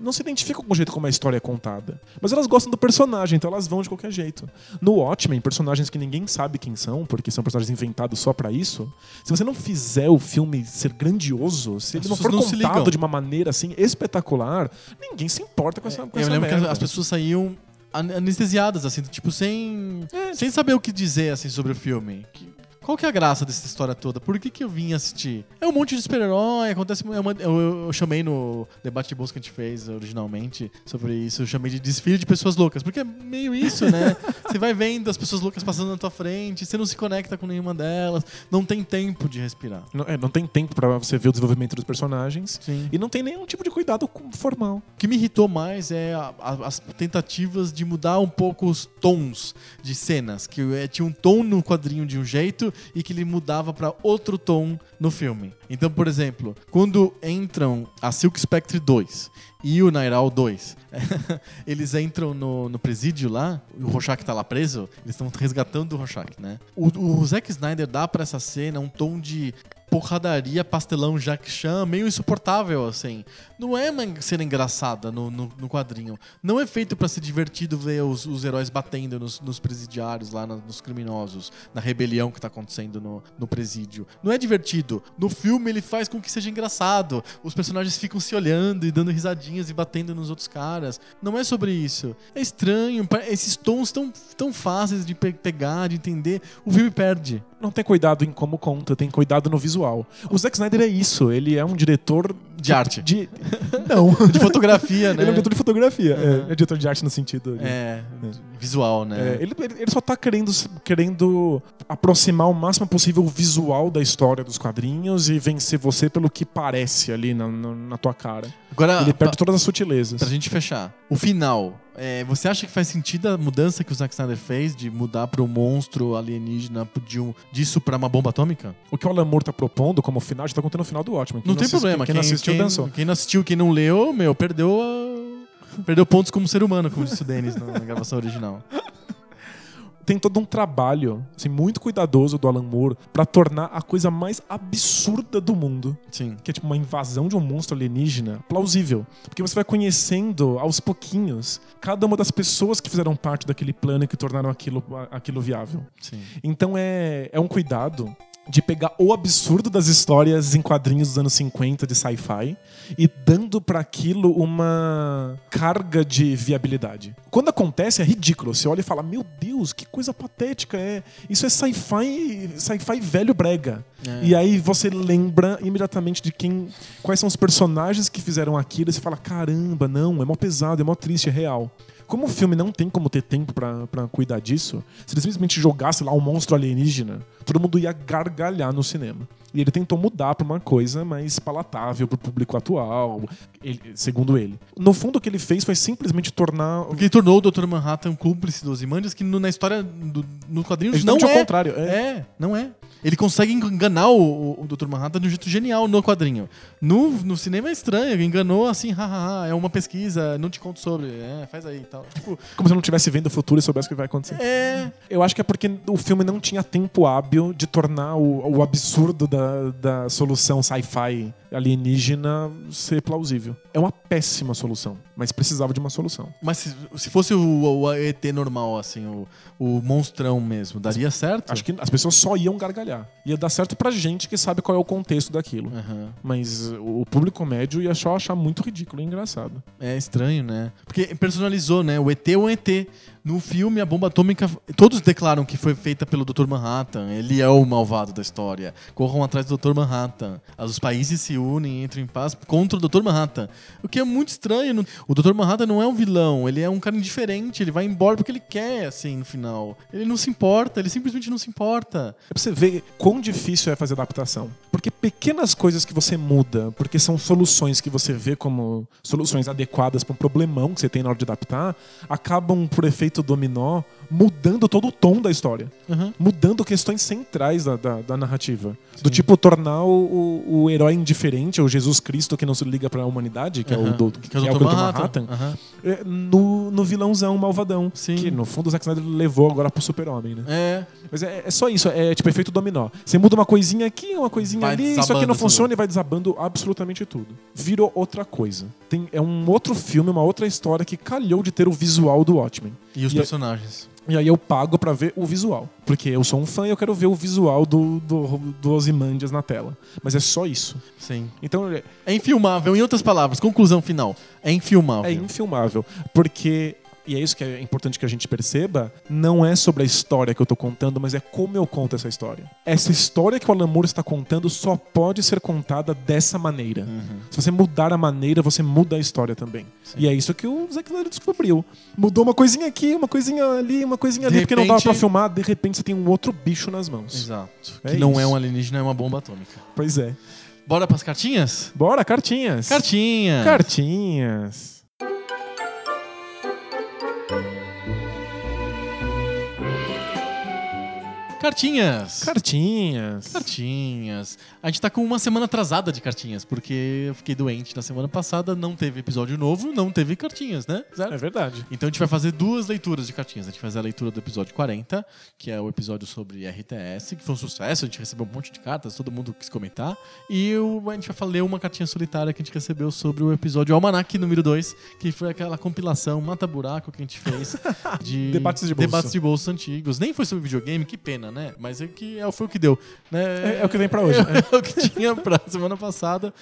não se identificam com o jeito como a história é contada. Mas elas gostam do personagem, então elas vão de qualquer jeito. No Watchmen, personagens que ninguém sabe quem são, porque são personagens inventados só pra isso, se você não fizer o filme ser grandioso, se As ele não for não contado de uma maneira assim espetacular, ninguém se importa com essa, com Eu essa lembro que merda. as pessoas saíam an- anestesiadas, assim, tipo, sem, É, sem saber o que dizer, assim, sobre o filme. Que- qual que é a graça dessa história toda? Por que, que eu vim assistir? É um monte de super-herói, acontece... é uma- eu, eu- chamei no debate de bolsa que a gente fez originalmente sobre isso, eu chamei de desfile de pessoas loucas, porque é meio isso, né? <laughs> você vai vendo as pessoas loucas passando na tua frente, você não se conecta com nenhuma delas, não tem tempo de respirar. Não, é, não tem tempo pra você ver o desenvolvimento dos personagens. Sim. E não tem nenhum tipo de cuidado formal. O que me irritou mais é a- a- as tentativas de mudar um pouco os tons de cenas. Que é, tinha um tom no quadrinho de um jeito e que ele mudava pra outro tom no filme. Então, por exemplo, quando entram a Silk Spectre 2 e o Nairal 2, <laughs> eles entram no, no presídio lá, o Rorschach tá lá preso, eles estão resgatando o Rorschach, né? O, o Zack Snyder dá pra essa cena um tom de porradaria, pastelão, Jacques Chan, meio insuportável, assim. Não é uma cena engraçada no, no, no quadrinho. Não é feito pra ser divertido ver os, os heróis batendo nos, nos presidiários lá, na- nos criminosos, na rebelião que tá acontecendo no, no presídio. Não é divertido. No filme ele faz com que seja engraçado. Os personagens ficam se olhando e dando risadinhas e batendo nos outros caras. Não é sobre isso. É estranho. Esses tons tão, tão fáceis de pe- pegar, de entender, o filme perde. Não tem cuidado em como conta, tem cuidado no visual. O Zack Snyder é isso, ele é um diretor De arte. De... <laughs> Não. De fotografia, né? Ele é um diretor de fotografia. Uhum. É, é diretor de arte no sentido. de- É, visual, né? É, ele, ele- só tá querendo, querendo aproximar o máximo possível o visual da história dos quadrinhos e vencer você pelo que parece ali na, na, na tua cara. Agora, Ele pra, perde todas as sutilezas. pra gente fechar, o final. é, você acha que faz sentido a mudança que o Zack Snyder fez de mudar para um monstro alienígena de um, disso pra uma bomba atômica? O que o Alan Moore tá propondo como final, a gente tá contando o final do ótimo. Não, tem problema. Quem, não assistiu, quem, dançou. quem não assistiu, quem não leu, meu, perdeu a... Perdeu pontos como ser humano, como disse o Denis na, <laughs> gravação original. tem todo um trabalho assim, muito cuidadoso do Alan Moore pra tornar a coisa mais absurda do mundo, Sim. que é tipo uma invasão de um monstro alienígena, plausível. Porque você vai conhecendo aos pouquinhos cada uma das pessoas que fizeram parte daquele plano e que tornaram aquilo, aquilo viável. Sim. Então é, é um cuidado de pegar o absurdo das histórias em quadrinhos dos anos 50 de sci-fi e dando pra aquilo uma carga de viabilidade. Quando acontece é ridículo. Você olha e fala: "Meu Deus, que coisa patética é. Isso é sci-fi, sci-fi velho brega". É. E aí você lembra imediatamente de quem, quais são os personagens que fizeram aquilo e você fala: "Caramba, não, é mó pesado, é mó triste, é real". Como o filme não tem como ter tempo pra cuidar disso, se ele simplesmente jogasse lá um monstro alienígena, todo mundo ia gargalhar no cinema. E ele tentou mudar pra uma coisa mais palatável pro público atual, ele- segundo ele. No fundo, o que ele fez foi simplesmente tornar. Porque ele tornou o Dr. Manhattan cúmplice dos Imandias, que no- na história, do, no quadrinho, não é. contrário. É. É, não é. Ele consegue enganar o, o, o Dr. Manhattan de um jeito genial no quadrinho. No, no cinema é estranho, enganou assim, hahaha, é uma pesquisa, não te conto sobre, é, faz aí e tal. Tipo, Como se eu não estivesse vendo o futuro e soubesse o que vai acontecer. é. Eu acho que é porque o filme não tinha tempo hábil de tornar o, o absurdo da, da solução sci-fi alienígena ser plausível. É uma péssima solução, mas precisava de uma solução. Mas se, se fosse o, o ET normal, assim, o, o monstrão mesmo, daria certo? Acho que as pessoas só iam gargalhar. Ia dar certo pra gente que sabe qual é o contexto daquilo. Aham. Mas o público médio ia só achar muito ridículo e engraçado. É estranho, né? Porque personalizou, né? O ET é um ET. No filme, a bomba atômica. Todos declaram que foi feita pelo Dr. Manhattan. Ele é o malvado da história. Corram atrás do Dr. Manhattan. Os países se unem, entram em paz contra o Dr. Manhattan. O que é muito estranho. O Dr. Manhattan não é um vilão. Ele é um cara indiferente. Ele vai embora porque ele quer, assim, no final. Ele não se importa. Ele simplesmente não se importa. É pra você ver quão difícil é fazer adaptação. Porque pequenas coisas que você muda, porque são soluções que você vê como soluções adequadas para um problemão que você tem na hora de adaptar, acabam, por efeito dominó, mudando todo o tom da história. Uhum. Mudando questões centrais da, da, da narrativa. Do tipo, tornar o, o, o herói indiferente, o Jesus Cristo que não se liga para a humanidade, que é o, do, Que é o que é o Dr. Dr. Manhattan. Manhattan, Aham. é, no, no vilãozão malvadão. Sim. Que no fundo o Zack Snyder levou agora pro super-homem, né? É. Mas é, é só isso, é tipo efeito dominó. Você muda uma coisinha aqui, uma coisinha Vai ali, isso aqui não tudo. funciona e vai desabando absolutamente tudo. Virou outra coisa. Tem, é um outro filme, uma outra história que calhou de ter o visual do Watchmen. E os E- personagens. E aí eu pago pra ver o visual. Porque eu sou um fã e eu quero ver o visual do, do, do Ozymandias na tela. Mas é só isso. Sim. Então É infilmável. Em outras palavras, conclusão final. É infilmável. é infilmável. Porque. E é isso que é importante que a gente perceba, não é sobre a história que eu tô contando, mas é como eu conto essa história. Essa história que o Alan Moore está contando só pode ser contada dessa maneira. Se você mudar a maneira, você muda a história também. E é isso que o Zack Snyder descobriu. Mudou uma coisinha aqui, uma coisinha ali, uma coisinha De ali, porque não dava repente- pra filmar, de repente você tem um outro bicho nas mãos. Exato. É que não é um alienígena, é uma bomba atômica. Pois é. Bora pras cartinhas? Bora, cartinhas. Cartinhas. Cartinhas. Cartinhas. Cartinhas. Cartinhas. A gente tá com uma semana atrasada de cartinhas, porque eu fiquei doente na semana passada, não teve episódio novo, não teve cartinhas, né? Certo? É verdade. Então a gente vai fazer duas leituras de cartinhas. A gente vai fazer a leitura do episódio 40, que é o episódio sobre RTS, que foi um sucesso, a gente recebeu um monte de cartas, todo mundo quis comentar. E a gente vai ler uma cartinha solitária que a gente recebeu sobre o episódio Almanac número 2, que foi aquela compilação mata-buraco que a gente fez <laughs> de Debates de bolso. debates de bolso antigos. Nem foi sobre videogame, que pena, né? Mas é que é, foi o que deu. Né? É- é o que vem pra hoje, né? <laughs> É o que tinha pra semana passada.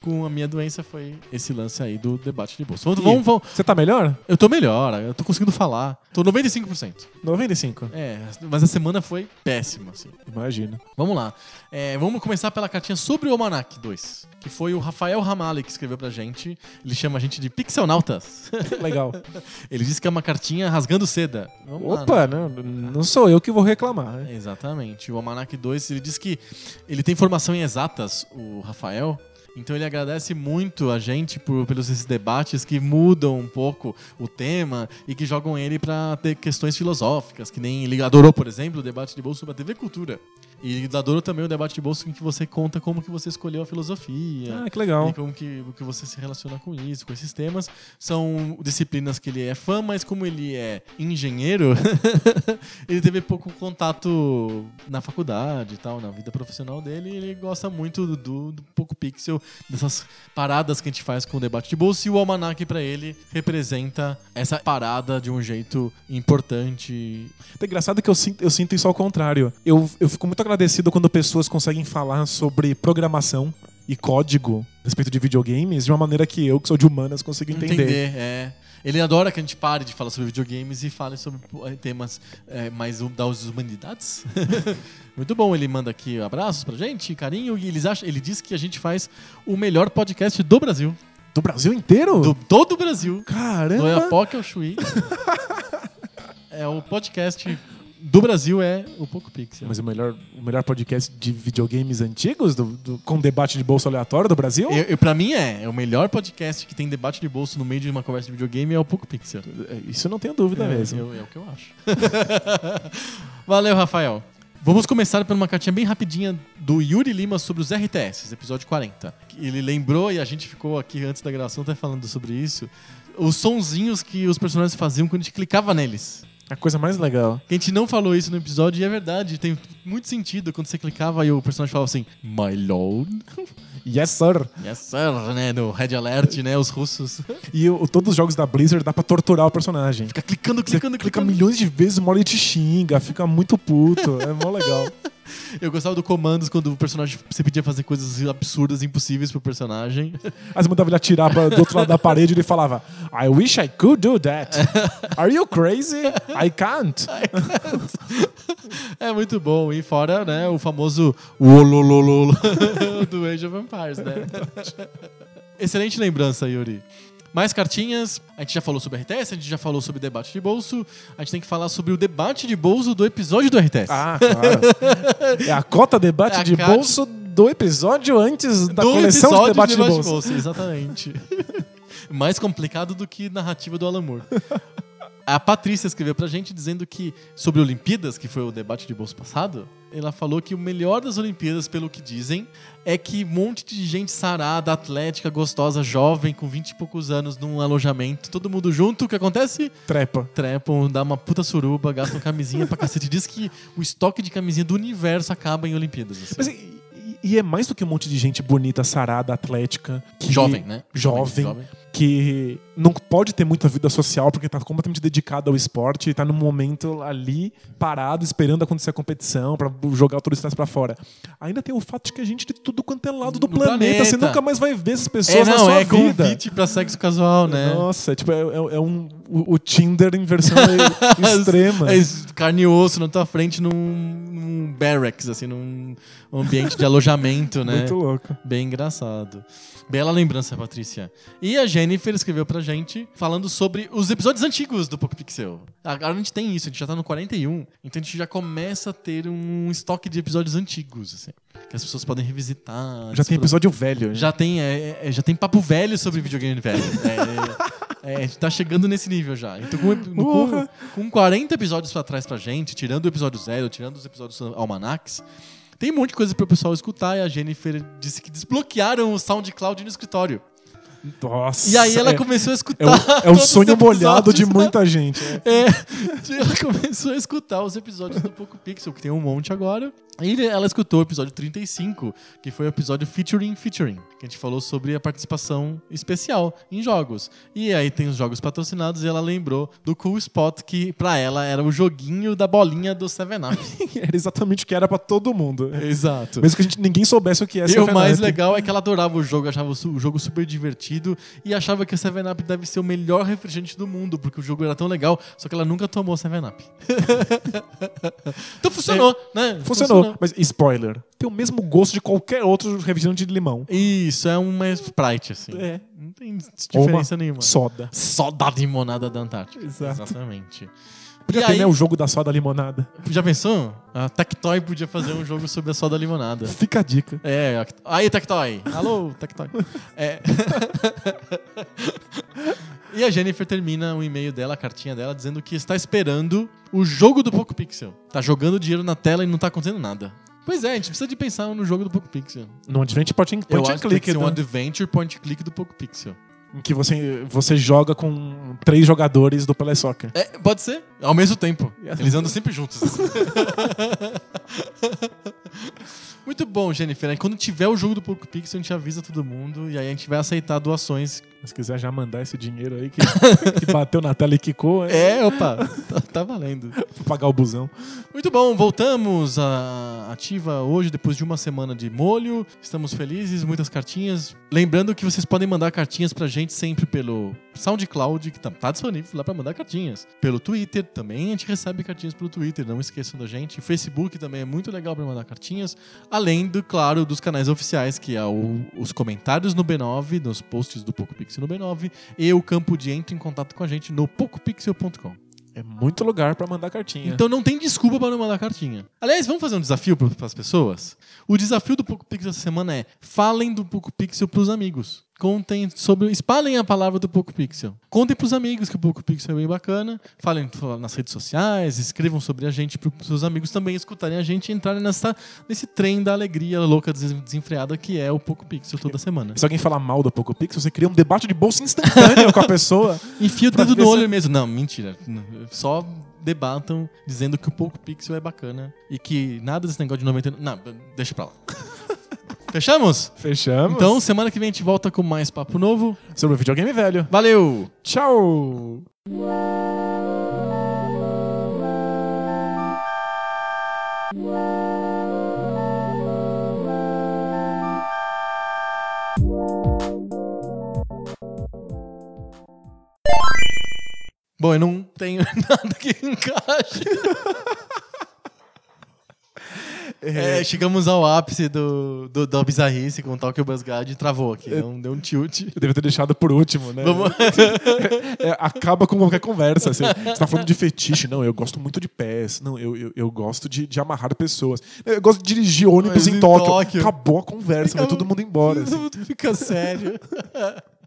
Com a minha doença foi esse lance aí do debate de bolso. Vamos, vamos, vamos, Você tá melhor? eu tô melhor, eu tô conseguindo falar. Tô 95%. 95. É, mas a semana foi péssima, assim. Imagina. Vamos lá. É, vamos começar pela cartinha sobre o Almanac 2, que foi o Rafael Ramalli que escreveu pra gente. Ele chama a gente de Pixelnautas. <laughs> Legal. <laughs> Ele disse que é uma cartinha rasgando seda. Vamos lá, Opa, né? não, não sou eu que vou reclamar. né? Exatamente. O Almanac 2, ele diz que ele tem formação em exatas, o Rafael. Então ele agradece muito a gente por, pelos esses debates que mudam um pouco o tema e que jogam ele para ter questões filosóficas, que nem ele adorou, por exemplo, o debate de bolso sobre a TV Cultura. E ele adorou também o debate de bolso em que você conta como que você escolheu a filosofia. Ah, que legal. E como que, que você se relaciona com isso, com esses temas. São disciplinas que ele é fã, mas como ele é engenheiro, <laughs> ele teve pouco contato na faculdade e tal, na vida profissional dele. E ele gosta muito do, do, do pouco pixel, dessas paradas que a gente faz com o debate de bolsa. E o almanac, pra ele, representa essa parada de um jeito importante. É engraçado que eu sinto, eu sinto isso ao contrário. Eu, eu fico muito agradecido quando pessoas conseguem falar sobre programação e código a respeito de videogames de uma maneira que eu, que sou de humanas, consigo entender. é. Ele adora que a gente pare de falar sobre videogames e fale sobre temas eh, mais hum- das humanidades. <laughs> Muito bom, ele manda aqui abraços pra gente, carinho, e eles acham, ele diz que a gente faz o melhor podcast do Brasil. Do Brasil inteiro? Do todo o Brasil. Caramba! Do Iapoque ao Chuí. <laughs> é o podcast do Brasil é o Poco Pixel. Mas o melhor, o melhor podcast de videogames antigos, do, do- com debate de bolso aleatório do Brasil? Eu, eu, pra mim é, é o melhor podcast que tem debate de bolso no meio de uma conversa de videogame é o Poco Pixel. É, Isso eu não tenho dúvida É, mesmo. eu- é o que eu acho. <laughs> Valeu, Rafael. Vamos começar por uma cartinha bem rapidinha do Yuri Lima sobre os RTS, episódio 40. Ele lembrou, e a gente ficou aqui antes da gravação até falando sobre isso, os sonzinhos que os personagens faziam quando a gente clicava neles. A coisa mais legal. A gente não falou isso no episódio e é verdade, tem muito sentido quando você clicava e o personagem falava assim, My Lord. <laughs> Yes, sir. Yes, sir, né? No Red Alert, né? Os russos. <laughs> E o- todos os jogos da Blizzard dá pra torturar o personagem. Fica clicando, Você clicando, clica clicando. milhões de vezes, uma hora ele te xinga, fica muito puto. É mó legal. <laughs> <laughs> Eu gostava do comandos quando o personagem você podia fazer coisas absurdas, impossíveis pro personagem. Aí você mandava ele atirar pra- do outro lado da parede e ele falava I wish I could do that. Are you crazy? I can't. <laughs> É muito bom. E fora, né, o famoso Wololololo <laughs> do Age of Empires, né? Excelente lembrança, Yuri. Mais cartinhas. A gente já falou sobre RTS, a gente já falou sobre debate de bolso. A gente tem que falar sobre o debate de bolso do episódio do RTS. Ah, <laughs> claro. É a cota debate É a de bolso do episódio antes da do coleção de episódio debate de bolso. Exatamente. <laughs> Mais complicado do que narrativa do Alan Moore. <laughs> A Patrícia escreveu pra gente dizendo que sobre Olimpíadas, que foi o debate de bolso passado, ela falou que o melhor das Olimpíadas, pelo que dizem, é que um monte de gente sarada, atlética, gostosa, jovem, com 20 e poucos anos num alojamento, todo mundo junto, o que acontece? Trepa. Trepam, dá uma puta suruba, gastam camisinha pra cacete. Diz que o estoque de camisinha do universo acaba em Olimpíadas. assim. Mas e, e- é mais do que um monte de gente bonita, sarada, atlética. que- Jovem, né? Jovem. Jovem. Que não pode ter muita vida social porque tá completamente dedicado ao esporte e tá num momento ali parado esperando acontecer a competição pra jogar todo o estresse pra fora. Ainda tem o fato de que a gente de tudo quanto é lado do No planeta, você planeta. nunca mais vai ver essas É, pessoas na não, sua é vida. convite pra sexo casual, né? Nossa, é tipo, é, é- é um, o, o Tinder em versão <laughs> extrema. É carne e osso na tua frente num, num barracks, assim, num ambiente de alojamento, né? Muito louco. Bem engraçado. Bela lembrança, Patrícia. E a Jennifer escreveu pra gente falando sobre os episódios antigos do Poco Pixel. Agora a gente tem isso, a gente já tá no 41, então a gente já começa a ter um estoque de episódios antigos, assim, que as pessoas podem revisitar. Já tem episódio velho. Já tem, é, é, já tem papo velho sobre videogame velho. É, é, a gente tá chegando nesse nível já. Então, com, com, com 40 episódios pra trás pra gente, tirando o episódio zero, tirando os episódios almanacs, tem um monte de coisa pro pessoal escutar. E a Jennifer disse que desbloquearam o SoundCloud no escritório. Nossa. E aí ela é, começou a é escutar. o, é o sonho molhado de muita gente. É. É, <laughs> ela começou a escutar os episódios do Poco Pixel, que tem um monte agora. E ela escutou o episódio 35, que foi o episódio featuring featuring, que a gente falou sobre a participação especial em jogos. E aí tem os jogos patrocinados e ela lembrou do Cool Spot, que pra ela era o joguinho da bolinha do 7-Up. <laughs> Era exatamente o que era pra todo mundo. Exato. Mesmo que a gente, ninguém soubesse o que é E o 7-Up. mais legal é que ela adorava o jogo, achava o o jogo super divertido e achava que o 7-Up deve ser o melhor refrigerante do mundo, porque o jogo era tão legal, só que ela nunca tomou 7-Up. <laughs> então funcionou, né? Funcionou. Mas, spoiler, tem o mesmo gosto de qualquer outro refrigerante de limão. Isso, é uma Sprite, assim. É. Não tem diferença uma nenhuma. Soda. Só da limonada da Antártica. Exato. Exatamente. Podia ter, aí- né, o jogo da soda limonada. Já pensou? A Tectoy podia fazer um jogo sobre a soda limonada. Fica a dica. É, a- aí, Tectoy. Alô, Tectoy. É. <laughs> e a Jennifer termina o e-mail dela, a cartinha dela, dizendo que está esperando o jogo do Poco Pixel. Tá jogando dinheiro na tela e não tá acontecendo nada. Pois é, a gente precisa de pensar no jogo do Poco Pixel. No Advent Point, and- Eu point acho que tem Click, que ser um né? adventure point click do Poco Pixel. Em que você, você joga com três jogadores do Pelé Soccer. É, pode ser, ao mesmo tempo. Eles andam sempre juntos. <laughs> Muito bom, Jennifer. Aí Quando tiver o jogo do Poco Pixel, a gente avisa todo mundo e aí a gente vai aceitar doações. Se quiser já mandar esse dinheiro aí que, <laughs> que bateu na tela e quicou, é, É, opa, tá, tá valendo. pra pagar o busão. Muito bom, voltamos à ativa hoje, depois de uma semana de molho. Estamos felizes, muitas cartinhas. Lembrando que vocês podem mandar cartinhas pra gente sempre pelo SoundCloud, que tá, tá disponível lá pra mandar cartinhas. Pelo Twitter, também a gente recebe cartinhas pelo Twitter, não esqueçam da gente. Facebook também é muito legal pra mandar cartinhas. Além do, claro, dos canais oficiais, que é o- os comentários no B9, nos posts do PocoPixel no B9, e o campo de entre em contato com a gente no pocopixel.com. É muito lugar pra mandar cartinha. Então não tem desculpa para não mandar para Aliás, vamos fazer um desafio para as pessoas? O desafio do PocoPixel essa semana é falem do PocoPixel pros amigos. Contem sobre. Espalhem a palavra do PocoPixel. Contem pros amigos que o PocoPixel é bem bacana. Falem nas redes sociais, escrevam sobre a gente para seus amigos também escutarem a gente e entrarem nessa, nesse trem da alegria louca des- desenfreada que é o PocoPixel toda semana. Se alguém falar mal do PocoPixel, você cria um debate de bolsa instantâneo com a pessoa. <laughs> Enfia o dedo no se- olho mesmo. Não, mentira. Só debatam dizendo que o PocoPixel é bacana e que nada desse negócio de 99. Não, deixa pra lá. <laughs> Fechamos? Fechamos. Então, semana que vem a gente volta com mais papo novo. sobre o videogame velho. Valeu! Tchau! Bom, eu não tenho <laughs> nada que encaixe. <laughs> É, chegamos ao ápice do, do, da bizarrice com o Tokyo Buzzguard e travou aqui. Deu, deu um tilt. Eu devia ter deixado por último, né? Vamos... <laughs> É, acaba com qualquer conversa. Assim. Você tá falando de fetiche. Não, eu gosto muito de pés. Não, eu, eu, eu gosto de, de amarrar pessoas. Eu gosto de dirigir ônibus Mas em em Tóquio. Tóquio. Acabou a conversa, vai todo mundo embora. <laughs> assim. Fica sério. <laughs>